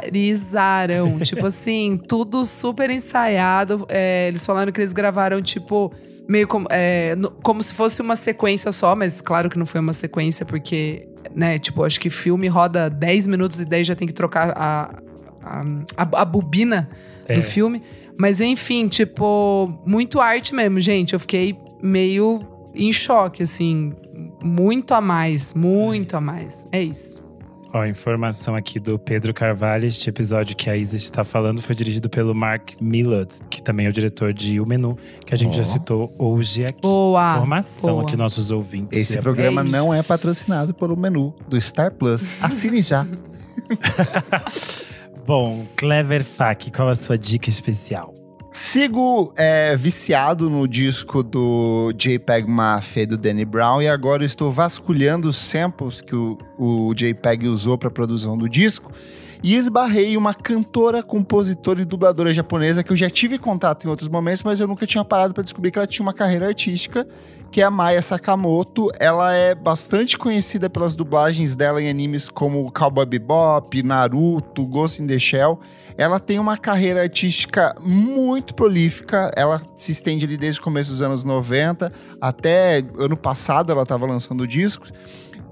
Speaker 2: barbarizaram. tipo assim, tudo super ensaiado. É, eles falaram que eles gravaram, tipo, meio como, é, no- como se fosse uma sequência só, mas claro que não foi uma sequência, porque, né, tipo, acho que filme roda 10 minutos e daí já tem que trocar a, a, a, a bobina
Speaker 6: É.
Speaker 2: do filme. Mas enfim, tipo, muito arte mesmo, gente. Eu fiquei meio em choque, assim. Muito a mais, muito a mais. É isso.
Speaker 6: Ó, informação aqui do Pedro Carvalho. Este episódio que a Isa está falando foi dirigido pelo Mark Millard, que também é o diretor de O Menu, que a gente já
Speaker 1: Ó.
Speaker 6: citou hoje aqui.
Speaker 2: Boa.
Speaker 6: Informação
Speaker 2: boa.
Speaker 6: aqui, nossos ouvintes.
Speaker 1: Esse
Speaker 6: É-
Speaker 1: programa
Speaker 2: isso.
Speaker 1: não é patrocinado pelo menu do Star Plus. Assine já.
Speaker 6: Bom, Clever Fac, qual a sua dica especial?
Speaker 1: Sigo é, viciado no disco do JPEG Mafia e do Danny Brown e agora estou vasculhando os samples que o, o JPEG usou para a produção do disco e esbarrei uma cantora, compositora e dubladora japonesa que eu já tive contato em outros momentos, mas eu nunca tinha parado para descobrir que ela tinha uma carreira artística, que é a Maya Sakamoto. Ela é bastante conhecida pelas dublagens dela em animes como Cowboy Bebop, Naruto, Ghost in the Shell. Ela tem uma carreira artística muito prolífica. Ela se estende ali desde o começo dos anos 90 até ano passado ela estava lançando discos.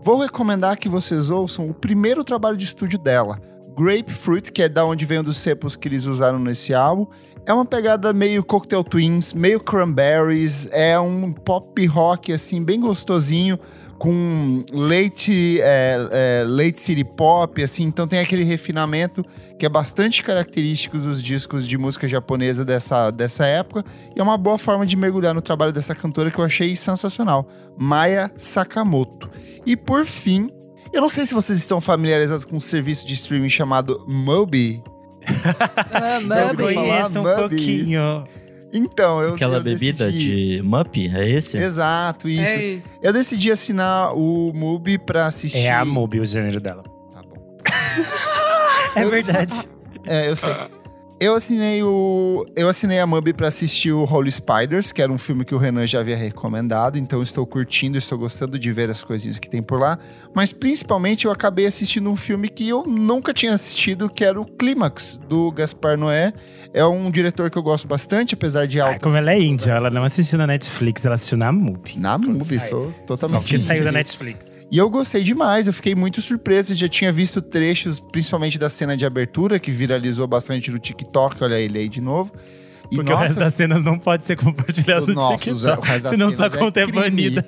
Speaker 1: Vou recomendar que vocês ouçam o primeiro trabalho de estúdio dela, Grapefruit, que é da onde vem um dos sepos que eles usaram nesse álbum. É uma pegada meio Cocktail Twins, meio Cranberries, é um pop rock assim bem gostosinho com leite, é, é, leite city pop, assim, então tem aquele refinamento que é bastante característico dos discos de música japonesa dessa, dessa época, e é uma boa forma de mergulhar no trabalho dessa cantora que eu achei sensacional, Maya Sakamoto. E por fim, eu não sei se vocês estão familiarizados com um serviço de streaming chamado Mubi.
Speaker 2: Ah, Mubi.
Speaker 6: Conheço um
Speaker 1: Mubi.
Speaker 6: pouquinho.
Speaker 1: Então, eu.
Speaker 4: Aquela
Speaker 1: eu
Speaker 4: bebida
Speaker 1: decidi...
Speaker 4: de Mup, é esse?
Speaker 1: Exato, isso.
Speaker 2: É isso.
Speaker 1: Eu decidi assinar o MUBI pra assistir.
Speaker 6: É a Mubi o gênero dela.
Speaker 1: Tá bom.
Speaker 6: É
Speaker 1: Eu-
Speaker 6: verdade.
Speaker 1: É, eu sei. Eu assinei o. Eu assinei a MUBI pra assistir o Holy Spiders, que era um filme que o Renan já havia recomendado, então estou curtindo, estou gostando de ver as coisinhas que tem por lá. Mas principalmente eu acabei assistindo um filme que eu nunca tinha assistido, que era o Clímax, do Gaspar Noé. É um diretor que eu gosto bastante, apesar de
Speaker 6: Ah,
Speaker 1: altas.
Speaker 6: como ela é índia, ela não assistiu na Netflix, ela assistiu na Mubi.
Speaker 1: Na MUBI, sou
Speaker 6: Só
Speaker 1: totalmente.
Speaker 6: que saiu da. Netflix.
Speaker 1: E eu gostei demais, eu fiquei muito surpreso. Já tinha visto trechos, principalmente da cena de abertura, que viralizou bastante no TikTok. Olha ele aí de novo. E
Speaker 6: Porque o resto das cenas não pode ser compartilhado no
Speaker 1: Nossa, o
Speaker 6: TikTok.
Speaker 1: resto das
Speaker 6: Senão sua
Speaker 1: é
Speaker 6: conta é,
Speaker 1: crime.
Speaker 6: banida.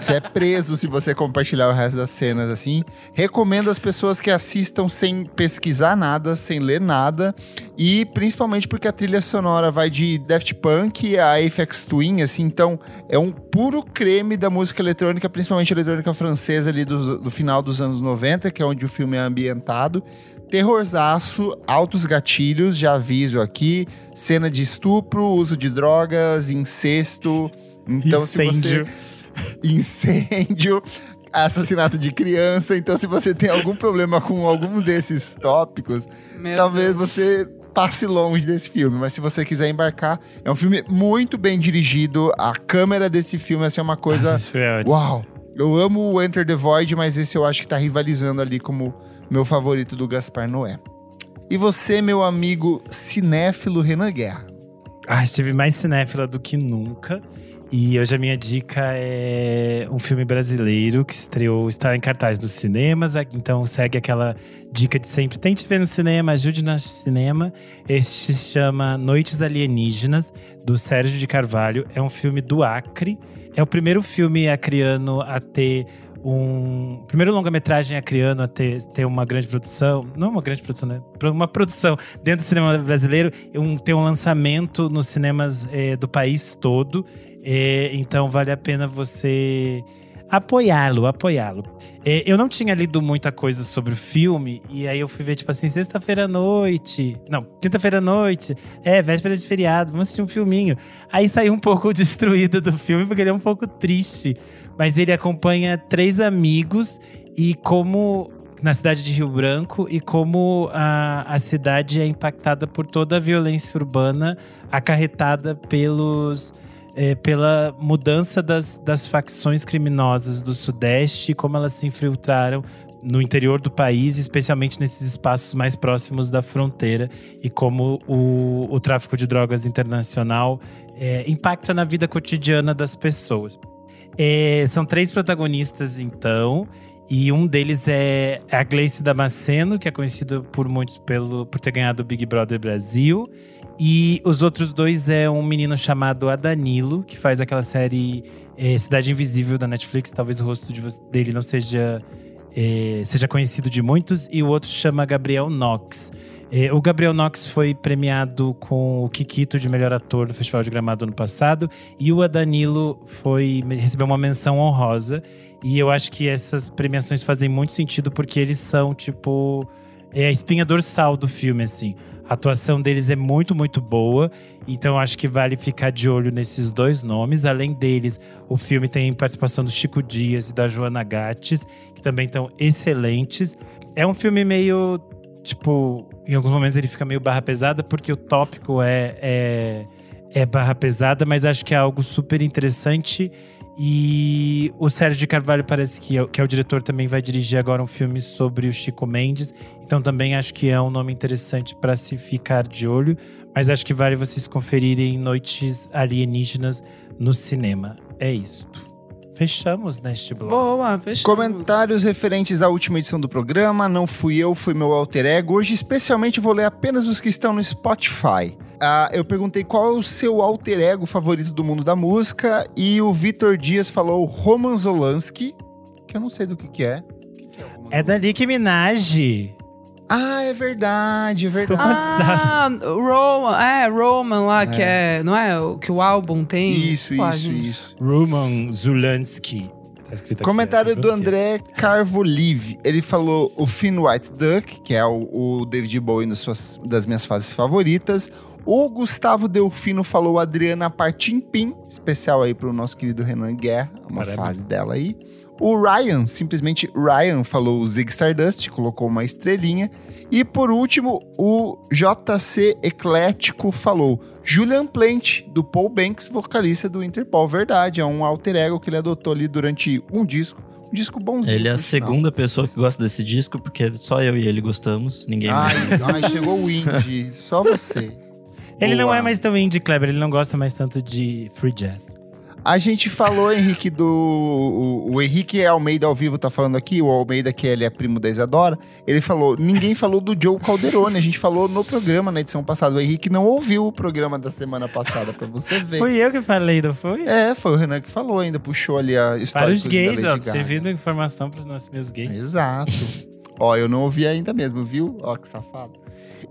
Speaker 1: Você é preso se você compartilhar o resto das cenas assim. Recomendo às pessoas que assistam sem pesquisar nada, sem ler nada. E principalmente porque a trilha sonora vai de Daft Punk a Aphex Twin, assim. Então é um puro creme da música eletrônica, principalmente eletrônica francesa ali do, do final dos anos 90, que é onde o filme é ambientado. Terrorzaço, altos gatilhos, já aviso aqui. Cena de estupro, uso de drogas, incesto. Então, se você
Speaker 6: Incêndio.
Speaker 1: incêndio, assassinato de criança. Então, se você tem algum problema com algum desses tópicos,
Speaker 2: Meu
Speaker 1: talvez
Speaker 2: Deus.
Speaker 1: você passe longe desse filme. Mas se você quiser embarcar, é um filme muito bem dirigido. A câmera desse filme assim, é uma coisa.
Speaker 6: Nossa, ótimo.
Speaker 1: Uau! Eu amo o Enter the Void, mas esse eu acho que tá rivalizando ali como meu favorito do Gaspar Noé. E você, meu amigo cinéfilo Renan Guerra?
Speaker 6: Ah, estive mais cinéfila do que nunca. E hoje a minha dica é um filme brasileiro que estreou, está em cartaz nos cinemas. Então segue aquela dica de sempre: tente ver no cinema, ajude no cinema. Este se chama Noites Alienígenas, do Sérgio de Carvalho. É um filme do Acre. É o primeiro filme acriano a ter um. Primeiro longa-metragem acriano a ter, ter uma grande produção. Não uma grande produção, né? Uma produção dentro do cinema brasileiro. Um, ter um lançamento nos cinemas eh, do país todo. Eh, então vale a pena você apoiá-lo, apoiá-lo. Eh, eu não tinha lido muita coisa sobre o filme, e aí eu fui ver, tipo assim, sexta-feira à noite. Não, quinta-feira à noite. É, véspera de feriado, vamos assistir um filminho. Aí saí um pouco destruída do filme, porque ele é um pouco triste. Mas ele acompanha três amigos e como. Na cidade de Rio Branco, e como a, a cidade é impactada por toda a violência urbana acarretada pelos é, pela mudança das, das facções criminosas do Sudeste e como elas se infiltraram no interior do país, especialmente nesses espaços mais próximos da fronteira, e como o, o tráfico de drogas internacional é, impacta na vida cotidiana das pessoas. É, são três protagonistas, então, e um deles é a Gleice Damasceno, que é conhecida por muitos pelo, por ter ganhado o Big Brother Brasil. E os outros dois é um menino chamado Adanilo, que faz aquela série é, Cidade Invisível da Netflix. Talvez o rosto de dele não seja, é, seja conhecido de muitos. E o outro chama Gabriel Knox. É, o Gabriel Knox foi premiado com o Kikito de melhor ator no Festival de Gramado ano passado. E o Adanilo foi, recebeu uma menção honrosa. E eu acho que essas premiações fazem muito sentido porque eles são, tipo, é a espinha dorsal do filme, assim. A atuação deles é muito, muito boa. Então acho que vale ficar de olho nesses dois nomes. Além deles, o filme tem participação do Chico Dias e da Joana Gattes, que também estão excelentes. É um filme meio, tipo, em alguns momentos ele fica meio barra pesada, porque o tópico é, é, é barra pesada, mas acho que é algo super interessante. E o Sérgio de Carvalho parece que é, que é o diretor, também vai dirigir agora um filme sobre o Chico Mendes. Então também acho que é um nome interessante para se ficar de olho. Mas acho que vale vocês conferirem Noites Alienígenas no cinema. É isso. Fechamos neste bloco.
Speaker 2: Boa, fechamos.
Speaker 1: Comentários referentes à última edição do programa. Não fui eu, fui meu alter ego. Hoje, especialmente, vou ler apenas os que estão no Spotify. Ah, eu perguntei qual é o seu alter ego favorito do mundo da música. E o Vitor Dias falou Roman Zolansky, que eu não sei do que, que é. Que que é
Speaker 6: É da Nicki Minaj.
Speaker 1: Ah, é verdade, é verdade.
Speaker 2: Ah, Roman, é, Roman lá, que é, não é? O que o álbum tem.
Speaker 1: Isso,
Speaker 2: Pô,
Speaker 1: isso,
Speaker 2: gente.
Speaker 1: isso.
Speaker 6: Roman Zulansky. Tá escrito aqui,
Speaker 1: Comentário
Speaker 6: assim,
Speaker 1: do
Speaker 6: pronuncia.
Speaker 1: André Carvolive. Ele falou o Finn White Duck, que é o, o David Bowie nas suas, das minhas fases favoritas. O Gustavo Delfino falou Adriana Partimpim, especial aí pro nosso querido Renan Guerra, uma
Speaker 6: Parabéns.
Speaker 1: fase dela aí. O Ryan, simplesmente Ryan, falou Zig Stardust, colocou uma estrelinha. E por último, o JC Eclético falou Julian Plant, do Paul Banks, vocalista do Interpol. Verdade, é um alter ego que ele adotou ali durante um disco. Um disco bonzinho.
Speaker 4: Ele é a segunda pessoa que gosta desse disco, porque só eu e ele gostamos. Ninguém mais.
Speaker 1: Ai, ai, chegou o indie, só você.
Speaker 6: Ele não
Speaker 1: Boa.
Speaker 6: é mais tão indie, Kleber. Ele não gosta mais tanto de free jazz.
Speaker 1: A gente falou, Henrique, do. O, o Henrique Almeida ao vivo tá falando aqui, o Almeida, que ele é primo da Isadora. Ele falou: ninguém falou do Joe Calderone. A gente falou no programa, na edição passada. O Henrique não ouviu o programa da semana passada, pra você ver.
Speaker 6: Fui eu que falei, não foi?
Speaker 1: É, foi o Renan que falou ainda, puxou ali a história.
Speaker 6: Para os gays, ó. Servindo informação para os nossos meus gays.
Speaker 1: Exato. Ó, eu não ouvi ainda mesmo, viu? Ó, que safado.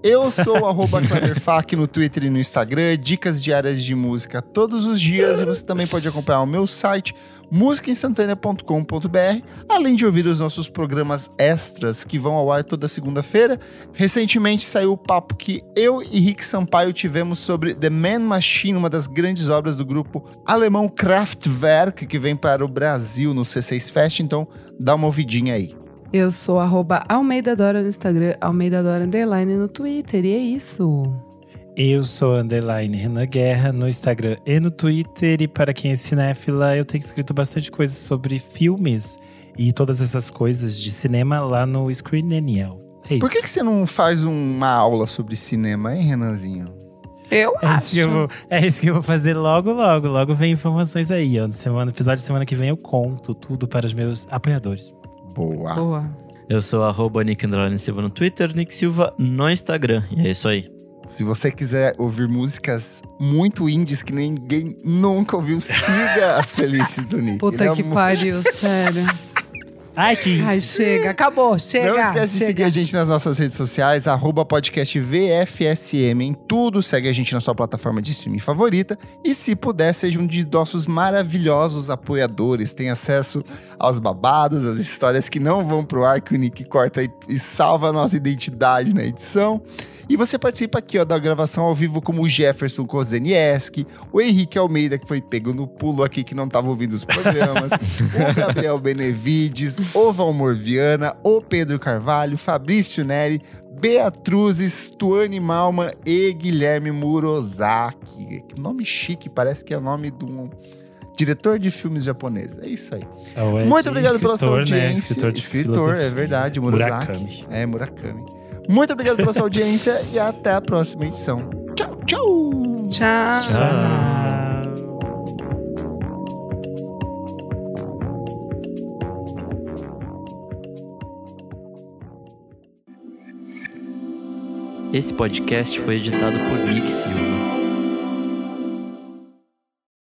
Speaker 1: Eu sou o Kleberfac no Twitter e no Instagram, dicas diárias de música todos os dias. E você também pode acompanhar o meu site, musicainstantanea.com.br, além de ouvir os nossos programas extras que vão ao ar toda segunda-feira. Recentemente saiu o papo que eu e Rick Sampaio tivemos sobre The Man Machine, uma das grandes obras do grupo alemão Kraftwerk, que vem para o Brasil no C6 Fest. Então, dá uma ouvidinha aí.
Speaker 2: Eu sou arroba Almeida Dora no Instagram, Almeida Dora Underline no Twitter. E é isso.
Speaker 6: Eu sou underline Renan Guerra no Instagram e no Twitter. E para quem é cinéfila, eu tenho escrito bastante coisa sobre filmes e todas essas coisas de cinema lá no Screen Daniel. É isso.
Speaker 1: Por que, que você não faz uma aula sobre cinema, hein, Renanzinho?
Speaker 2: Eu
Speaker 6: É isso,
Speaker 2: acho.
Speaker 6: que eu vou, é isso que eu vou fazer logo, logo. Logo vem informações aí, ó. No semana, episódio de semana que vem eu conto tudo para os meus apoiadores.
Speaker 1: Boa.
Speaker 2: Boa.
Speaker 4: Eu sou arroba Nick Andrade Silva no Twitter, Nick Silva no Instagram. E é isso aí.
Speaker 1: Se você quiser ouvir músicas muito indies que ninguém nunca ouviu, siga as playlists do Nick. Ele
Speaker 2: Puta
Speaker 1: é
Speaker 2: que
Speaker 1: mu-
Speaker 2: pariu, sério.
Speaker 6: Ai, que.
Speaker 2: Ai, chega. Acabou, chega.
Speaker 1: Não esquece de
Speaker 2: chega.
Speaker 1: seguir a gente nas nossas redes sociais, arroba podcast VFSM em tudo. Segue a gente na sua plataforma de streaming favorita. E se puder, seja um de nossos maravilhosos apoiadores. Tem acesso aos babados, às histórias que não vão pro ar, que o Nick corta e, e salva a nossa identidade na edição. E você participa aqui ó, da gravação ao vivo como o Jefferson Kozenieski, o Henrique Almeida, que foi pego no pulo aqui, que não estava ouvindo os programas, o Gabriel Benevides, o Valmor Viana, o Pedro Carvalho, Fabrício Neri, Beatruzes, Tuane Malman e Guilherme Murozaki. Que nome chique, parece que é o nome de um diretor de filmes japonês. É isso aí.
Speaker 6: Ou é
Speaker 1: Muito obrigado pela sua
Speaker 6: escritor, né?
Speaker 1: audiência.
Speaker 6: Escritor de
Speaker 1: Escritor,
Speaker 6: filosofia.
Speaker 1: é verdade.
Speaker 6: Murakami.
Speaker 1: É, Murakami. Muito obrigado pela sua audiência e até a próxima edição. Tchau, tchau!
Speaker 2: Tchau.
Speaker 6: Tchau.
Speaker 4: Esse podcast foi editado por Nick Silva.